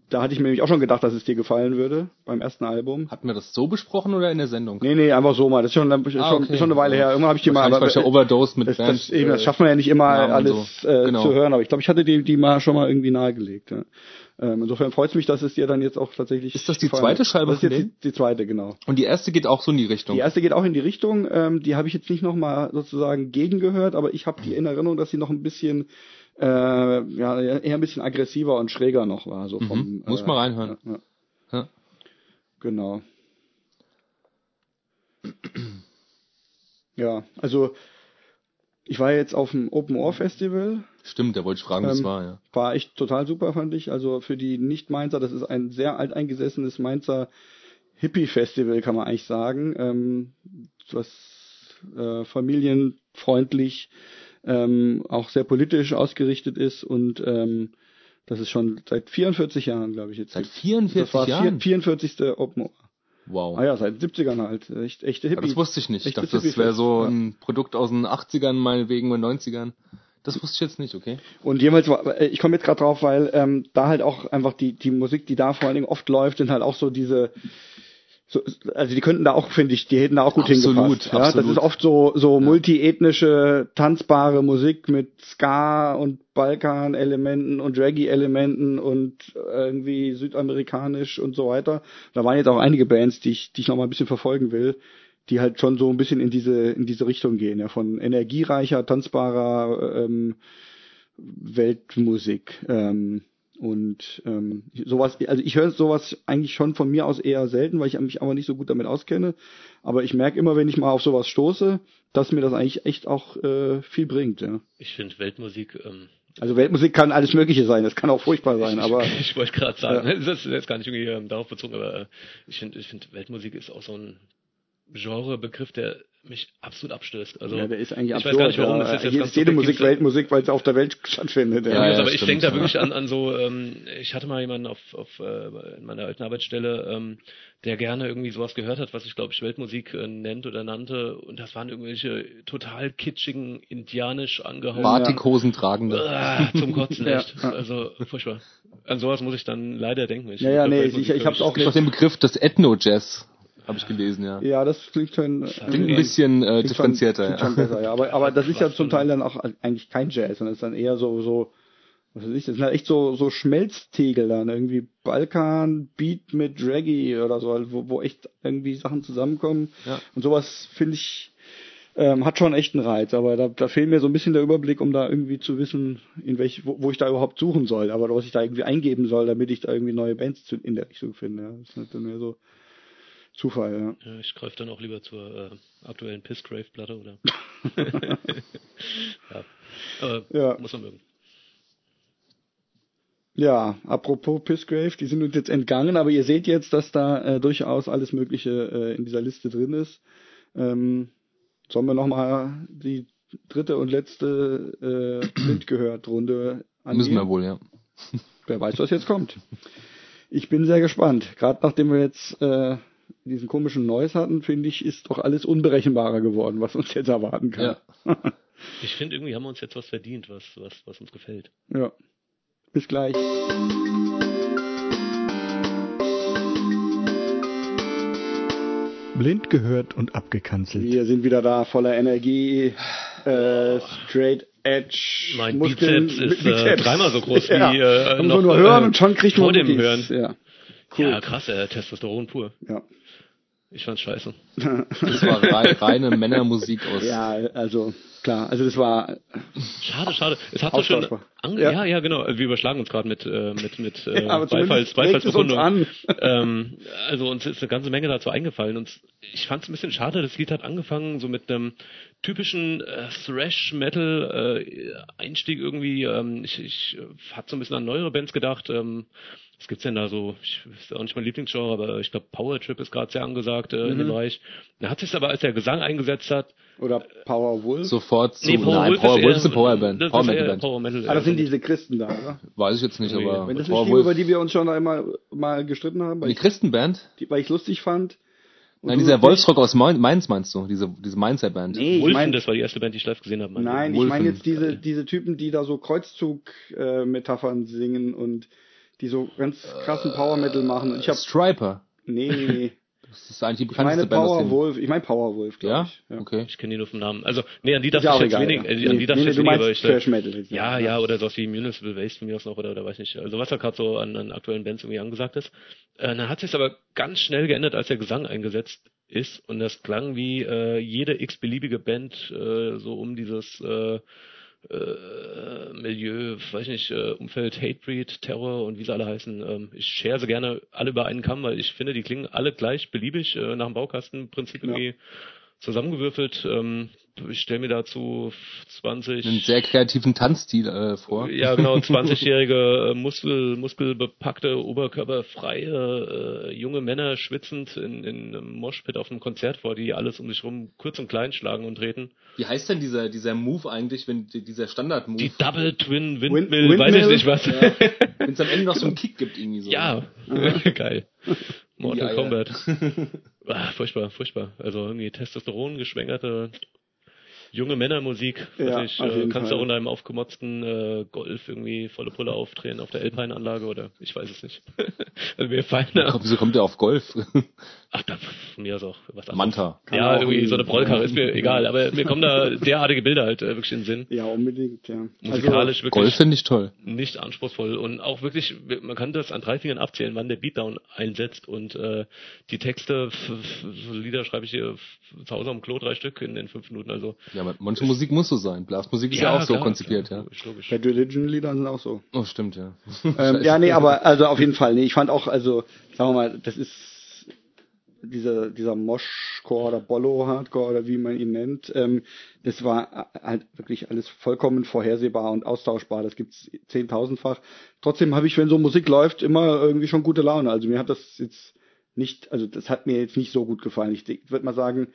da hatte ich mir nämlich auch schon gedacht, dass es dir gefallen würde beim ersten Album. Hatten wir das so besprochen oder in der Sendung? Nee, nee, einfach so mal. Das ist schon, ah, schon, okay. schon eine Weile her. Irgendwann habe ich die mal. Aber, der Overdose mit das, das, eben, das schafft man ja nicht immer alles so. äh, genau. zu hören. Aber ich glaube, ich hatte die, die mal schon mal irgendwie nahegelegt. Ja. Ähm, insofern freut es mich, dass es dir dann jetzt auch tatsächlich. Ist das die zweite Scheibe? Das ist jetzt die, die, zweite, genau. Und die erste geht auch so in die Richtung. Die erste geht auch in die Richtung. Ähm, die habe ich jetzt nicht nochmal sozusagen gegengehört, aber ich habe die in Erinnerung, dass sie noch ein bisschen äh, ja, eher ein bisschen aggressiver und schräger noch war. So vom, mhm. Muss äh, mal reinhören. Ja, ja. Genau. Ja, also ich war jetzt auf dem Open Ohr Festival. Stimmt, da wollte ich fragen, ähm, was war, ja. War echt total super, fand ich. Also für die Nicht-Mainzer, das ist ein sehr alteingesessenes Mainzer Hippie-Festival, kann man eigentlich sagen. Ähm, was äh, familienfreundlich ähm, auch sehr politisch ausgerichtet ist und ähm, das ist schon seit 44 Jahren, glaube ich jetzt. Seit 44 das war Jahren? 44. Open. Wow. Ah ja, seit 70ern halt. Echt, echte Hippie. Ja, das wusste ich nicht. Ich dachte, das wäre so ein Produkt aus den 80ern, meinetwegen, und 90ern. Das wusste ich jetzt nicht, okay. Und jemals, äh, ich komme jetzt gerade drauf, weil ähm, da halt auch einfach die, die Musik, die da vor allen Dingen oft läuft, sind halt auch so diese, so, also die könnten da auch, finde ich, die hätten da auch gut absolut, hingepasst. Ja, absolut. das ist oft so so ja. multiethnische, tanzbare Musik mit Ska und Balkan-Elementen und Reggae-Elementen und irgendwie südamerikanisch und so weiter. Da waren jetzt auch einige Bands, die ich, die ich noch mal ein bisschen verfolgen will, die halt schon so ein bisschen in diese in diese Richtung gehen, ja, von energiereicher, tanzbarer ähm, Weltmusik. Ähm, und ähm, sowas, also ich höre sowas eigentlich schon von mir aus eher selten, weil ich mich aber nicht so gut damit auskenne. Aber ich merke immer, wenn ich mal auf sowas stoße, dass mir das eigentlich echt auch äh, viel bringt. Ja. Ich finde Weltmusik ähm, also Weltmusik kann alles Mögliche sein, das kann auch furchtbar sein, ich, aber. Ich, ich wollte gerade sagen, ja. das ist jetzt gar nicht irgendwie ähm, darauf bezogen, aber äh, ich finde, ich finde Weltmusik ist auch so ein Genrebegriff, der mich absolut abstößt. Also ja, der ist eigentlich ich absurd. Weiß gar nicht, warum. Ja. Das ist, jetzt ist jede Musik Weltmusik, weil es auf der Welt stattfindet. Ja, ja, ja aber ich denke da wirklich an, an so, ähm, ich hatte mal jemanden auf, auf äh, in meiner alten Arbeitsstelle, ähm, der gerne irgendwie sowas gehört hat, was sich, glaube ich, Weltmusik äh, nennt oder nannte. Und das waren irgendwelche total kitschigen, indianisch angehauchten... Batikhosen tragende. Äh, zum Kotzen, echt. Also, furchtbar. An sowas muss ich dann leider denken. Ich ja, ja, nee, ich, ich habe auch... Gibt den Begriff des Ethno-Jazz. Habe ich gelesen, ja. Ja, das klingt schon. Das klingt ein bisschen äh, klingt differenzierter. Schon, klingt ja. schon besser, ja. Aber, aber das ist ja zum Teil dann auch eigentlich kein Jazz, sondern ist dann eher so, so, was weiß ich, das sind halt echt so, so Schmelztegel dann, irgendwie Balkan, Beat mit Reggae oder so, wo, wo echt irgendwie Sachen zusammenkommen. Ja. Und sowas finde ich, ähm, hat schon echt einen Reiz, aber da, da fehlt mir so ein bisschen der Überblick, um da irgendwie zu wissen, in welch, wo, wo ich da überhaupt suchen soll, aber was ich da irgendwie eingeben soll, damit ich da irgendwie neue Bands in der Richtung finde. Ja. Das ist halt dann mehr so, Zufall, ja. ja ich greife dann auch lieber zur äh, aktuellen Pissgrave-Platte, oder? ja. Aber ja. muss man mögen. Ja, apropos Pissgrave, die sind uns jetzt entgangen, aber ihr seht jetzt, dass da äh, durchaus alles Mögliche äh, in dieser Liste drin ist. Ähm, sollen wir nochmal die dritte und letzte äh, Blind gehört Runde angehen? Müssen wir wohl, ja. Wer weiß, was jetzt kommt. Ich bin sehr gespannt. Gerade nachdem wir jetzt äh, diesen komischen Noise hatten, finde ich, ist doch alles unberechenbarer geworden, was uns jetzt erwarten kann. Ja. ich finde, irgendwie haben wir uns jetzt was verdient, was, was, was uns gefällt. Ja. Bis gleich. Blind gehört und abgekanzelt. Wir sind wieder da, voller Energie, äh, straight Edge. Mein Muskeln, Bizeps ist Bizeps. Äh, dreimal so groß ja. wie äh, noch, nur hören äh, und schon kriegt man vor dem Hören. Ja. Cool. Ja, krass, äh, Testosteron pur. Ja. Ich fand's scheiße. Das war rein, reine Männermusik aus. Ja, also klar, also das war. Schade, schade. Es hat so schön. Ange ja. ja, ja, genau. Also wir überschlagen uns gerade mit äh, mit mit äh, ja, Beifalls, Beifallsbekundung. Ähm, also uns ist eine ganze Menge dazu eingefallen und ich fand's ein bisschen schade. Das Lied hat angefangen so mit einem typischen äh, Thrash Metal äh, Einstieg irgendwie. Ähm, ich ich äh, hatte so ein bisschen an neuere Bands gedacht. Ähm, was gibt's denn da so? Ich ist auch nicht mein Lieblingsgenre, aber ich glaube Power Trip ist gerade sehr angesagt äh, mhm. in dem mhm. Bereich. Da hat sich aber, als der Gesang eingesetzt hat. Oder Power Wolf? Sofort zu. Nee, Power Nein, Wolf Power Wolf ist eine Powerband. Das Power ist Metal Band. Power Metal. Ah, das sind diese Christen da, oder? Weiß ich jetzt nicht, nee. aber. Wenn das nicht die, über die wir uns schon einmal mal gestritten haben. Die Christenband? Die, weil ich lustig fand. Nein, dieser Wolfsrock aus Mainz meinst du? Diese, diese Mainzer Band. Nee, Wolfen, ich mein, das war die erste Band, die ich live gesehen habe. Nein, ich meine jetzt diese, diese Typen, die da so Kreuzzug-Metaphern äh, singen und die so ganz krassen Power Metal machen. Ich hab, Striper. Nee, nee, nee. Das ist eigentlich die bekannteste ich meine Power Wolf, ich meine Power Wolf, glaube ja? ich. Ja, okay. Ich kenne die nur vom Namen. Also, nee, an die dachte ich jetzt egal, wenig, ja. äh, an die dachte nee, ich jetzt weniger, ich, Trash Metal ja, ja, oder sowas wie Municipal Waste von mir aus noch, oder, oder weiß nicht. Also, was da gerade so an, an aktuellen Bands irgendwie angesagt ist. Äh, dann hat sich aber ganz schnell geändert, als der Gesang eingesetzt ist und das klang wie äh, jede x-beliebige Band äh, so um dieses äh, äh, Milieu, weiß nicht, äh, Umfeld, Hatebreed, Terror und wie sie alle heißen. Ähm, ich schere sie gerne alle über einen Kamm, weil ich finde, die klingen alle gleich beliebig äh, nach dem Baukastenprinzip irgendwie ja. zusammengewürfelt. Ähm, ich stelle mir dazu 20 einen sehr kreativen Tanzstil äh, vor. Ja, genau, 20-jährige äh, Muskel muskelbepackte oberkörperfreie äh, junge Männer schwitzend in, in einem Moshpit auf einem Konzert vor, die alles um sich rum kurz und klein schlagen und treten. Wie heißt denn dieser dieser Move eigentlich, wenn dieser Standard Move? Die Double Twin Windmill, Wind, weiß ich nicht was. Ja. wenn es am Ende noch so einen Kick gibt irgendwie so. Ja, geil. Mortal Kombat. ah, furchtbar, furchtbar. Also irgendwie Testosteron geschwängerte junge Männermusik. Ja, ich, äh, kannst du auch in einem aufgemotzten äh, Golf irgendwie volle Pulle aufdrehen auf der Alpine-Anlage oder ich weiß es nicht. also mir fallen da. Wieso kommt der auf Golf? Ach, da, mir ist auch was anderes. Manta. Ja, irgendwie so eine Brollkarre, ist mir egal, aber mir kommen da derartige Bilder halt äh, wirklich in den Sinn. Ja, unbedingt, ja. Musikalisch also, wirklich. Golf finde ich toll. Nicht anspruchsvoll und auch wirklich, man kann das an drei Fingern abzählen, wann der Beatdown einsetzt und äh, die Texte, so Lieder schreibe ich hier zu Hause am Klo drei Stück in den fünf Minuten, also. Ja, aber manche Musik muss so sein. Blasmusik ist ja, ja auch klar, so konzipiert, klar, ja. Logisch, logisch. Bad Religion-Lieder sind auch so. Oh, stimmt, ja. ähm, ja, nee, aber also auf jeden Fall, nee, ich fand auch, also, sagen wir mal, das ist dieser, dieser Moshcore oder Bollo-Hardcore oder wie man ihn nennt, ähm, das war halt wirklich alles vollkommen vorhersehbar und austauschbar. Das gibt's zehntausendfach. Trotzdem habe ich, wenn so Musik läuft, immer irgendwie schon gute Laune. Also mir hat das jetzt nicht, also das hat mir jetzt nicht so gut gefallen. Ich würde mal sagen,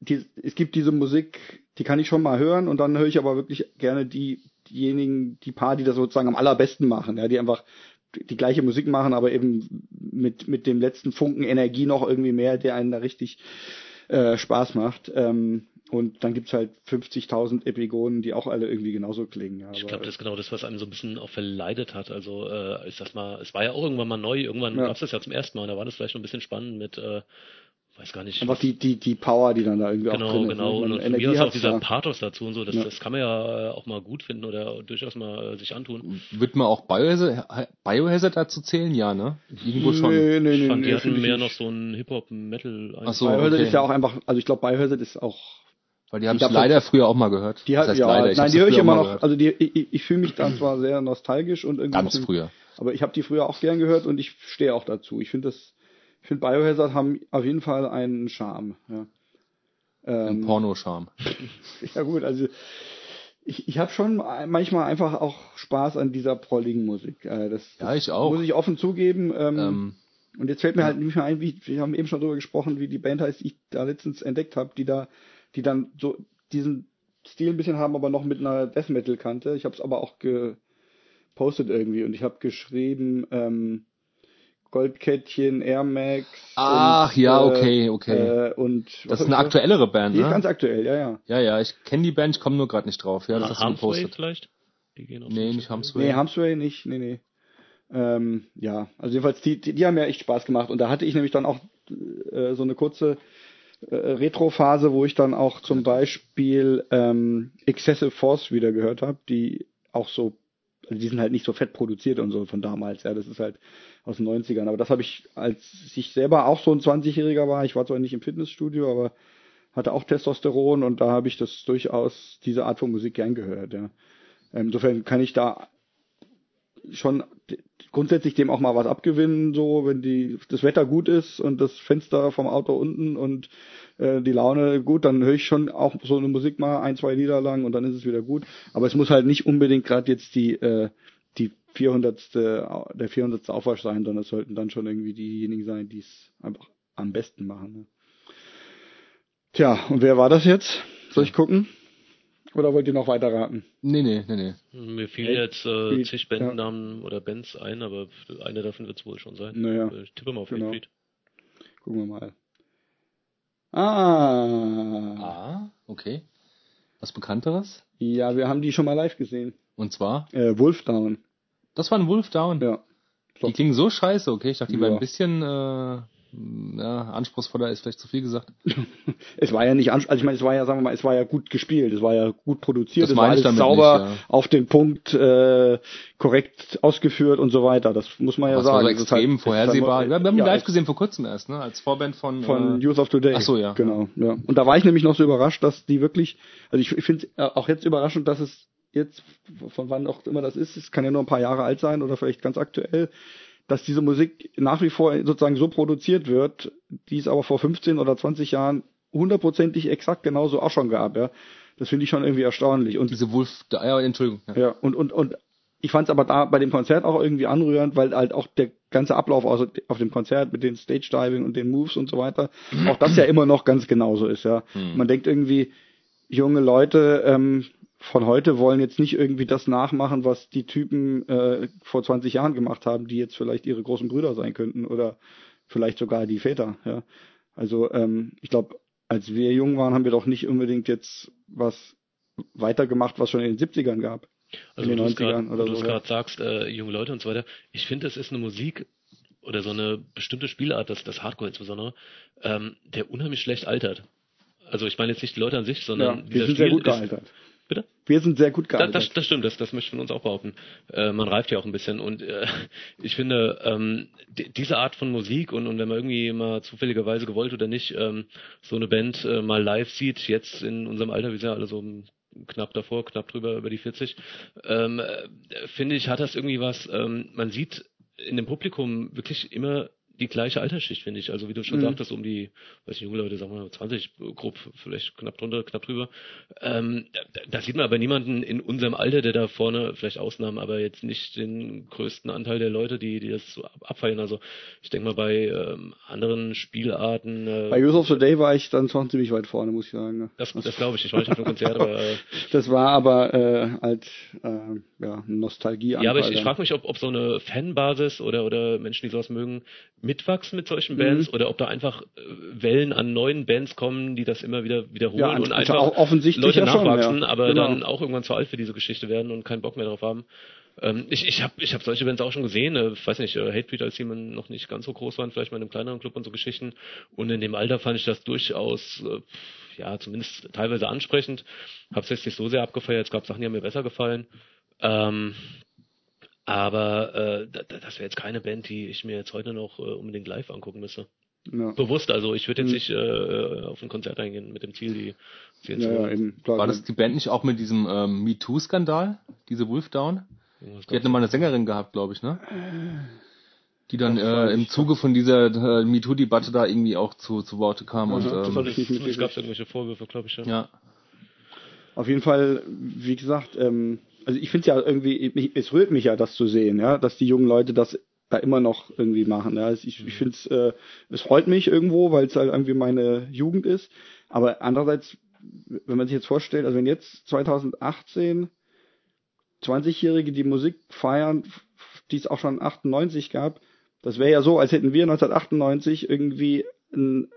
die, es gibt diese Musik, die kann ich schon mal hören und dann höre ich aber wirklich gerne die, diejenigen, die paar, die das sozusagen am allerbesten machen, ja, die einfach die gleiche Musik machen, aber eben mit, mit dem letzten Funken Energie noch irgendwie mehr, der einen da richtig äh, Spaß macht. Ähm, und dann gibt's halt 50.000 Epigonen, die auch alle irgendwie genauso klingen. Ja, ich glaube, das ist genau das, was einem so ein bisschen auch verleidet hat. Also äh, ich sag mal, es war ja auch irgendwann mal neu, irgendwann ja. gab's das ja zum ersten Mal, da war das vielleicht noch ein bisschen spannend mit äh, weiß gar nicht. Einfach die, die, die Power, die dann da irgendwie genau, auch drin genau. ist. Genau, genau. Und mir ist auch dieser Pathos dazu und so, das, ja. das kann man ja auch mal gut finden oder durchaus mal äh, sich antun. Wird man auch Biohazard, Biohazard dazu zählen? Ja, ne? Irgendwo schon. Nee, nee, ich fand, nee, die hatten mehr noch so ein Hip-Hop-Metal. Ach so, Biohazard okay. ist ja auch einfach, also ich glaube, Biohazard ist auch weil die haben es leider früher auch mal gehört. Die hat, das heißt ja, leider, nein, die höre ich immer noch. Also die, ich, ich fühle mich dann zwar sehr nostalgisch und irgendwie. Ganz früher. Aber ich habe die früher auch gern gehört und ich stehe auch dazu. Ich finde das ich finde Biohazard haben auf jeden Fall einen Charme. Ja. Ähm, Ein Porno-Charme. ja gut, also ich, ich habe schon manchmal einfach auch Spaß an dieser prolligen Musik. Äh, das, ja, ich auch. Muss ich offen zugeben. Ähm, ähm, und jetzt fällt mir halt nicht mehr ein, wie wir haben eben schon darüber gesprochen, wie die Band heißt, die ich da letztens entdeckt habe, die da, die dann so diesen Stil ein bisschen haben, aber noch mit einer Death Metal Kante. Ich habe es aber auch gepostet irgendwie und ich habe geschrieben. Ähm, Goldkettchen, Air Max. Ach und, ja, äh, okay, okay. Äh, und das ist eine aktuellere Band, die ne? ist ganz aktuell, ja, ja. Ja, ja, ich kenne die Band, ich komme nur gerade nicht drauf. Ja, das hast du gepostet. vielleicht? Die gehen nee, nicht Hamsway. Nee, Hamsway nicht, nee, nee. Ähm, ja, also jedenfalls, die, die, die haben ja echt Spaß gemacht. Und da hatte ich nämlich dann auch äh, so eine kurze äh, Retro-Phase, wo ich dann auch zum Beispiel ähm, Excessive Force wieder gehört habe, die auch so, also die sind halt nicht so fett produziert und so von damals, ja, das ist halt aus den 90ern. Aber das habe ich, als ich selber auch so ein 20-Jähriger war, ich war zwar nicht im Fitnessstudio, aber hatte auch Testosteron und da habe ich das durchaus, diese Art von Musik gern gehört, ja. Insofern kann ich da schon grundsätzlich dem auch mal was abgewinnen, so wenn die das Wetter gut ist und das Fenster vom Auto unten und äh, die Laune gut, dann höre ich schon auch so eine Musik mal ein, zwei Lieder lang und dann ist es wieder gut. Aber es muss halt nicht unbedingt gerade jetzt die äh, die 400. der 400. Aufwasch sein, sondern es sollten dann schon irgendwie diejenigen sein, die es einfach am besten machen. Ne? Tja, und wer war das jetzt? Soll ich gucken? Oder wollt ihr noch weiter raten? Nee, nee, nee, nee. Mir fielen jetzt äh, zig Bandnamen ja. oder Bands ein, aber eine davon wird es wohl schon sein. Naja. Ich tippe mal auf genau. Hatebreed. Gucken wir mal. Ah. Ah, okay. Was Bekannteres? Ja, wir haben die schon mal live gesehen. Und zwar? Äh, Wolfdown. Das war ein Wolfdown? Ja. Die klingen so scheiße, okay? Ich dachte, die ja. wären ein bisschen äh, ja, anspruchsvoller ist vielleicht zu viel gesagt. es war ja nicht anspruchsvoll, also ich meine, es war ja, sagen wir mal, es war ja gut gespielt, es war ja gut produziert, das es war alles sauber nicht, ja. auf den Punkt äh, korrekt ausgeführt und so weiter. Das muss man ja Was sagen. War so extrem halt, vorhersehbar. Wir haben ja, live gesehen vor kurzem erst, ne? Als Vorband von von äh, Youth of Today. Ach so, ja. Genau, ja. Und da war ich nämlich noch so überrascht, dass die wirklich, also ich, ich finde auch jetzt überraschend, dass es jetzt von wann auch immer das ist, es kann ja nur ein paar Jahre alt sein oder vielleicht ganz aktuell dass diese Musik nach wie vor sozusagen so produziert wird, die es aber vor 15 oder 20 Jahren hundertprozentig exakt genauso auch schon gab, ja. Das finde ich schon irgendwie erstaunlich. Und diese Wolf, ja, Entschuldigung. Ja, ja und, und, und ich fand es aber da bei dem Konzert auch irgendwie anrührend, weil halt auch der ganze Ablauf auf dem Konzert mit den Stage Diving und den Moves und so weiter, auch das ja immer noch ganz genauso ist, ja. Hm. Man denkt irgendwie, junge Leute ähm, von heute wollen jetzt nicht irgendwie das nachmachen, was die Typen äh, vor 20 Jahren gemacht haben, die jetzt vielleicht ihre großen Brüder sein könnten oder vielleicht sogar die Väter. Ja. Also ähm, ich glaube, als wir jung waren, haben wir doch nicht unbedingt jetzt was weitergemacht, was schon in den 70ern gab. Also in den 90ern grad, oder so. Du gerade sagst, äh, junge Leute und so weiter. Ich finde, das ist eine Musik, oder so eine bestimmte Spielart, das, das Hardcore insbesondere, ähm, der unheimlich schlecht altert. Also ich meine jetzt nicht die Leute an sich, sondern ja, dieser sind Stil sehr gut gealtert. Bitte? Wir sind sehr gut gealtert. Das, das stimmt, das, das möchte ich von uns auch behaupten. Äh, man reift ja auch ein bisschen und äh, ich finde, ähm, diese Art von Musik und, und wenn man irgendwie mal zufälligerweise gewollt oder nicht ähm, so eine Band äh, mal live sieht, jetzt in unserem Alter, wir sind ja alle so knapp davor, knapp drüber über die 40, ähm, äh, finde ich, hat das irgendwie was, ähm, man sieht in dem Publikum wirklich immer die gleiche Altersschicht, finde ich. Also wie du schon mhm. sagtest, um die, weiß ich, junge Leute, sagen wir mal 20, grob, vielleicht knapp drunter, knapp drüber. Ähm, da, da, sieht man aber niemanden in unserem Alter, der da vorne, vielleicht Ausnahmen, aber jetzt nicht den größten Anteil der Leute, die, die das so abfeiern. Also ich denke mal bei ähm, anderen Spielarten. Äh, bei Use of the Day war ich dann schon ziemlich weit vorne, muss ich sagen. Das, das glaube ich. Ich war nicht auf einem Konzert, aber äh, das war aber äh, halt äh, ja, Nostalgie. Ja, aber ich, ich frage mich, ob, ob so eine Fanbasis oder oder Menschen, die sowas mögen, mitwachsen mit solchen Bands mhm. oder ob da einfach äh, Wellen an neuen Bands kommen, die das immer wieder wiederholen ja, und einfach offensichtlich Leute ja nachwachsen, schon, ja. aber genau. dann auch irgendwann zu alt für diese Geschichte werden und keinen Bock mehr drauf haben. Ähm, ich ich habe ich hab solche Bands auch schon gesehen, äh, weiß nicht, äh, Hatebreed, als die noch nicht ganz so groß waren, vielleicht mal in einem kleineren Club und so Geschichten. Und in dem Alter fand ich das durchaus, äh, ja, zumindest teilweise ansprechend. Hab's jetzt nicht so sehr abgefeiert, es gab Sachen, die haben mir besser gefallen. Ähm, aber äh, das wäre jetzt keine Band, die ich mir jetzt heute noch äh, unbedingt live angucken müsste. Ja. Bewusst, also ich würde jetzt hm. nicht äh, auf ein Konzert eingehen mit dem Ziel, die ja, ja, eben, War das die Band nicht auch mit diesem ähm, MeToo-Skandal, diese Wolfdown? Die hatten mal eine Sängerin gehabt, glaube ich, ne? Die dann äh, im Zuge von dieser äh, MeToo-Debatte da irgendwie auch zu, zu Worte kam. Ja, und, ähm, das, das gab irgendwelche Vorwürfe, glaube ich. Ja. ja. Auf jeden Fall, wie gesagt, ähm, also ich finde es ja irgendwie, es rührt mich ja, das zu sehen, ja, dass die jungen Leute das da immer noch irgendwie machen. Ja. Ich, ich finde es, äh, es freut mich irgendwo, weil es halt irgendwie meine Jugend ist. Aber andererseits, wenn man sich jetzt vorstellt, also wenn jetzt 2018 20-Jährige die Musik feiern, die es auch schon 98 gab, das wäre ja so, als hätten wir 1998 irgendwie, ein,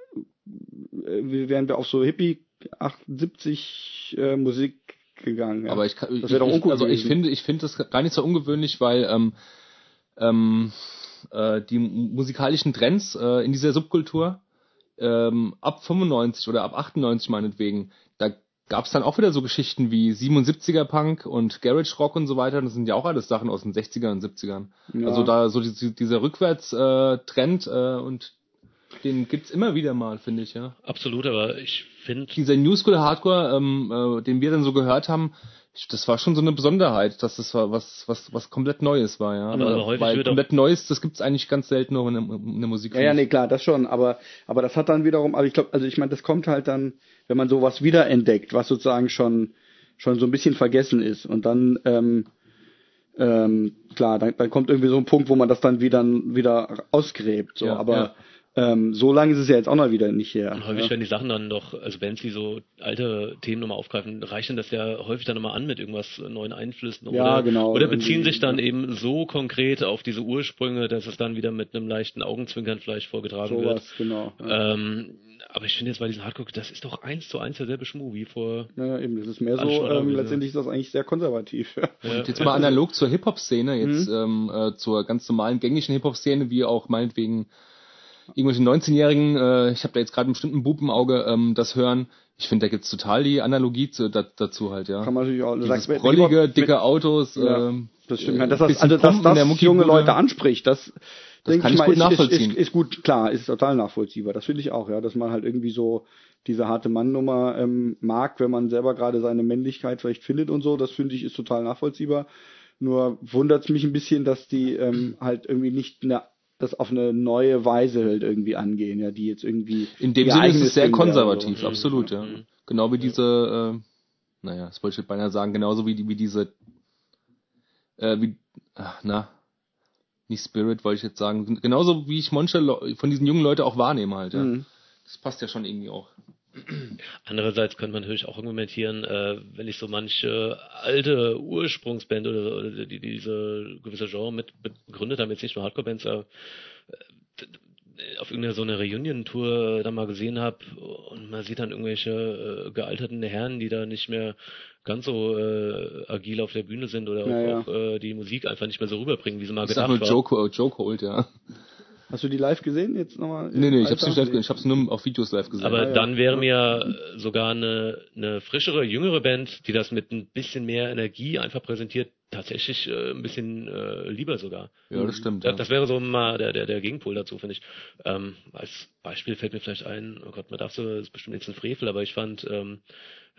irgendwie wären wir auf so Hippie 78 äh, Musik gegangen. Ja. Aber ich kann, doch uncool. Also ich finde, ich finde das gar nicht so ungewöhnlich, weil ähm, ähm, äh, die musikalischen Trends äh, in dieser Subkultur ähm, ab 95 oder ab 98 meinetwegen, da gab's dann auch wieder so Geschichten wie 77er Punk und Garage Rock und so weiter. Das sind ja auch alles Sachen aus den 60ern und 70ern. Ja. Also da so die, dieser Rückwärtstrend äh, äh, und den gibt's immer wieder mal, finde ich, ja. Absolut, aber ich finde. Dieser New School Hardcore, ähm, äh, den wir dann so gehört haben, das war schon so eine Besonderheit, dass das war was, was, was komplett Neues war, ja. Aber, aber häufig Weil komplett Neues, das gibt's eigentlich ganz selten noch in der, in der Musik. Ja, ja, nee, klar, das schon, aber, aber das hat dann wiederum, aber ich glaube, also ich meine, das kommt halt dann, wenn man sowas wiederentdeckt, was sozusagen schon, schon so ein bisschen vergessen ist und dann, ähm, ähm, klar, dann, dann kommt irgendwie so ein Punkt, wo man das dann wieder, wieder ausgräbt, so, ja, aber, ja ähm, so lange ist es ja jetzt auch noch wieder nicht her. Und häufig ja. werden die Sachen dann doch, also wenn sie so alte Themen nochmal aufgreifen, reichen das ja häufig dann nochmal an mit irgendwas neuen Einflüssen. Ja, oder, genau. Oder beziehen sich dann eben so konkret auf diese Ursprünge, dass es dann wieder mit einem leichten Augenzwinkern vielleicht vorgetragen so wird. Was, genau. Ja. Ähm, aber ich finde jetzt bei diesem Hardcore, das ist doch eins zu eins derselbe Schmuh wie vor. Ja, eben, das ist mehr so, ähm, letztendlich ist das eigentlich sehr konservativ. Ja. Und jetzt mal analog zur Hip-Hop-Szene, jetzt mhm. ähm, äh, zur ganz normalen gängigen Hip-Hop-Szene, wie auch meinetwegen irgendwelchen 19-Jährigen, äh, ich habe da jetzt gerade einen bestimmten Bub im Auge, ähm, das hören. Ich finde, da gibt's total die Analogie zu, da, dazu halt, ja. Kann man natürlich auch. Dieses sagst, prollige, mit, dicke Autos. Ja, ähm, das stimmt. Äh, das, das, also, dass das junge Leute anspricht, das, das denke ich mal, ist, nachvollziehen. Ist, ist, ist, gut, klar, ist total nachvollziehbar. Das finde ich auch, ja, dass man halt irgendwie so diese harte Mannnummer ähm, mag, wenn man selber gerade seine Männlichkeit vielleicht findet und so. Das finde ich ist total nachvollziehbar. Nur wundert's mich ein bisschen, dass die ähm, halt irgendwie nicht eine das auf eine neue Weise halt irgendwie angehen, ja, die jetzt irgendwie. In dem Sinne ist es sehr konservativ, so. absolut, ja. Mhm. Genau wie diese, äh, naja, das wollte ich beinahe sagen, genauso wie, die, wie diese, äh, wie, ach, na, nicht Spirit wollte ich jetzt sagen, genauso wie ich manche von diesen jungen Leuten auch wahrnehme halt, ja. Mhm. Das passt ja schon irgendwie auch. Andererseits könnte man natürlich auch argumentieren, äh, wenn ich so manche alte Ursprungsband oder, oder die, diese gewisse Genre mit begründet haben, jetzt nicht nur Hardcore-Bands, äh, auf irgendeiner so einer Reunion-Tour da mal gesehen habe und man sieht dann irgendwelche äh, gealterten Herren, die da nicht mehr ganz so äh, agil auf der Bühne sind oder ja, auch, äh, die Musik einfach nicht mehr so rüberbringen, wie sie mal ich gedacht nur Joke, Joke holt, ja. Hast du die live gesehen jetzt nochmal? Nee, nee, ich hab's nicht live gesehen, ich hab's nur auf Videos live gesehen. Aber ja, dann wäre mir sogar eine, eine frischere, jüngere Band, die das mit ein bisschen mehr Energie einfach präsentiert, tatsächlich äh, ein bisschen äh, lieber sogar. Ja, das stimmt. Das, ja. das wäre so mal der, der, der Gegenpol dazu, finde ich. Ähm, als Beispiel fällt mir vielleicht ein, oh Gott, man darf so, das ist bestimmt jetzt ein Frevel, aber ich fand ähm,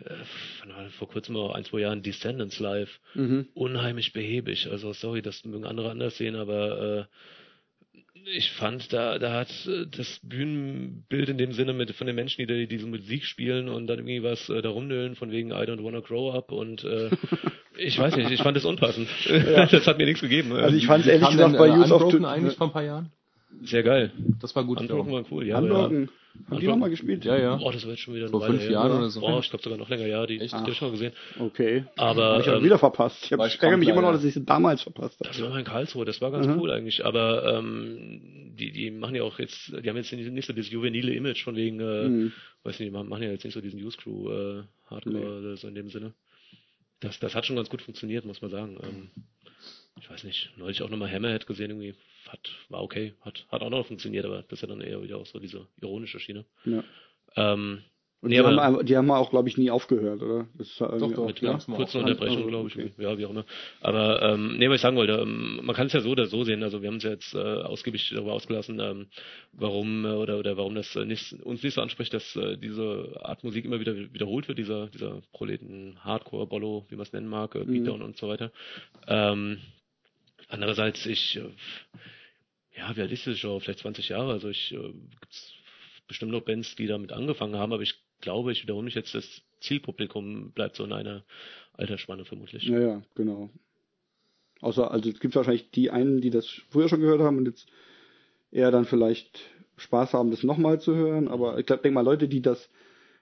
äh, vor kurzem auch ein, zwei Jahren Descendants live mhm. unheimlich behäbig. Also sorry, das mögen andere anders sehen, aber äh, ich fand, da, da hat äh, das Bühnenbild in dem Sinne mit von den Menschen, die diese Musik spielen und dann irgendwie was äh, da rumnölen von wegen I don't wanna grow up und äh, ich weiß nicht, ich fand es unpassend. Ja. das hat mir nichts gegeben. Also ich fand es ehrlich gesagt bei Use of eigentlich vor ein paar Jahren. Sehr geil. Das war gut. Unbroken war cool, ja. Unbroken. Haben die nochmal gespielt? Ja, ja. Oh, das war jetzt schon wieder Vor fünf her. Jahren oder so. Oh, ich glaube sogar noch länger, ja. Die, Echt? die habe ich schon mal gesehen. Okay. Aber. Hab ich ähm, wieder verpasst. Ich, hab, ich ärgere mich immer noch, dass ich sie damals verpasst habe. Das war mal in Karlsruhe, das war ganz mhm. cool eigentlich. Aber ähm, die, die machen ja auch jetzt, die haben jetzt nicht so dieses juvenile Image von wegen, äh, mhm. weiß nicht, die machen ja jetzt nicht so diesen News Crew äh, Hardcore nee. oder so in dem Sinne. Das, das hat schon ganz gut funktioniert, muss man sagen. Ähm, ich weiß nicht, neulich auch nochmal Hammerhead gesehen, irgendwie hat, war okay, hat, hat auch noch funktioniert, aber das ist ja dann eher wieder auch so diese ironische Schiene. Ja. Ähm, und die, haben, die haben auch, glaube ich, nie aufgehört, oder? Das ist doch, doch, mit ja, kurzen Unterbrechung, glaube ich. Okay. Ja, wie auch immer. Aber ähm, nee, was ich sagen wollte, ähm, man kann es ja so oder so sehen. Also wir haben es ja jetzt äh, ausgiebig darüber ausgelassen, ähm, warum äh, oder oder warum das äh, nicht, uns nicht so anspricht, dass äh, diese Art Musik immer wieder wiederholt wird, dieser dieser Proleten Hardcore, Bollo, wie man es nennen mag, äh, Beatdown mhm. und so weiter. Ähm, andererseits ich äh, ja, wie alt ist das schon? Vielleicht 20 Jahre. Also ich äh, gibt's bestimmt noch Bands, die damit angefangen haben, aber ich glaube, ich wiederhole mich jetzt, das Zielpublikum bleibt so in einer Altersspanne vermutlich. Ja, ja, genau. Außer, also es gibt wahrscheinlich die einen, die das früher schon gehört haben und jetzt eher dann vielleicht Spaß haben, das nochmal zu hören. Aber ich glaube, denk mal, Leute, die das,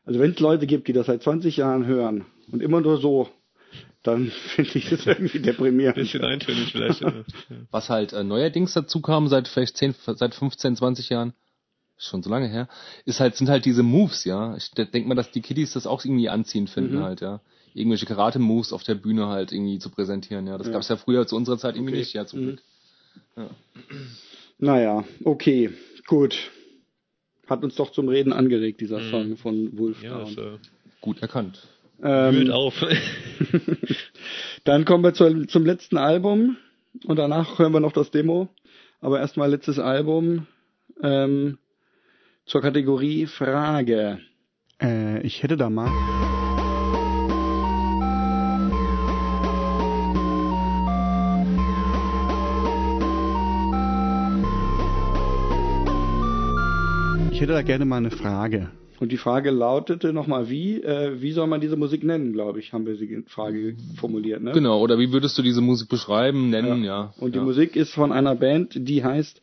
also wenn es Leute gibt, die das seit 20 Jahren hören und immer nur so dann finde ich das irgendwie deprimierend. Bisschen eintönig vielleicht. Ja. Was halt äh, neuerdings dazu kam, seit vielleicht 10, seit 15, 20 Jahren, schon so lange her, ist halt, sind halt diese Moves, ja. Ich denke mal, dass die Kiddies das auch irgendwie anziehend finden mhm. halt, ja. Irgendwelche Karate-Moves auf der Bühne halt irgendwie zu präsentieren, ja. Das ja. gab es ja früher zu unserer Zeit irgendwie okay. nicht, ja, zum mhm. Glück. Ja. Naja, okay, gut. Hat uns doch zum Reden angeregt, dieser mhm. Song von Wolf. Ja, ist, äh, gut erkannt. Ähm, auf. dann kommen wir zu, zum letzten Album und danach hören wir noch das Demo. Aber erstmal letztes Album ähm, zur Kategorie Frage. Äh, ich hätte da mal. Ich hätte da gerne mal eine Frage. Und die Frage lautete nochmal wie, äh, wie soll man diese Musik nennen, glaube ich, haben wir die Frage formuliert, ne? Genau, oder wie würdest du diese Musik beschreiben, nennen, ja. ja. Und die ja. Musik ist von einer Band, die heißt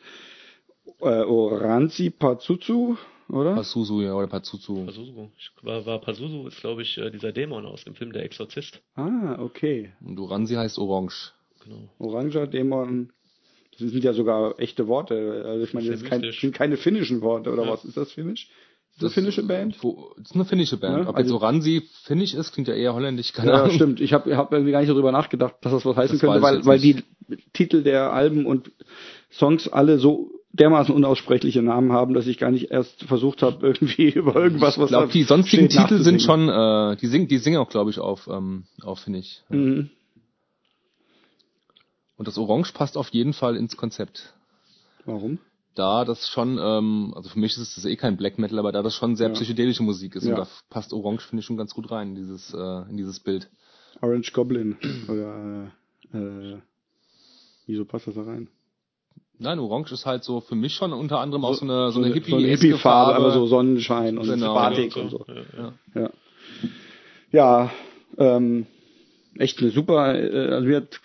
äh, Oranzi Pazuzu, oder? Pazuzu, ja, oder Pazuzu. Pazuzu. War, war Pazuzu ist, glaube ich, äh, dieser Dämon aus dem Film Der Exorzist. Ah, okay. Und Oranzi heißt Orange. Genau. Oranger Dämon. Das sind ja sogar echte Worte. Also ich meine, das, kein, sind keine finnischen Worte, oder ja. was? Ist das finnisch? Das ist eine finnische Band? Wo, das ist eine finnische Band. Ja, Ob also, jetzt Oransi finnisch ist, klingt ja eher holländisch, keine ja, Ahnung. Ja, stimmt. Ich habe hab irgendwie gar nicht darüber nachgedacht, dass das was heißen das könnte, weil, weil die Titel der Alben und Songs alle so dermaßen unaussprechliche Namen haben, dass ich gar nicht erst versucht habe, irgendwie über irgendwas, was Ich glaube, die sonstigen Titel sind schon, äh, die singen, die singen auch, glaube ich, auf, ähm, auf Finnisch. Mhm. Und das Orange passt auf jeden Fall ins Konzept. Warum? Da das schon, ähm, also für mich ist es eh kein Black Metal, aber da das schon sehr ja. psychedelische Musik ist ja. und da passt Orange finde ich schon ganz gut rein in dieses äh, in dieses Bild. Orange Goblin oder äh, äh, wieso passt das da rein? Nein, Orange ist halt so für mich schon unter anderem so, auch so eine so eine Hippie, so eine Hippie Farbe, aber so Sonnenschein und genau. Batik und so. Ja, ja. ja ähm, echt eine super, äh, also mir hat,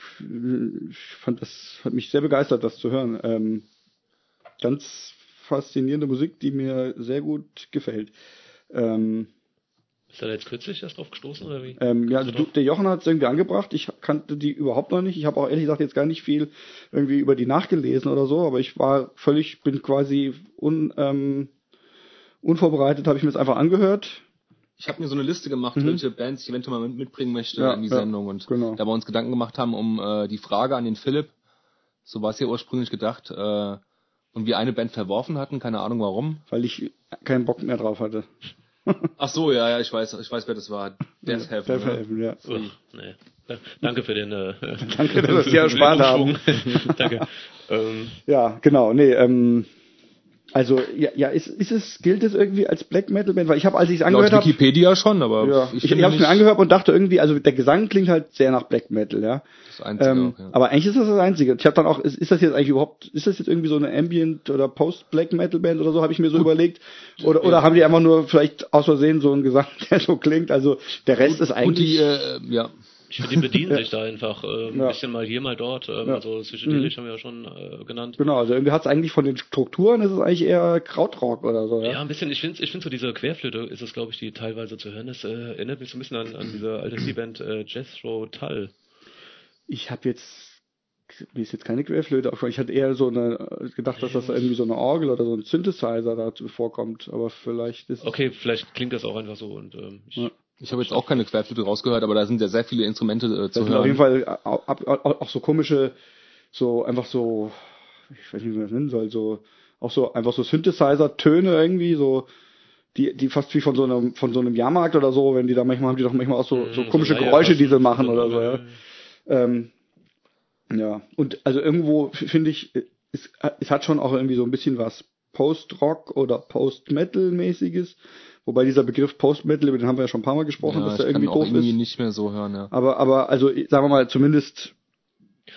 ich fand das, hat mich sehr begeistert, das zu hören. Ähm, ganz faszinierende Musik, die mir sehr gut gefällt. Ähm, ist er da jetzt kürzlich erst drauf gestoßen oder wie? Ähm, ja, also du, der Jochen hat es irgendwie angebracht. Ich kannte die überhaupt noch nicht. Ich habe auch ehrlich gesagt jetzt gar nicht viel irgendwie über die nachgelesen oder so, aber ich war völlig, bin quasi un, ähm, unvorbereitet, habe ich mir das einfach angehört. Ich habe mir so eine Liste gemacht, mhm. welche Bands ich eventuell mal mitbringen möchte ja, in die ja, Sendung und genau. da wir uns Gedanken gemacht haben um äh, die Frage an den Philipp, so war es ja ursprünglich gedacht, äh, Und wir eine Band verworfen hatten, keine Ahnung warum. Weil ich keinen Bock mehr drauf hatte. Ach so, ja, ja, ich weiß, ich weiß, wer das war. Death Heaven. Death Heaven, ja. Uch, nee. Danke für den. Äh, Danke, dass wir erspart haben. Danke. Ähm, ja, genau. Nee, ähm, also ja, ja ist, ist es gilt es irgendwie als Black Metal Band, weil ich habe als ich es angehört habe Wikipedia hab, schon, aber ja, ich, ich habe es mir angehört und dachte irgendwie, also der Gesang klingt halt sehr nach Black Metal, ja. Das einzige ähm, auch, ja. Aber eigentlich ist das das einzige. Ich habe dann auch ist, ist das jetzt eigentlich überhaupt ist das jetzt irgendwie so eine Ambient oder Post Black Metal Band oder so, habe ich mir so Gut. überlegt oder oder haben die einfach nur vielleicht aus Versehen so einen Gesang, der so klingt, also der Rest Gut, ist eigentlich die, äh, ja ich finde, die bedienen sich da einfach äh, ein ja. bisschen mal hier, mal dort. Ähm, ja. Also psychedelisch mhm. haben wir ja schon äh, genannt. Genau, also irgendwie hat es eigentlich von den Strukturen, ist es eigentlich eher Krautrock oder so. Ja, ja ein bisschen. Ich finde ich find so diese Querflöte ist es, glaube ich, die teilweise zu hören ist. Äh, erinnert mich so ein bisschen an, an diese alte C-Band äh, Jethro Tull. Ich habe jetzt mir ist jetzt keine Querflöte aufgefallen. Ich hatte eher so eine gedacht, dass das irgendwie so eine Orgel oder so ein Synthesizer dazu vorkommt, aber vielleicht ist Okay, vielleicht klingt das auch einfach so und ähm, ich ja. Ich habe jetzt auch keine Querflöte rausgehört, aber da sind ja sehr viele Instrumente äh, zu das hören. auf jeden Fall auch, auch, auch so komische, so einfach so, ich weiß nicht, wie man das nennen soll, so auch so einfach so Synthesizer-Töne irgendwie, so die, die fast wie von so einem von so einem Jahrmarkt oder so, wenn die da manchmal haben die doch manchmal auch so, so mhm, komische so Geräusche, die sie machen oder so, ja. Ähm, ja, und also irgendwo finde ich, es, es hat schon auch irgendwie so ein bisschen was Post-Rock oder Post-Metal-mäßiges. Wobei dieser Begriff Post-Metal, über den haben wir ja schon ein paar Mal gesprochen, ja, dass der irgendwie doof irgendwie ist. nicht mehr so hören, ja. Aber, aber, also, sagen wir mal, zumindest.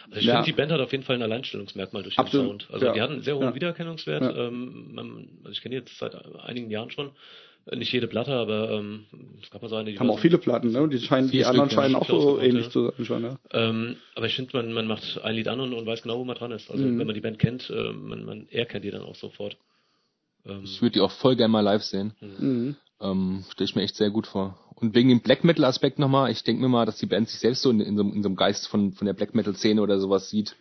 Also ich ja. finde, die Band hat auf jeden Fall ein Alleinstellungsmerkmal durch den Absolut. Sound. Also ja. die hatten einen sehr hohen ja. Wiedererkennungswert. Ähm, also ich kenne jetzt seit einigen Jahren schon. Nicht jede Platte, aber ähm, es gab mal so eine, die haben auch viele Platten, ne? Die scheinen, die anderen Stück, scheinen auch so ähnlich zu sein schon, ja. Ähm, aber ich finde, man, man macht ein Lied an und, und weiß genau, wo man dran ist. Also mhm. wenn man die Band kennt, äh, man, man erkennt die dann auch sofort. Ähm, ich würde die auch voll gerne mal live sehen. Mhm. Ähm, Stelle ich mir echt sehr gut vor. Und wegen dem Black Metal Aspekt nochmal, ich denke mir mal, dass die Band sich selbst so in, in, so, in so einem Geist von, von der Black Metal Szene oder sowas sieht.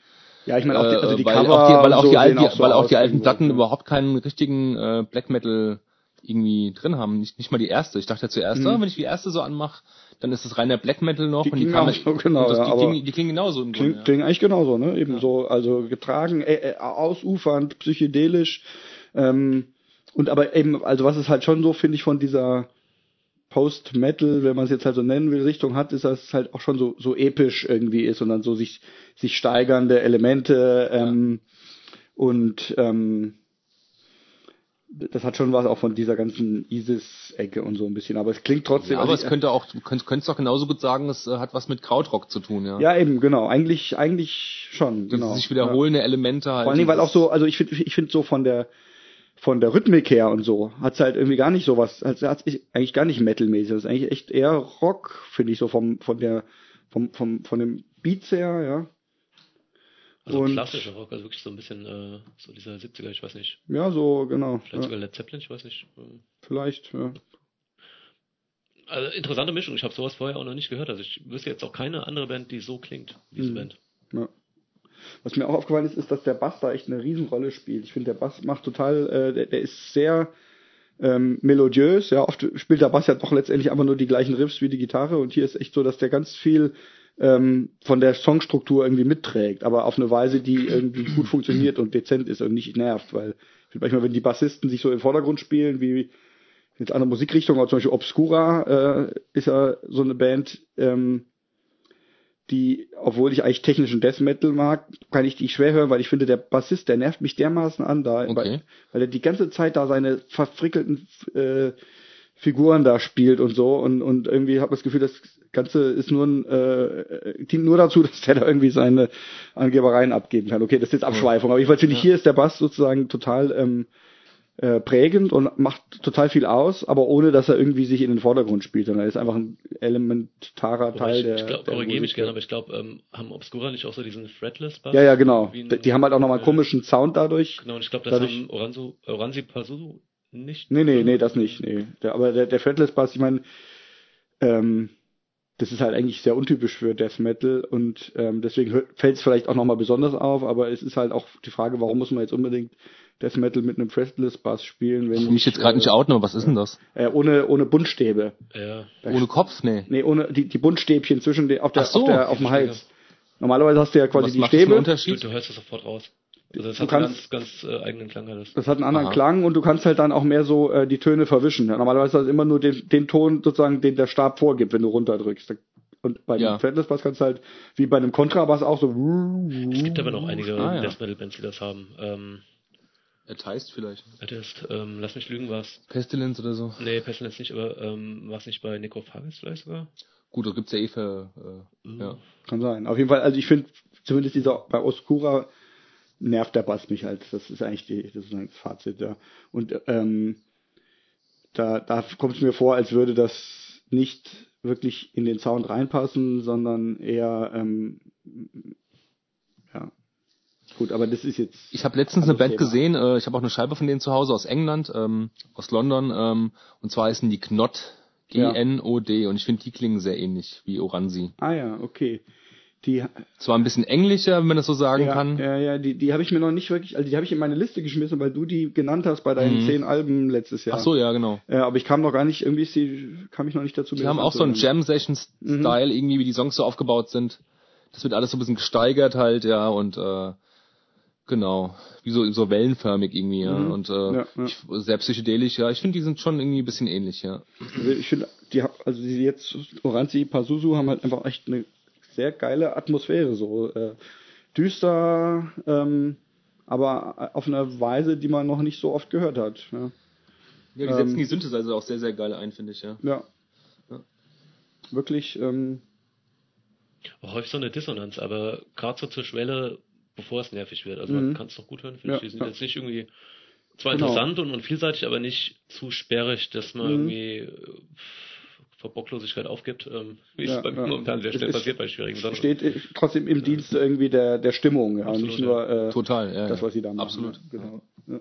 Ja, ich meine auch die, also die äh, weil Cover auch die, weil auch so die, alten, auch so weil auch die alten Platten ja. überhaupt keinen richtigen äh, Black Metal irgendwie drin haben. Nicht, nicht mal die erste. Ich dachte ja zuerst, mhm. oh, wenn ich die erste so anmache, dann ist es reiner Black Metal noch die und die kann so, genau, das, die, ja, klingen, die klingen genauso. Kling, Grund, ja. Klingen eigentlich genauso, ne? Eben ja. so, also getragen, äh, äh, ausufernd, psychedelisch. Ähm, und aber eben, also was ist halt schon so, finde ich, von dieser Post-Metal, wenn man es jetzt halt so nennen will, Richtung hat, ist das halt auch schon so, so episch irgendwie ist und dann so sich, sich steigernde Elemente ähm, ja. und ähm, das hat schon was auch von dieser ganzen ISIS-Ecke und so ein bisschen, aber es klingt trotzdem. Ja, aber also es könnte auch, du könntest, könntest doch genauso gut sagen, es äh, hat was mit Krautrock zu tun, ja. Ja, eben, genau. Eigentlich, eigentlich schon, genau. Sich wiederholende ja. Elemente halt. Vor allem, weil auch so, also ich finde, ich finde so von der, von der Rhythmik her und so hat's halt irgendwie gar nicht sowas, also hat's eigentlich gar nicht metalmäßig, das ist eigentlich echt eher Rock, finde ich so vom von der vom vom von dem Beats her, ja. Also und, klassischer Rock, also wirklich so ein bisschen äh, so dieser 70er, ich weiß nicht. Ja, so genau. Vielleicht ja. sogar Led Zeppelin, ich weiß nicht. Vielleicht, ja. Also interessante Mischung, ich habe sowas vorher auch noch nicht gehört, also ich wüsste jetzt auch keine andere Band, die so klingt, diese mhm. Band. Ja. Was mir auch aufgefallen ist, ist, dass der Bass da echt eine Riesenrolle spielt. Ich finde, der Bass macht total, äh, der, der ist sehr ähm, melodiös. Ja, oft spielt der Bass ja doch letztendlich einfach nur die gleichen Riffs wie die Gitarre. Und hier ist echt so, dass der ganz viel ähm, von der Songstruktur irgendwie mitträgt, aber auf eine Weise, die irgendwie gut funktioniert und dezent ist und nicht nervt, weil ich finde manchmal, wenn die Bassisten sich so im Vordergrund spielen, wie jetzt andere Musikrichtungen, zum Beispiel Obscura äh, ist ja so eine Band, ähm, die, obwohl ich eigentlich technischen Death Metal mag, kann ich die schwer hören, weil ich finde, der Bassist, der nervt mich dermaßen an da, okay. weil, weil er die ganze Zeit da seine verfrickelten äh, Figuren da spielt und so und, und irgendwie habe das Gefühl, das Ganze ist nur ein, äh, dient nur dazu, dass der da irgendwie seine Angebereien abgeben kann. Okay, das ist jetzt Abschweifung, aber ich finde, ja. hier ist der Bass sozusagen total ähm, äh, prägend und macht total viel aus, aber ohne dass er irgendwie sich in den Vordergrund spielt, sondern er ist einfach ein elementarer Teil ich, der. Ich glaube, korrigiere mich gerne, aber ich glaube, ähm, haben Obscura nicht auch so diesen Fretless Bass? Ja, ja, genau. Die, die haben halt auch nochmal einen komischen Sound dadurch. Genau, und ich glaube, das dadurch, haben Oranzo, Oranzi Pasu nicht. Nee, nee, nee, das nicht. Nee. Der, aber der, der Fretless Bass, ich meine, ähm, das ist halt eigentlich sehr untypisch für Death Metal und ähm, deswegen fällt es vielleicht auch nochmal besonders auf, aber es ist halt auch die Frage, warum muss man jetzt unbedingt Death Metal mit einem Fretless Bass spielen. Wenn ich mich jetzt gerade äh, nicht outen, aber was ist denn das? Äh, ohne, ohne Buntstäbe. Ja. ohne Kopf? Nee. Nee, ohne die, die Buntstäbchen zwischen den, auf, der, so, auf, der, auf dem Hals. Normalerweise hast du ja quasi was die Stäbe. Unterschied? Du, du hörst es sofort raus. Also das du hat kannst, einen ganz, ganz äh, eigenen Klang. Das. das hat einen anderen Aha. Klang und du kannst halt dann auch mehr so äh, die Töne verwischen. Ja, normalerweise hast du immer nur den, den Ton sozusagen, den der Stab vorgibt, wenn du runterdrückst. Und bei Ja. dem Fretless Bass kannst du halt, wie bei einem Kontrabass auch so. Es gibt aber noch einige Ah, ja. Death Metal Bands, die das haben. Ähm, Er heißt vielleicht. das ist, ähm, lass mich lügen, war's. Pestilence oder so. Nee, Pestilence nicht, aber ähm, war es nicht bei Necrophagus vielleicht sogar? Gut, da gibt's ja eh für, äh, Mhm. ja. Kann sein. Auf jeden Fall, also ich finde, zumindest dieser bei Oscura nervt der Bass mich halt. Das ist eigentlich die, das ist ein Fazit, ja. Und ähm, da, da kommt es mir vor, als würde das nicht wirklich in den Sound reinpassen, sondern eher ähm, ja. Gut, aber das ist jetzt. Ich habe letztens eine Band Thema. gesehen, äh, ich habe auch eine Scheibe von denen zu Hause aus England, ähm, aus London, ähm, und zwar heißen die Knot, Ja. G-N-O-D, und ich finde, die klingen sehr ähnlich wie Oransi. Ah ja, okay. Die, Zwar ein bisschen englischer, wenn man das so sagen ja, kann. ja, ja, die, die habe ich mir noch nicht wirklich, also die habe ich in meine Liste geschmissen, weil du die genannt hast bei deinen Mhm. zehn Alben letztes Jahr. Ach so, ja, genau. Äh, aber ich kam noch gar nicht, irgendwie ist die, kam ich noch nicht dazu. Die haben auch so einen. Jam-Session-Style, irgendwie, wie die Songs so aufgebaut sind. Das wird alles so ein bisschen gesteigert halt, ja, und äh, genau, wie so, so wellenförmig irgendwie, ja. Mhm. Und äh, Ja, ja. Ich, sehr psychedelisch, ja. Ich finde, die sind schon irgendwie ein bisschen ähnlich, ja. Also ich finde, die hab- also die jetzt Oranzi, Pazuzu haben halt einfach echt eine sehr geile Atmosphäre, so äh, düster, ähm, aber auf eine Weise, die man noch nicht so oft gehört hat. Ja. Ja, die Ähm, setzen die Synthesizer auch sehr, sehr geil ein, finde ich, ja. ja. Ja. Wirklich, ähm, Auch häufig so eine Dissonanz, aber gerade so zur Schwelle, bevor es nervig wird. Also Mhm. man kann es doch gut hören, finde Ja, ich. Die sind ja. jetzt nicht irgendwie zwar Genau. interessant und, und vielseitig, aber nicht zu sperrig, dass man Mhm. irgendwie äh, vor Bocklosigkeit aufgibt, ähm, wie Ja, es beim ja. momentan sehr schnell ist- passiert bei schwierigen Sachen. steht äh, trotzdem im Dienst irgendwie der, der Stimmung, ja, Absolut, nicht nur äh, Total, ja. das, was sie da machen. Absolut. Ja, genau. Ja.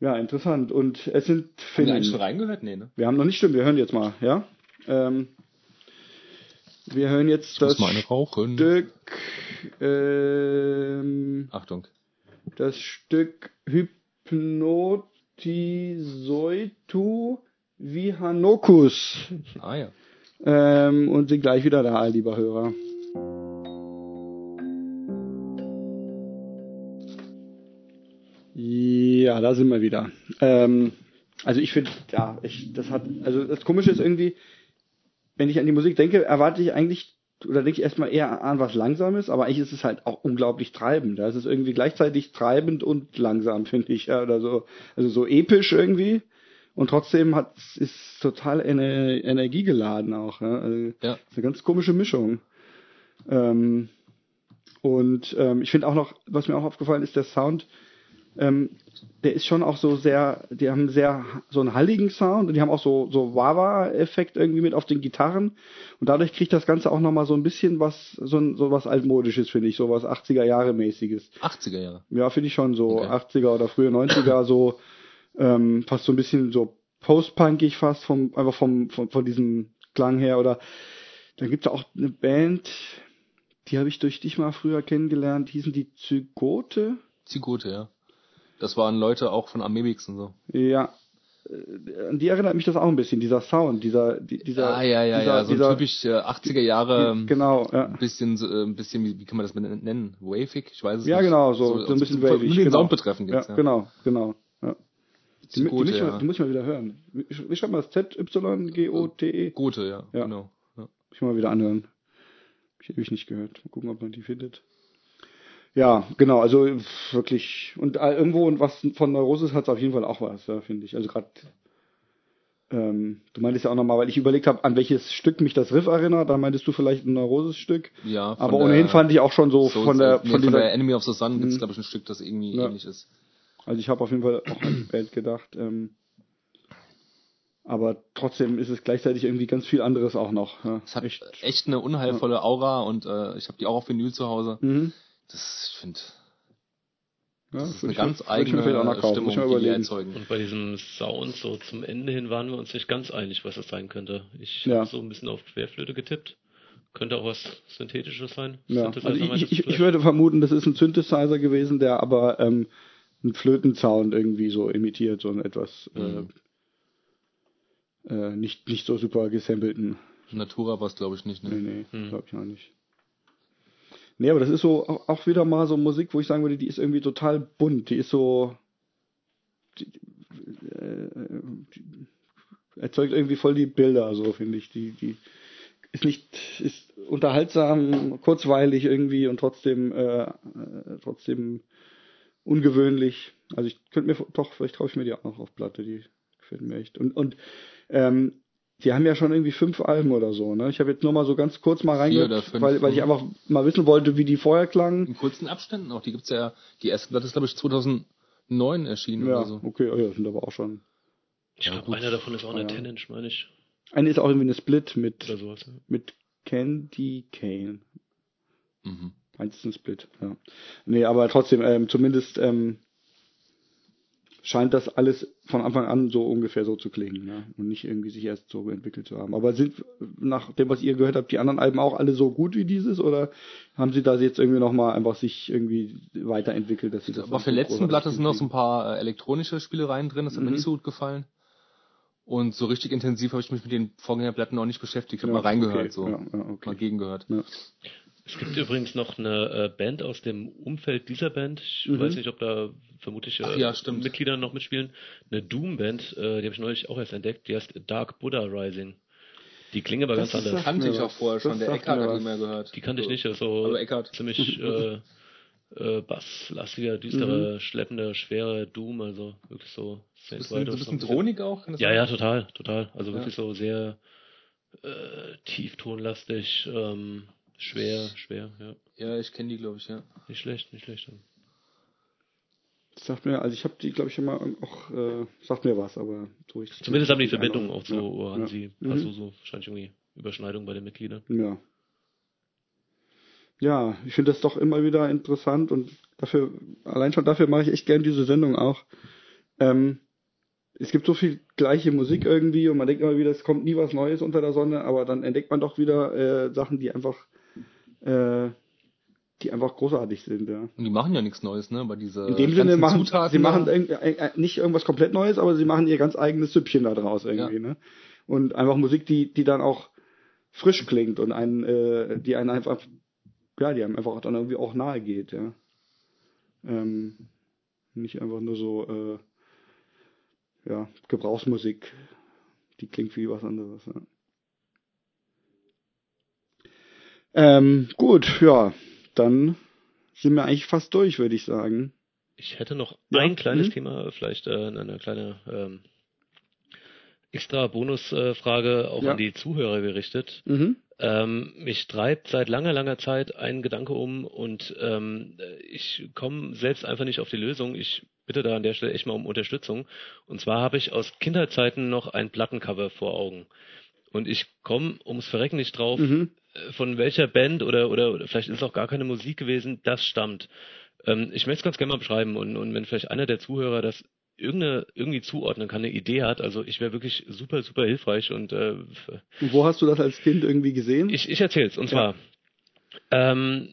ja, interessant. Und es sind Haben wir Finnen. eigentlich schon reingehört? Nee, ne? Wir haben noch nicht stimmt, wir hören jetzt mal, ja? Ähm, wir hören jetzt Ich das muss mal eine rauchen. Stück, ähm, Achtung. das Stück Hypnotisoitu Vihanokus. Ah ja. Ähm, und sind gleich wieder da, lieber Hörer. Ja, da sind wir wieder. Ähm, also ich finde, ja, ich, das hat, also das Komische ist irgendwie, wenn ich an die Musik denke, erwarte ich eigentlich, oder denke ich erstmal eher an was Langsames, aber eigentlich ist es halt auch unglaublich treibend. Es ist irgendwie gleichzeitig treibend und langsam, finde ich, ja, oder so, also so episch irgendwie. Und trotzdem hat ist total ener energiegeladen auch. Ja. Also, Ja. ist eine ganz komische Mischung. Ähm, und ähm, ich finde auch noch, was mir auch aufgefallen ist, der Sound, ähm, der ist schon auch so sehr, die haben sehr so einen halligen Sound und die haben auch so so Wawa-Effekt irgendwie mit auf den Gitarren und dadurch kriegt das Ganze auch nochmal so ein bisschen was, so, ein, so was altmodisches, finde ich, so was 80er Jahre mäßiges. 80er Jahre. Ja, finde ich schon so Okay. 80er oder frühe 90er so ähm, fast so ein bisschen so post-punkig fast vom einfach vom von, von diesem Klang her oder dann gibt es auch eine Band, die habe ich durch dich mal früher kennengelernt, hießen die Zygote. Zigote, ja. Das waren Leute auch von Amebix und so. Ja. Äh, An die erinnert mich das auch ein bisschen, dieser Sound, dieser, die- dieser, ah, ja, ja, dieser, ja. So dieser, typisch äh, 80er Jahre. ähm, genau, ja. Ein bisschen, so, äh, ein bisschen, wie, wie kann man das nennen? Wavig? Ich weiß es Ja, nicht. genau, so, so, ein bisschen von- wavig. Nur den genau. Sound betreffend ja, jetzt, ja. genau, genau. Ja. Die, die, Zigote, muss ich mal, ja. die muss ich mal wieder hören. Wie, schreibt man das? Z-Y-G-O-T-E? Gute, ja, Ja. genau. Ja. Muss ich mal wieder anhören. Hab ich ewig nicht gehört. Mal gucken, ob man die findet. Ja, genau, also wirklich. Und äh, irgendwo und was von Neurosis hat es auf jeden Fall auch was, ja, finde ich. Also gerade, ähm, du meintest ja auch nochmal, weil ich überlegt habe, an welches Stück mich das Riff erinnert, da meintest du vielleicht ein Neurosis-Stück. ja von Aber der- ohnehin fand ich auch schon so, so- von der, nee, von von dieser, der Enemy of the Sun gibt es, Mhm. glaube ich, ein Stück, das irgendwie Ja. ähnlich ist. also ich habe auf jeden Fall auch an die Band gedacht. Ähm, aber trotzdem ist es gleichzeitig irgendwie ganz viel anderes auch noch. Ja, Es hat echt, eine unheilvolle Aura und äh, ich habe die auch auf Vinyl zu Hause. Mhm. Das, ich finde, Ja, das ist eine ich ganz mir- würd ich mir eigene. Stimmung, Muss ich mal die überlegen. erzeugen. Und bei diesem Sound so zum Ende hin waren wir uns nicht ganz einig, was das sein könnte. Ich Ja. habe so ein bisschen auf Querflöte getippt. Könnte auch was Synthetisches sein. Ja, Synthesizer also ich, ich, ich, würde vermuten, das ist ein Synthesizer gewesen, der aber ähm, einen Flötensound irgendwie so imitiert, so einen etwas Mhm. äh, äh, nicht, nicht so super gesampelten. Natura war es, glaube ich, nicht. Nee, Ne? nee, Mhm. glaube ich auch nicht. Nee, aber das ist so auch wieder mal so Musik, wo ich sagen würde, die ist irgendwie total bunt. Die ist so. Die, äh, die erzeugt irgendwie voll die Bilder, so finde ich. Die, die ist nicht, ist unterhaltsam, kurzweilig irgendwie und trotzdem, äh, äh trotzdem ungewöhnlich. Also ich könnte mir doch, vielleicht traue ich mir die auch noch auf Platte, die gefällt mir echt. Und, und ähm, die haben ja schon irgendwie fünf Alben oder so, ne? Ich habe jetzt nur mal so ganz kurz mal reingehört, weil, weil ich einfach mal wissen wollte, wie die vorher klangen. In kurzen Abständen auch. Die gibt's ja, die erste Platte ist glaube ich 2009 erschienen ja, oder so. Okay, oh ja, sind aber auch schon. Ich ja, glaube, einer davon ist auch eine ja. 10 meine ich. Eine ist auch irgendwie eine Split mit, sowas, ja. mit Candy Kane. Mhm. Eins ist ein Split, ja. Nee, aber trotzdem, ähm, zumindest ähm, scheint das alles von Anfang an so ungefähr so zu klingen, ne? Und nicht irgendwie sich erst so entwickelt zu haben. Aber sind nach dem, was ihr gehört habt, die anderen Alben auch alle so gut wie dieses oder haben sie da jetzt irgendwie nochmal einfach sich irgendwie weiterentwickelt, dass sie das Aber für letzten Blatt sind noch so ein paar äh, elektronische Spielereien drin, das hat mhm. mir nicht so gut gefallen. Und so richtig intensiv habe ich mich mit den Vorgängerplatten noch nicht beschäftigt. Ich habe ja, mal reingehört, okay. so. Ja, okay. Mal gegengehört. Es gibt übrigens noch eine äh, Band aus dem Umfeld dieser Band. Ich mhm. weiß nicht, ob da vermutlich äh, ja, Mitglieder noch mitspielen. Eine Doom-Band, äh, die habe ich neulich auch erst entdeckt. Die heißt Dark Buddha Rising. Die klingen aber das ganz anders. Das kannte ich auch vorher schon. Der Eckart hat die mehr gehört. Die kannte ich nicht. Also aber ziemlich äh, äh, basslastiger, düstere, mhm. schleppende, schwere Doom. Also wirklich so. So ein bisschen, so ein bisschen Drohnig auch? Ja, ja, total, total. Also ja. wirklich so sehr äh, tieftonlastig. Ähm, Schwer, schwer, ja. Ja, ich kenne die, glaube ich, ja. Nicht schlecht, nicht schlecht. Das sagt mir, also ich habe die, glaube ich, immer auch, äh, sagt mir was, aber so ich Zumindest haben die Verbindungen auch so, ja, haben ja. sie, mhm. also so wahrscheinlich irgendwie Überschneidung bei den Mitgliedern. Ja. Ja, ich finde das doch immer wieder interessant und dafür, allein schon dafür mache ich echt gern diese Sendung auch. Ähm, es gibt so viel gleiche Musik irgendwie und man denkt immer wieder, es kommt nie was Neues unter der Sonne, aber dann entdeckt man doch wieder äh, Sachen, die einfach äh, die einfach großartig sind, ja. Und die machen ja nichts Neues, ne? Aber diese In dem Sinne machen Zutaten sie machen äh, nicht irgendwas komplett Neues, aber sie machen ihr ganz eigenes Süppchen da draus irgendwie, ja. ne? Und einfach Musik, die die dann auch frisch klingt und einen, äh, die einen einfach, ja, die einem einfach dann irgendwie auch nahe geht, ja. Ähm, nicht einfach nur so, äh, ja, Gebrauchsmusik, die klingt wie was anderes, ja. Ähm, gut, ja, dann sind wir eigentlich fast durch, würde ich sagen. Ich hätte noch ja. ein kleines mhm. Thema, vielleicht äh, eine kleine ähm, extra Bonusfrage äh, auch ja. an die Zuhörer gerichtet. Mhm. Ähm, mich treibt seit langer, langer Zeit ein Gedanke um und ähm, ich komme selbst einfach nicht auf die Lösung. Ich bitte da an der Stelle echt mal um Unterstützung. Und zwar habe ich aus Kinderzeiten noch ein Plattencover vor Augen. Und ich komme ums Verrecken nicht drauf, mhm. Äh, von welcher Band oder, oder, vielleicht ist es auch gar keine Musik gewesen, das stammt. Ähm, ich möchte es ganz gerne mal beschreiben und, und wenn vielleicht einer der Zuhörer das irgendeine, irgendwie zuordnen kann, eine Idee hat, also ich wäre wirklich super, super hilfreich und äh, Wo hast du das als Kind irgendwie gesehen? Ich, ich erzähl's und zwar ähm,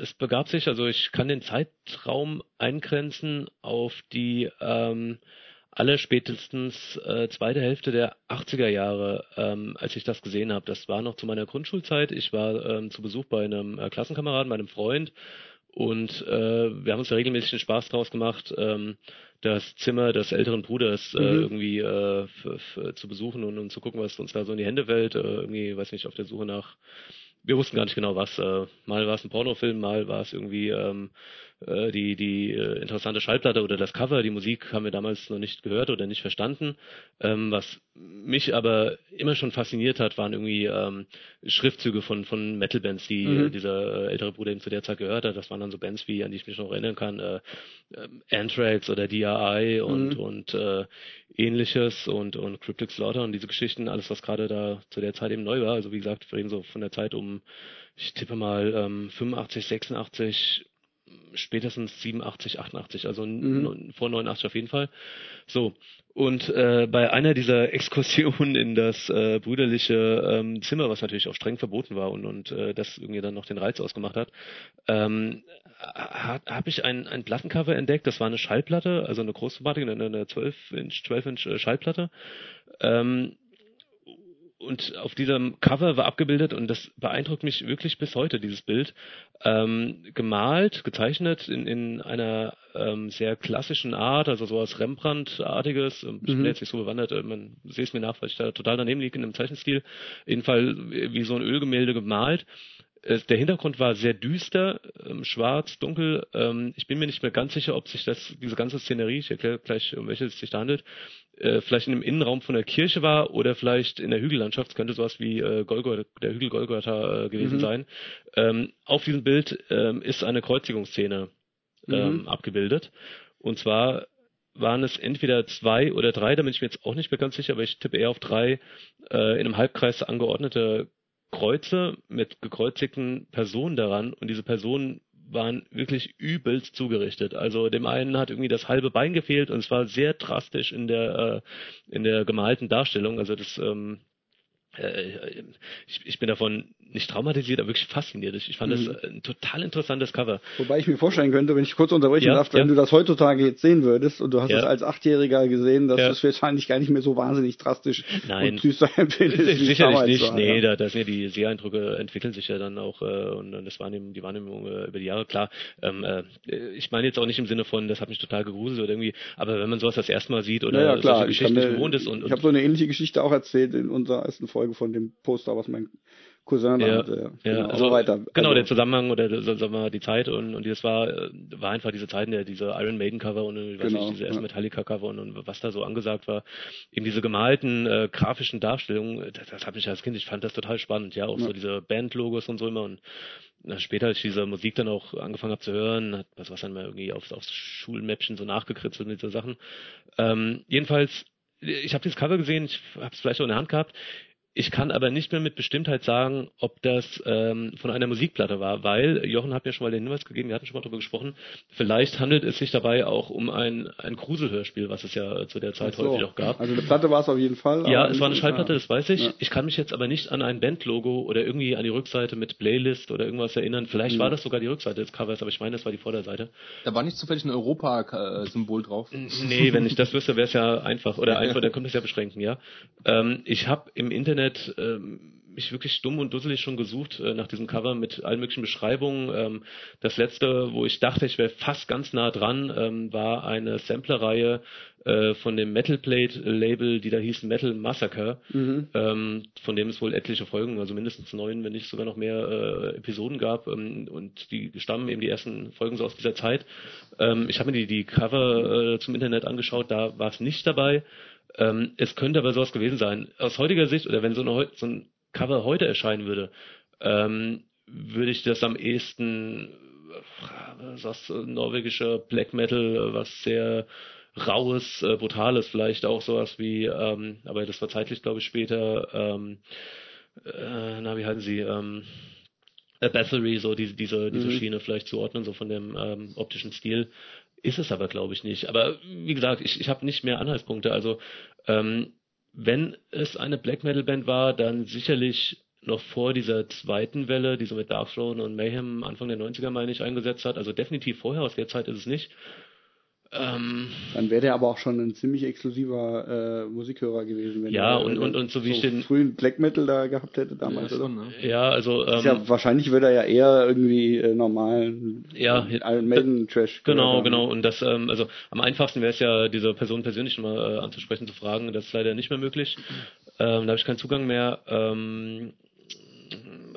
es begab sich, also ich kann den Zeitraum eingrenzen auf die ähm, alle spätestens äh, zweite Hälfte der 80er Jahre, ähm, als ich das gesehen habe. Das war noch zu meiner Grundschulzeit. Ich war ähm, zu Besuch bei einem äh, Klassenkameraden, meinem Freund. Und äh, wir haben uns da regelmäßig einen Spaß draus gemacht, ähm, das Zimmer des älteren Bruders äh, mhm. irgendwie äh, zu besuchen und, und zu gucken, was uns da so in die Hände fällt. Äh, irgendwie, weiß nicht, auf der Suche nach wir wussten gar nicht genau was. Äh, mal war es ein Pornofilm, mal war es irgendwie ähm, äh, die, die äh, interessante Schallplatte oder das Cover. Die Musik haben wir damals noch nicht gehört oder nicht verstanden. Ähm, was mich aber immer schon fasziniert hat, waren irgendwie ähm, Schriftzüge von, von Metal-Bands, die mhm. äh, dieser äh, ältere Bruder eben zu der Zeit gehört hat. Das waren dann so Bands, wie an die ich mich noch erinnern kann, äh, Anthrax oder DRI und, mhm. und äh, ähnliches und, und Cryptic Slaughter und diese Geschichten, alles was gerade da zu der Zeit eben neu war. Also wie gesagt, wir reden so von der Zeit um, ich tippe mal ähm, 85, 86, spätestens 87, 88, also mhm. vor 89 auf jeden Fall. So. Und äh, bei einer dieser Exkursionen in das äh, brüderliche ähm, Zimmer, was natürlich auch streng verboten war und, und äh, das irgendwie dann noch den Reiz ausgemacht hat, ähm, habe ich ein, ein Plattencover entdeckt. Das war eine Schallplatte, also eine Großformatige, eine, eine 12-Inch 12 Inch Schallplatte. Ähm, und auf diesem Cover war abgebildet, und das beeindruckt mich wirklich bis heute, dieses Bild, ähm, gemalt, gezeichnet in, in einer ähm, sehr klassischen Art, also sowas Rembrandt-artiges. Ich bin mhm. jetzt nicht so bewandert, äh, man sehe es mir nach, weil ich da total daneben liege in einem Zeichenstil. Jedenfalls wie so ein Ölgemälde gemalt. Der Hintergrund war sehr düster, ähm, schwarz, dunkel. Ähm, ich bin mir nicht mehr ganz sicher, ob sich das, diese ganze Szenerie, ich erkläre gleich, um welche es sich da handelt, äh, vielleicht in dem Innenraum von der Kirche war oder vielleicht in der Hügellandschaft, könnte sowas wie äh, Golgotha, der Hügel Golgotha äh, gewesen mhm. sein. Ähm, auf diesem Bild ähm, ist eine Kreuzigungsszene ähm, mhm. abgebildet. Und zwar waren es entweder zwei oder drei, da bin ich mir jetzt auch nicht mehr ganz sicher, aber ich tippe eher auf drei äh, in einem Halbkreis angeordnete Kreuze mit gekreuzigten Personen daran und diese Personen waren wirklich übelst zugerichtet. Also dem einen hat irgendwie das halbe Bein gefehlt und es war sehr drastisch in der äh, in der gemalten Darstellung. Also das ähm, äh, ich, ich bin davon nicht traumatisiert, aber wirklich fasziniert. Ich fand mhm. das ein total interessantes Cover. Wobei ich mir vorstellen könnte, wenn ich kurz unterbrechen ja, darf, wenn ja. du das heutzutage jetzt sehen würdest und du hast ja. es als Achtjähriger gesehen, dass ja. du es wahrscheinlich gar nicht mehr so wahnsinnig drastisch Nein. und düster empfindest. Sicherlich nicht. War, nee, da, sind ja die Seheindrücke entwickeln sich ja dann auch äh, und, das Wahrnehmen, die Wahrnehmung äh, über die Jahre, klar. Ähm, äh, ich meine jetzt auch nicht im Sinne von, das hat mich total gegruselt oder irgendwie, aber wenn man sowas das erste Mal sieht oder ja, klar. solche Geschichten gewohnt ist und, und ich habe so eine ähnliche Geschichte auch erzählt in unserer ersten Folge von dem Poster, was mein Cousin ja, hatte. Ja. Genau, also, weiter. Genau, also, der Zusammenhang oder sagen wir die Zeit und, und das war, war einfach diese Zeiten, der diese Iron Maiden Cover und weiß genau, nicht, diese ersten ja. Metallica Cover und, und was da so angesagt war. Eben diese gemalten äh, grafischen Darstellungen, das, das hat mich als Kind, ich fand das total spannend, ja, auch ja. so diese Bandlogos und so immer und später, als ich diese Musik dann auch angefangen habe zu hören, hat was was dann mal irgendwie aufs, aufs Schulmäppchen so nachgekritzelt und diese Sachen. Ähm, jedenfalls, ich habe dieses Cover gesehen, ich habe es vielleicht auch in der Hand gehabt. Ich kann aber nicht mehr mit Bestimmtheit sagen, ob das ähm, von einer Musikplatte war, weil Jochen hat mir schon mal den Hinweis gegeben, wir hatten schon mal darüber gesprochen, vielleicht handelt es sich dabei auch um ein, ein Gruselhörspiel, was es ja zu der Zeit so. häufig auch gab. Also eine Platte war es auf jeden Fall. Ja, es war eine Schallplatte, das weiß ich. Ja. Ich kann mich jetzt aber nicht an ein Bandlogo oder irgendwie an die Rückseite mit Playlist oder irgendwas erinnern. Vielleicht mhm. war das sogar die Rückseite des Covers, aber ich meine, das war die Vorderseite. Da war nicht zufällig ein Europa-Symbol drauf. Nee, wenn ich das wüsste, wäre es ja einfach. Oder einfach, dann könnte es ja beschränken, ja. Ähm, ich habe im Internet ähm, mich wirklich dumm und dusselig schon gesucht äh, nach diesem Cover mit allen möglichen Beschreibungen. Ähm, das letzte, wo ich dachte, ich wäre fast ganz nah dran, ähm, war eine Samplerreihe äh, von dem Metal Plate Label, die da hieß Metal Massacre, mhm. ähm, von dem es wohl etliche Folgen, also mindestens neun, wenn nicht sogar noch mehr äh, Episoden gab ähm, und die stammen eben die ersten Folgen so aus dieser Zeit. Ähm, ich habe mir die, die Cover äh, zum Internet angeschaut, da war es nicht dabei. Ähm, es könnte aber sowas gewesen sein. Aus heutiger Sicht, oder wenn so, eine, so ein Cover heute erscheinen würde, ähm, würde ich das am ehesten, äh, was norwegischer Black Metal, was sehr raues, äh, brutales, vielleicht auch sowas wie, ähm, aber das war zeitlich, glaube ich, später, ähm, äh, na, wie halten Sie, ähm, A Battery, so diese, diese, diese mhm. Schiene vielleicht zuordnen, so von dem ähm, optischen Stil. Ist es aber, glaube ich, nicht. Aber wie gesagt, ich, ich habe nicht mehr Anhaltspunkte. Also ähm, wenn es eine Black Metal Band war, dann sicherlich noch vor dieser zweiten Welle, die so mit Dark Throne und Mayhem Anfang der 90er, meine ich, eingesetzt hat. Also definitiv vorher, aus der Zeit ist es nicht. Ähm, Dann wäre der aber auch schon ein ziemlich exklusiver äh, Musikhörer gewesen, wenn ja, er und, und, und so wie so ich den frühen Black Metal da gehabt hätte damals, ja, oder? Ne? Ja, also ähm, ja, wahrscheinlich würde er ja eher irgendwie äh, normalen ja, Iron Maiden Trash. Genau, genau. Und das, ähm, also am einfachsten wäre es ja, diese Person persönlich mal äh, anzusprechen, zu fragen. Das ist leider nicht mehr möglich. Ähm, da habe ich keinen Zugang mehr. Ähm,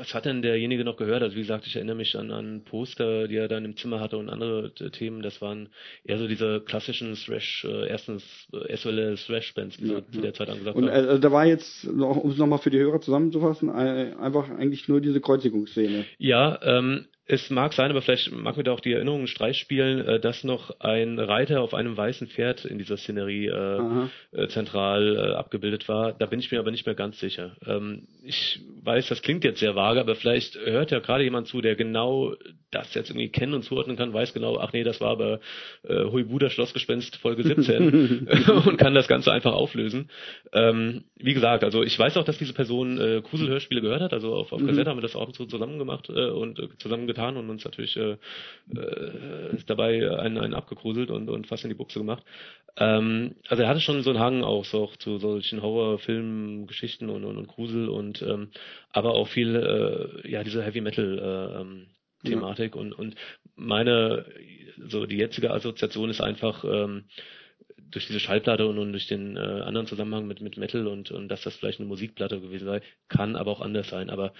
was hat denn derjenige noch gehört? Also wie gesagt, ich erinnere mich an, an Poster, die er dann im Zimmer hatte und andere äh, Themen. Das waren eher so diese klassischen Thrash, äh, erstens äh, SOL Thrash-Bands, die ja, zu der Zeit angesagt Und äh, da war jetzt, um es nochmal für die Hörer zusammenzufassen, einfach eigentlich nur diese Kreuzigungsszene. Ja, ähm, es mag sein, aber vielleicht mag mir da auch die Erinnerung einen Streich spielen, äh, dass noch ein Reiter auf einem weißen Pferd in dieser Szenerie äh, äh, zentral äh, abgebildet war. Da bin ich mir aber nicht mehr ganz sicher. Ähm, ich weiß, das klingt jetzt sehr vage, aber vielleicht hört ja gerade jemand zu, der genau das jetzt irgendwie kennen und zuordnen kann, weiß genau, ach nee, das war aber äh, Huibuda Schlossgespenst Folge 17 und kann das Ganze einfach auflösen. Ähm, wie gesagt, also ich weiß auch, dass diese Person äh, Kusel-Hörspiele gehört hat, also auf, auf mhm. Kassette haben wir das auch so zusammen gemacht äh, und äh, zusammengetan und uns natürlich äh, äh, dabei einen, einen abgekruselt und, und fast in die Buchse gemacht. Ähm, also er hatte schon so einen Hang auch so zu solchen Horror-Filmgeschichten und, und, und Grusel und ähm, aber auch viel, äh, ja, diese Heavy Metal äh, ähm, Thematik ja. und, und meine, so die jetzige Assoziation ist einfach, ähm, durch diese Schallplatte und, und durch den äh, anderen Zusammenhang mit, mit Metal und, und dass das vielleicht eine Musikplatte gewesen sei, kann aber auch anders sein. Aber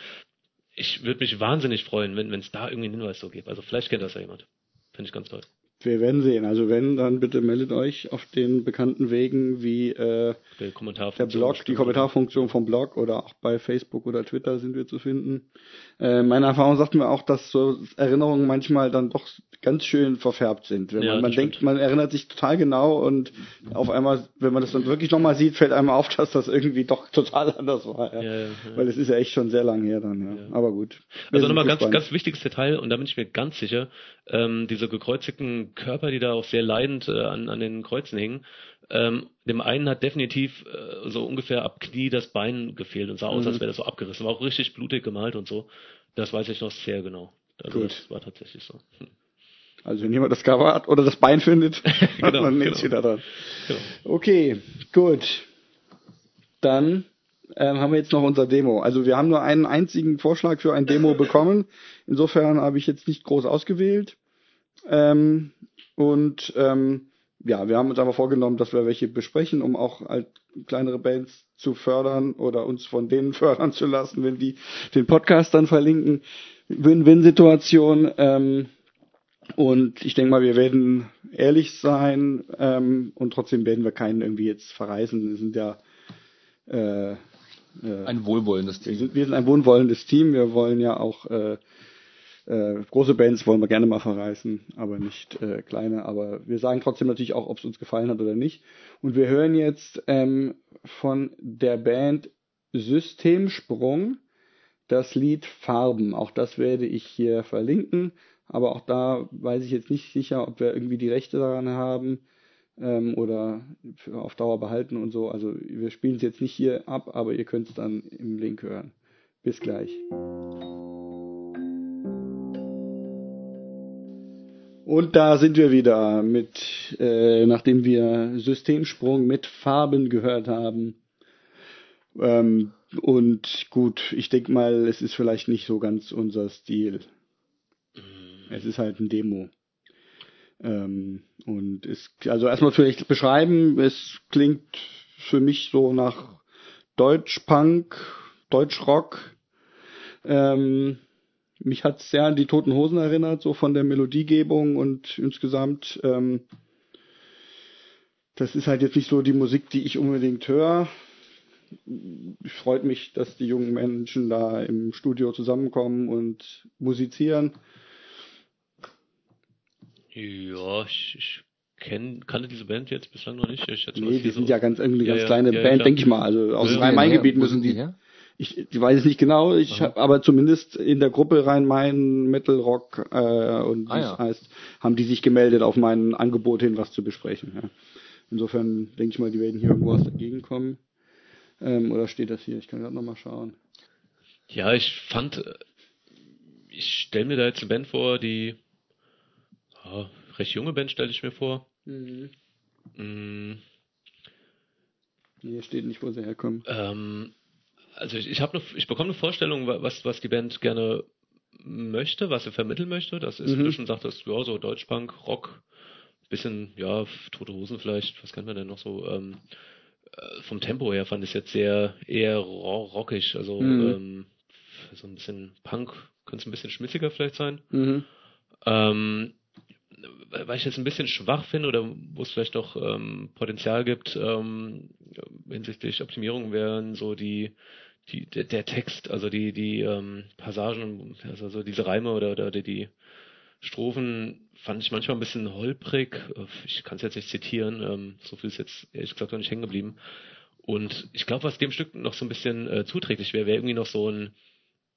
ich würde mich wahnsinnig freuen, wenn es da irgendwie einen Hinweis so gibt. Also vielleicht kennt das ja jemand. Finde ich ganz toll. Wir werden sehen. Also wenn, dann bitte meldet euch auf den bekannten Wegen wie äh, der, der Blog, die Kommentarfunktion vom Blog oder auch bei Facebook oder Twitter sind wir zu finden. Äh, meine Erfahrung sagt mir auch, dass so Erinnerungen manchmal dann doch ganz schön verfärbt sind. Wenn ja, man, man denkt, man erinnert sich total genau und auf einmal, wenn man das dann wirklich nochmal sieht, fällt einem auf, dass das irgendwie doch total anders war. Ja. Ja, ja, Weil es ist ja echt schon sehr lang her dann. Ja. Aber gut. Wir also nochmal ganz, ganz wichtiges Detail und da bin ich mir ganz sicher, ähm, diese gekreuzigten Körper, die da auch sehr leidend äh, an, an den Kreuzen hingen, ähm, dem einen hat definitiv äh, so ungefähr ab Knie das Bein gefehlt und sah aus, mhm. als wäre das so abgerissen. War auch richtig blutig gemalt und so. Das weiß ich noch sehr genau. Also Gut. Das war tatsächlich so. Hm. Also wenn jemand das Cover hat oder das Bein findet, genau, dann nimmt genau. da dran. Genau. Okay, gut. Dann ähm, haben wir jetzt noch unser Demo. Also wir haben nur einen einzigen Vorschlag für ein Demo bekommen. Insofern habe ich jetzt nicht groß ausgewählt. Ähm, und ähm, ja, wir haben uns aber vorgenommen, dass wir welche besprechen, um auch halt kleinere Bands zu fördern oder uns von denen fördern zu lassen, wenn die den Podcast dann verlinken. Win-Win-Situation. Ähm, und ich denke mal, wir werden ehrlich sein ähm, und trotzdem werden wir keinen irgendwie jetzt verreisen. Wir sind ja äh, äh, ein wohlwollendes Team. Wir sind, wir sind ein wohlwollendes Team. Wir wollen ja auch äh, äh, große Bands wollen wir gerne mal verreisen, aber nicht äh, kleine. Aber wir sagen trotzdem natürlich auch, ob es uns gefallen hat oder nicht. Und wir hören jetzt ähm, von der Band Systemsprung das Lied Farben. Auch das werde ich hier verlinken. Aber auch da weiß ich jetzt nicht sicher, ob wir irgendwie die Rechte daran haben ähm, oder auf Dauer behalten und so. Also wir spielen es jetzt nicht hier ab, aber ihr könnt es dann im Link hören. Bis gleich. Und da sind wir wieder mit, äh, nachdem wir Systemsprung mit Farben gehört haben. Ähm, und gut, ich denke mal, es ist vielleicht nicht so ganz unser Stil. Es ist halt ein Demo. Ähm, und es, also erstmal vielleicht beschreiben, es klingt für mich so nach Deutschpunk, Deutschrock. Ähm, mich hat sehr an die Toten Hosen erinnert, so von der Melodiegebung und insgesamt. Ähm, das ist halt jetzt nicht so die Musik, die ich unbedingt höre. Freut mich, dass die jungen Menschen da im Studio zusammenkommen und musizieren. Ja, ich, ich kenn, kannte diese Band jetzt bislang noch nicht. Ich nee, die sind so ja ganz irgendwie ganz ja, kleine ja, Band, denke ich mal. Also aus dem Rhein-Main-Gebiet müssen die. Ja? Ich, ich weiß es nicht genau, ich habe aber zumindest in der Gruppe Rhein-Main Metal Rock äh, und ah, das heißt, haben die sich gemeldet auf mein Angebot hin, was zu besprechen. Ja. Insofern denke ich mal, die werden hier irgendwo aus der Gegend kommen. Ähm, oder steht das hier? Ich kann gerade nochmal schauen. Ja, ich fand, äh, ich stelle mir da jetzt eine Band vor, die ja, recht junge Band stelle ich mir vor. Mhm. Mm. Hier steht nicht, wo sie herkommen. Ähm, also ich, ich habe ich bekomme eine Vorstellung, was was die Band gerne möchte, was sie vermitteln möchte. Das ist, mhm. wie du schon sagtest, ja so Deutschpunk, Rock, bisschen ja Tote Hosen vielleicht. Was kennt man denn noch so? Ähm, äh, vom Tempo her fand ich es jetzt sehr eher rockig, also mhm. ähm, so ein bisschen Punk könnte es ein bisschen schmitziger vielleicht sein. Mhm. Ähm, weil ich jetzt ein bisschen schwach finde oder wo es vielleicht noch ähm, Potenzial gibt ähm, hinsichtlich Optimierung wären so die die der, der Text also die die ähm, Passagen also so diese Reime oder oder die, die Strophen fand ich manchmal ein bisschen holprig. Ich kann es jetzt nicht zitieren ähm, so viel ist jetzt ehrlich gesagt noch nicht hängen geblieben. Und ich glaube was dem Stück noch so ein bisschen äh, zuträglich wäre wäre irgendwie noch so ein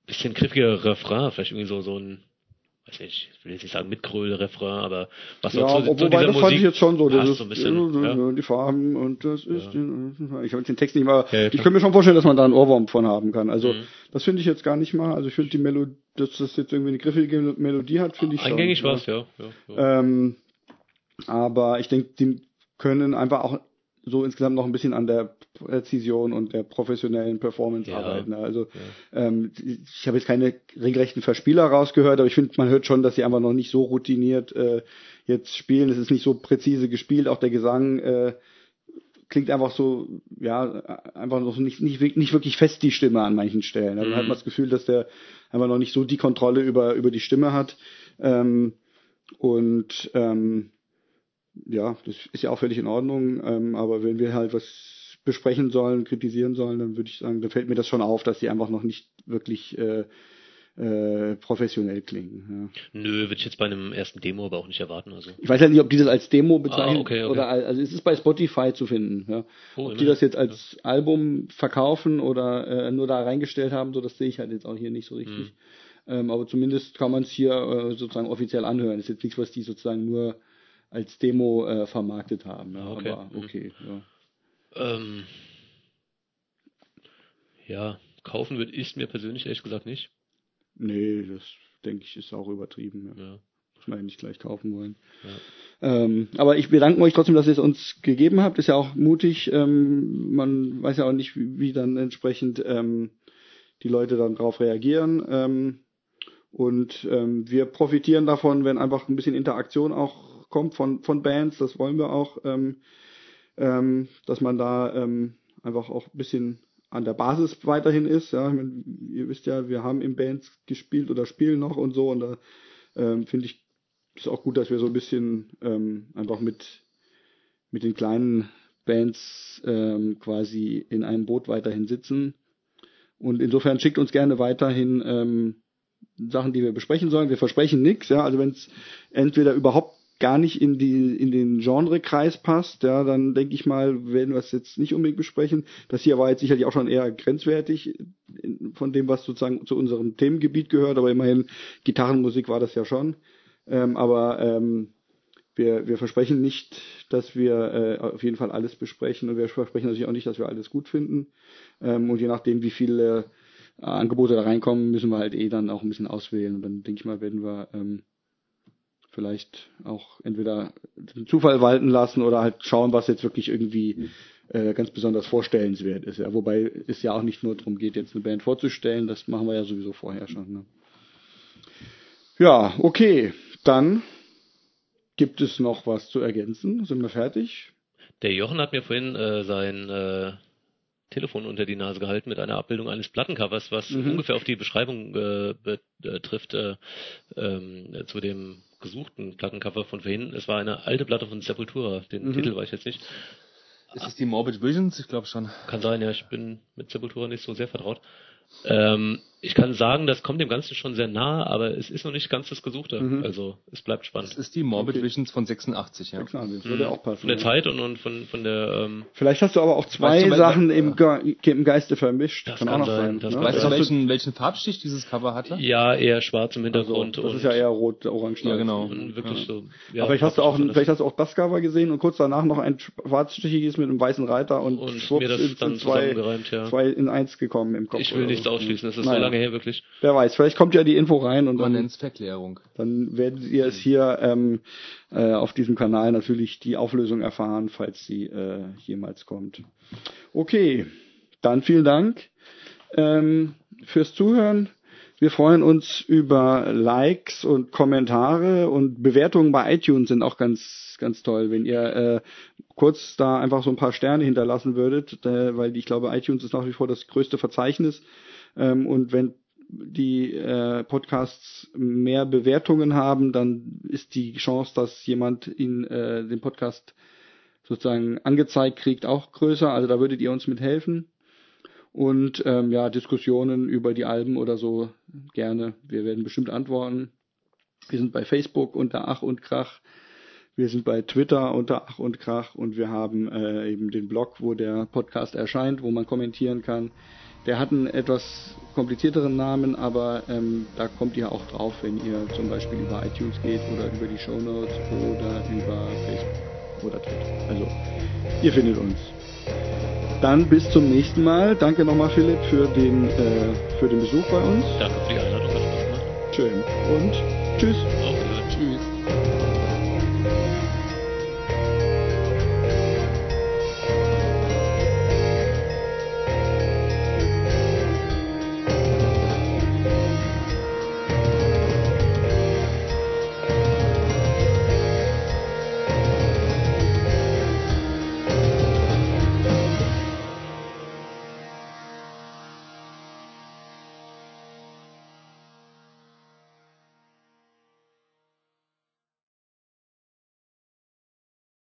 bisschen griffiger Refrain vielleicht irgendwie so so ein weiß nicht, ich will jetzt nicht sagen Mitgröle-Refrain, aber was ja, so, zu, wobei das Musik fand ich jetzt schon so, das ist so ein bisschen, ja. die Farben und das ist, ja. ich habe den Text nicht mal, ja, ich könnte mir schon vorstellen, dass man da einen Ohrwurm von haben kann. Also mhm. das finde ich jetzt gar nicht mal, also ich finde die Melodie, dass das jetzt irgendwie eine griffige Melodie hat, finde ich schon. Eingängig war es, ja. ja, Ähm, aber ich denke, die können einfach auch so insgesamt noch ein bisschen an der Präzision und der professionellen Performance ja. arbeiten. Also ja. ähm, ich habe jetzt keine regelrechten Verspieler rausgehört, aber ich finde, man hört schon, dass sie einfach noch nicht so routiniert äh, jetzt spielen. Es ist nicht so präzise gespielt, auch der Gesang äh, klingt einfach so, ja, einfach noch nicht, nicht, nicht wirklich fest die Stimme an manchen Stellen. Also mhm. hat man das Gefühl, dass der einfach noch nicht so die Kontrolle über, über die Stimme hat. Ähm, und ähm, ja, das ist ja auch völlig in Ordnung. Ähm, aber wenn wir halt was besprechen sollen, kritisieren sollen, dann würde ich sagen, dann fällt mir das schon auf, dass die einfach noch nicht wirklich äh, äh, professionell klingen. Ja. Nö, würde ich jetzt bei einem ersten Demo aber auch nicht erwarten. Also. Ich weiß ja halt nicht, ob die das als Demo bezeichnen ah, okay, okay. oder also es ist bei Spotify zu finden. Ja. Oh, ob die das jetzt als ja. Album verkaufen oder äh, nur da reingestellt haben, so das sehe ich halt jetzt auch hier nicht so richtig. Hm. Ähm, aber zumindest kann man es hier äh, sozusagen offiziell anhören. Das ist jetzt nichts, was die sozusagen nur als Demo äh, vermarktet haben. Ja, okay. Aber okay, mhm. ja. Ähm, ja, kaufen wird ich mir persönlich ehrlich gesagt nicht. Nee, das denke ich ist auch übertrieben. Ja. ja. Muss man ja nicht gleich kaufen wollen. Ja. Ähm, aber ich bedanke euch trotzdem, dass ihr es uns gegeben habt. Ist ja auch mutig. Ähm, man weiß ja auch nicht, wie, wie dann entsprechend ähm, die Leute dann darauf reagieren. Ähm, und ähm, wir profitieren davon, wenn einfach ein bisschen Interaktion auch kommt von, von Bands, das wollen wir auch, ähm, dass man da ähm, einfach auch ein bisschen an der Basis weiterhin ist. Ja, ihr wisst ja, wir haben in Bands gespielt oder spielen noch und so und da ähm, finde ich es auch gut, dass wir so ein bisschen ähm, einfach mit mit den kleinen Bands ähm, quasi in einem Boot weiterhin sitzen. Und insofern schickt uns gerne weiterhin ähm, Sachen, die wir besprechen sollen. Wir versprechen nichts, ja. Also wenn es entweder überhaupt gar nicht in die in den Genrekreis passt, ja, dann denke ich mal, werden wir es jetzt nicht unbedingt besprechen. Das hier war jetzt sicherlich auch schon eher grenzwertig von dem, was sozusagen zu unserem Themengebiet gehört, aber immerhin Gitarrenmusik war das ja schon. Ähm, aber ähm, wir, wir versprechen nicht, dass wir äh, auf jeden Fall alles besprechen und wir versprechen natürlich auch nicht, dass wir alles gut finden. Ähm, und je nachdem, wie viele äh, Angebote da reinkommen, müssen wir halt eh dann auch ein bisschen auswählen. Und dann denke ich mal, werden wir ähm, vielleicht auch entweder den Zufall walten lassen oder halt schauen, was jetzt wirklich irgendwie äh, ganz besonders vorstellenswert ist. Ja. Wobei es ja auch nicht nur darum geht, jetzt eine Band vorzustellen, das machen wir ja sowieso vorher schon. Ne? Ja, okay, dann gibt es noch was zu ergänzen. Sind wir fertig? Der Jochen hat mir vorhin äh, sein äh, Telefon unter die Nase gehalten mit einer Abbildung eines Plattencovers, was mhm. ungefähr auf die Beschreibung äh, betrifft äh, ähm, zu dem gesuchten Plattencover von vorhin. Es war eine alte Platte von Sepultura. Den mhm. Titel weiß ich jetzt nicht. Ist es die Morbid Visions? Ich glaube schon. Kann sein, ja. Ich bin mit Sepultura nicht so sehr vertraut. Ähm, ich kann sagen, das kommt dem Ganzen schon sehr nahe, aber es ist noch nicht ganz das Gesuchte. Mhm. Also es bleibt spannend. Das ist die Morbid okay. Visions von 86, ja. 86, das würde mhm. auch passen. Von der Zeit und, und von, von der... Ähm Vielleicht hast du aber auch zwei weißt du, Sachen im, Ge im Geiste vermischt. Das kann, kann auch sein. sein. Ne? Weißt du, welchen, welchen Farbstich dieses Cover hatte? Ja, eher schwarz im Hintergrund. Also, das ist ja eher rot-orange. Ja, genau. Und wirklich ja. so, ja, aber vielleicht hast, du auch, vielleicht hast du auch das Cover gesehen und kurz danach noch ein schwarzstichiges mit einem weißen Reiter und, und schwupps mir das dann zwei, ja. zwei in eins gekommen im Kopf. Ich will nichts ausschließen, das ist Nein. so lange her wirklich. Wer weiß, vielleicht kommt ja die Info rein und Man nennt es Verklärung. Dann werdet ihr es hier ähm, äh, auf diesem Kanal natürlich die Auflösung erfahren, falls sie äh, jemals kommt. Okay, dann vielen Dank ähm, fürs Zuhören. Wir freuen uns über Likes und Kommentare und Bewertungen bei iTunes sind auch ganz, ganz toll. Wenn ihr äh, kurz da einfach so ein paar Sterne hinterlassen würdet, äh, weil ich glaube, iTunes ist nach wie vor das größte Verzeichnis. Ähm, und wenn die äh, Podcasts mehr Bewertungen haben, dann ist die Chance, dass jemand in äh, den Podcast sozusagen angezeigt kriegt, auch größer. Also da würdet ihr uns mit helfen. Und ähm, ja, Diskussionen über die Alben oder so gerne. Wir werden bestimmt antworten. Wir sind bei Facebook unter Ach und Krach. Wir sind bei Twitter unter Ach und Krach und wir haben äh, eben den Blog, wo der Podcast erscheint, wo man kommentieren kann. Der hat einen etwas komplizierteren Namen, aber ähm, da kommt ihr auch drauf, wenn ihr zum Beispiel über iTunes geht oder über die Show Notes oder über Facebook oder Twitter. Also, ihr findet uns. Dann bis zum nächsten Mal. Danke nochmal, Philipp, für den, äh, für den Besuch bei uns. Danke für die Einladung. Schön. Und. Tschüss.